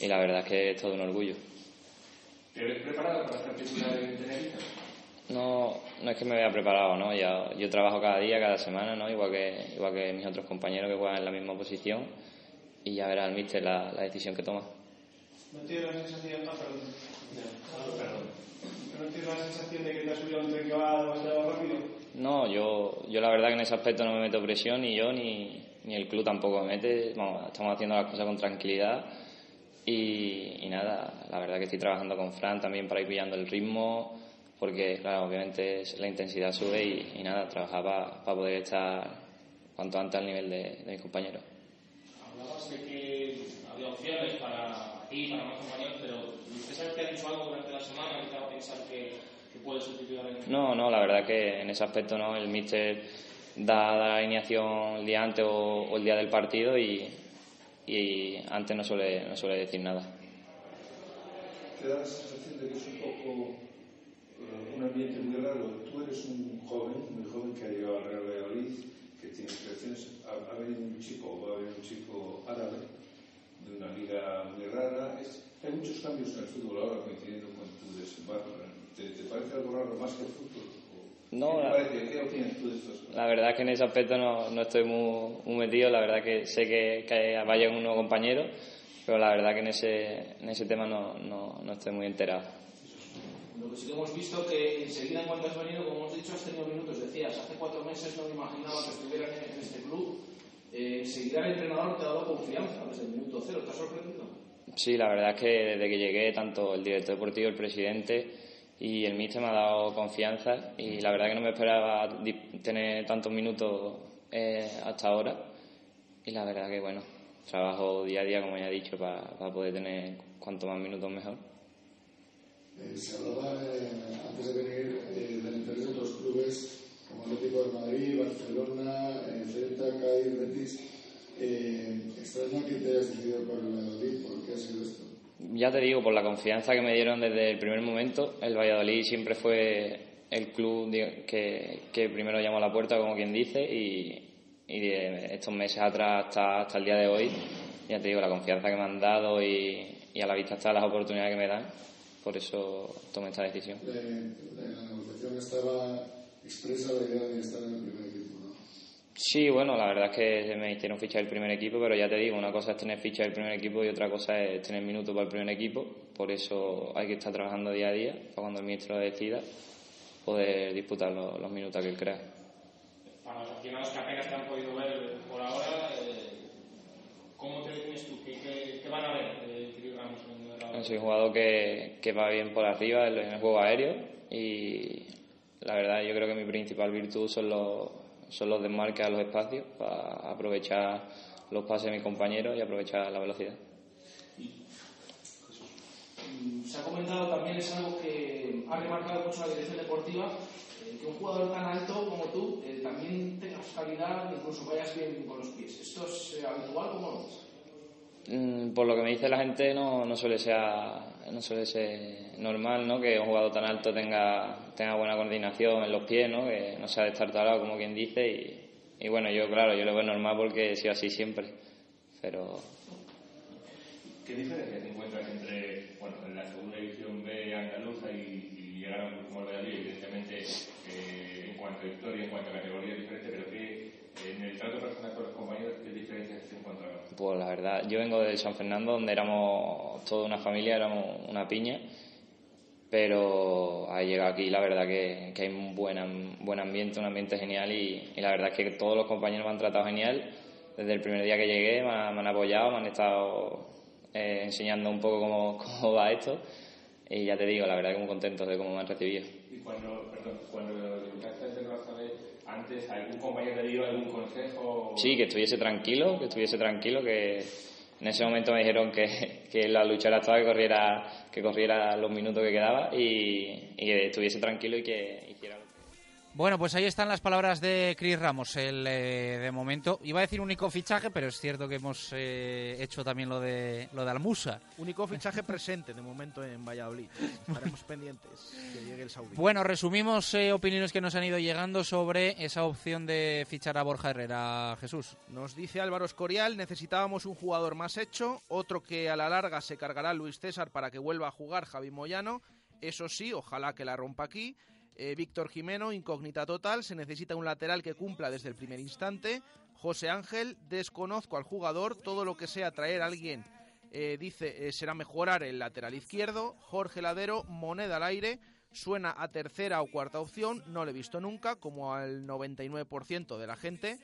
[SPEAKER 36] y la verdad es que es todo un orgullo.
[SPEAKER 37] ¿Te ves preparado para estar titular en Tenerife?
[SPEAKER 36] No, no es que me vea preparado, ¿no? Ya, yo trabajo cada día, cada semana, ¿no? Igual que, igual que mis otros compañeros que juegan en la misma posición y ya verá el míster la, la decisión que toma.
[SPEAKER 37] ¿No tienes la sensación, ah, perdón, Ah, perdón. ¿No tienes la sensación de que te has subido un tren que va demasiado rápido?
[SPEAKER 36] No, yo, yo la verdad que en ese aspecto no me meto presión, ni yo ni, ni el club tampoco me mete. Vamos, estamos haciendo las cosas con tranquilidad y, y nada, la verdad que estoy trabajando con Fran también para ir pillando el ritmo, porque claro, obviamente la intensidad sube y, y nada, trabajar para poder estar cuanto antes al nivel de, de mis compañeros.
[SPEAKER 37] Hablabas de que había opciones para ti, para más compañeros, pero ¿usted que ha dicho algo durante la semana que te va a pensar que, que puede sustituir en
[SPEAKER 36] No, no, la verdad que en ese aspecto no, el míster da, da la alineación el día antes o, o el día del partido y, y antes no suele, no suele decir nada.
[SPEAKER 37] Te da la sensación de que es un poco eh, un ambiente muy raro. Tú eres un joven, muy joven que ha llegado al Real Valladolid, que tiene aspiraciones. Ha, ha venido un chico, va a venir un chico árabe de una liga muy rara. Es, hay muchos cambios en el fútbol ahora coincidiendo con tu desembarco. ¿Te, te parece algo raro más que el fútbol?
[SPEAKER 36] No,
[SPEAKER 37] ¿Qué, te
[SPEAKER 36] la-
[SPEAKER 37] parece? ¿Qué opinas tú de estas cosas?
[SPEAKER 36] La verdad es que en ese aspecto no, no estoy muy, muy metido, la verdad que sé que, que vaya un nuevo compañero, pero la verdad que en ese, en ese tema no, no, no estoy muy enterado.
[SPEAKER 37] Lo que sí que hemos visto que enseguida en cuanto has venido, como hemos dicho, has tenido minutos. Decías, hace cuatro meses no me imaginaba que estuvieras en, en este club. Eh, enseguida el entrenador te ha dado confianza desde el minuto cero. ¿Te ha sorprendido?
[SPEAKER 36] Sí, la verdad es que desde que llegué, tanto el director deportivo, el presidente y el míster me ha dado confianza y la verdad que no me esperaba tener tantos minutos eh, hasta ahora y la verdad que bueno, trabajo día a día como ya he dicho para, poder tener cuanto más minutos mejor.
[SPEAKER 38] Eh, se hablaba eh, antes de venir del interés de otros clubes como Atlético de Madrid, Barcelona, Celta, Cádiz, Betis. extraña que te hayas decidido por el Madrid, ¿por qué ha sido esto?
[SPEAKER 36] Ya te digo, por la confianza que me dieron desde el primer momento, el Valladolid siempre fue el club que, que primero llamó a la puerta, como quien dice, y, estos meses atrás hasta, hasta el día de hoy, ya te digo, la confianza que me han dado y, a la vista están las oportunidades que me dan, por eso tomé esta decisión.
[SPEAKER 38] la negociación estaba expresa la idea de estar en el primer equipo.
[SPEAKER 36] Sí, bueno, la verdad es que me hicieron fichar el primer equipo, pero ya te digo, una cosa es tener ficha del primer equipo y otra cosa es tener minutos para el primer equipo. Por eso hay que estar trabajando día a día para cuando el ministro decida poder disputar los, minutos que él crea.
[SPEAKER 39] Para los aficionados que apenas te han podido ver por ahora, eh, ¿cómo te defines tú? ¿Qué, van a ver
[SPEAKER 36] en Soy un jugador que, que va bien por arriba en el juego aéreo y la verdad yo creo que mi principal virtud son los son los desmarques a los espacios para aprovechar los pases de mis compañeros y aprovechar la velocidad.
[SPEAKER 39] Se ha comentado también, es algo que ha remarcado mucho la dirección deportiva, eh, que un jugador tan alto como tú eh, también tengas calidad, incluso vayas bien con los pies. ¿Esto es eh, habitual o no?
[SPEAKER 36] Mm, por lo que me dice la gente, no, no, suele ser, no suele ser normal ¿no? que un jugador tan alto tenga, tenga buena coordinación en los pies, ¿no? que no sea destartalado, como quien dice. Y, y bueno, yo, claro, yo lo veo normal porque he sido así siempre. Pero.
[SPEAKER 39] ¿Qué diferencia te encuentras entre bueno, en la segunda división B andaluza y, y llegar a un Valladolid? Evidentemente, eh, en cuanto a historia, en cuanto a categoría diferente, pero que en el trato personal con los compañeros, ¿qué diferencias se encuentran?
[SPEAKER 36] Pues la verdad, yo vengo de San Fernando, donde éramos toda una familia, éramos una piña, pero ha llegado aquí la verdad que, hay un buen, buen ambiente, un ambiente genial y, la verdad es que todos los compañeros me han tratado genial. Desde el primer día que llegué me, han, apoyado, me han estado eh, enseñando un poco cómo, [LAUGHS] cómo va esto y ya te digo, la verdad que muy contento de cómo me han recibido.
[SPEAKER 39] ¿Y cuando, perdón, cuando algún compañero te dio algún consejo?
[SPEAKER 36] Sí, que estuviese tranquilo, que estuviese tranquilo, que en ese momento me dijeron que, que la lucha era toda, que corriera, que corriera los minutos que quedaba y, que estuviese tranquilo y que
[SPEAKER 3] bueno, pues ahí están las palabras de Chris Ramos. El, eh, de momento, iba a decir único fichaje, pero es cierto que hemos eh, hecho también lo de lo de Almusa.
[SPEAKER 8] Único fichaje presente de momento en Valladolid. Estaremos pendientes que llegue el Saudí.
[SPEAKER 3] Bueno, resumimos eh, opiniones que nos han ido llegando sobre esa opción de fichar a Borja Herrera. Jesús.
[SPEAKER 8] Nos dice Álvaro Escorial, necesitábamos un jugador más hecho, otro que a la larga se cargará Luis César para que vuelva a jugar Javi Moyano. Eso sí, ojalá que la rompa aquí. Eh, Víctor Jimeno, incógnita total, se necesita un lateral que cumpla desde el primer instante. José Ángel, desconozco al jugador, todo lo que sea traer a alguien, eh, dice, eh, será mejorar el lateral izquierdo. Jorge Ladero, moneda al aire, suena a tercera o cuarta opción, no lo he visto nunca, como al 99% de la gente.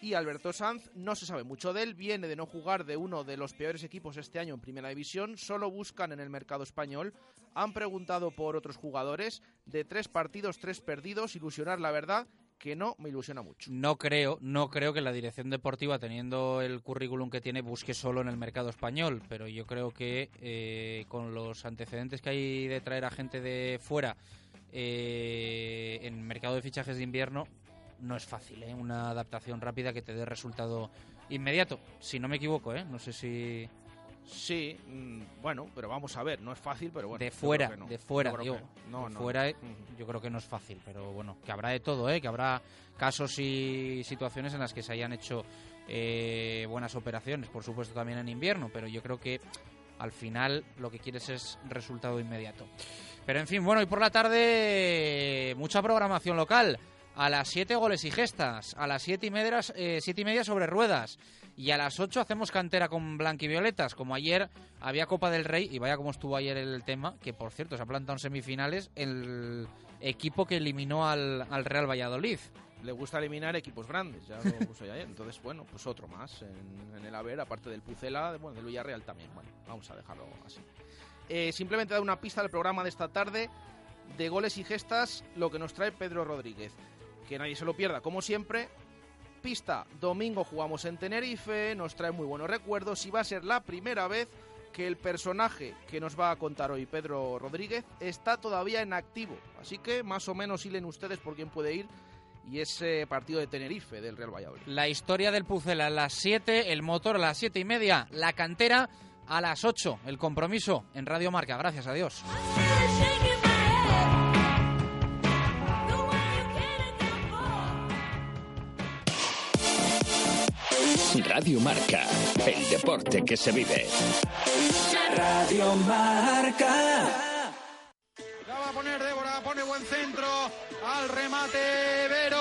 [SPEAKER 8] Y Alberto Sanz, no se sabe mucho de él, viene de no jugar de uno de los peores equipos este año en Primera División, solo buscan en el mercado español han preguntado por otros jugadores de tres partidos, tres perdidos, ilusionar la verdad que no me ilusiona mucho.
[SPEAKER 3] No creo, no creo que la dirección deportiva, teniendo el currículum que tiene, busque solo en el mercado español, pero yo creo que eh, con los antecedentes que hay de traer a gente de fuera eh, en mercado de fichajes de invierno, no es fácil, ¿eh? una adaptación rápida que te dé resultado inmediato, si no me equivoco, ¿eh? no sé si
[SPEAKER 8] Sí, mm, bueno, pero vamos a ver, no es fácil, pero bueno.
[SPEAKER 3] De fuera, de fuera, yo, no, fuera yo creo que no es fácil, pero bueno, que habrá de todo, ¿eh? que habrá casos y situaciones en las que se hayan hecho eh, buenas operaciones, por supuesto también en invierno, pero yo creo que al final lo que quieres es resultado inmediato. Pero en fin, bueno, y por la tarde mucha programación local. A las 7 goles y gestas, a las 7 y, media, eh, siete y media sobre ruedas. Y a las 8 hacemos cantera con blanquivioletas, como ayer había Copa del Rey, y vaya como estuvo ayer el tema, que por cierto se ha plantado en semifinales el equipo que eliminó al, Real Valladolid.
[SPEAKER 8] Le gusta eliminar equipos grandes, ya lo [LAUGHS] puso ayer. Entonces, bueno, pues otro más en, el haber, aparte del Pucela, bueno, del Villarreal también. Bueno, vamos a dejarlo así. Eh, simplemente dar una pista del programa de esta tarde. de goles y gestas lo que nos trae Pedro Rodríguez. Que nadie se lo pierda, como siempre. Pista, domingo jugamos en Tenerife, nos trae muy buenos recuerdos y va a ser la primera vez que el personaje que nos va a contar hoy Pedro Rodríguez está todavía en activo. Así que más o menos hilen ustedes por quién puede ir y ese partido de Tenerife del Real Valladolid.
[SPEAKER 3] La historia del Pucela a las 7, el motor a las 7 y media, la cantera a las 8, el compromiso en Radio Marca. Gracias a Dios.
[SPEAKER 40] Radio Marca, el deporte que se vive.
[SPEAKER 1] Radio Marca.
[SPEAKER 3] La va a poner Débora, pone buen centro al remate Vero.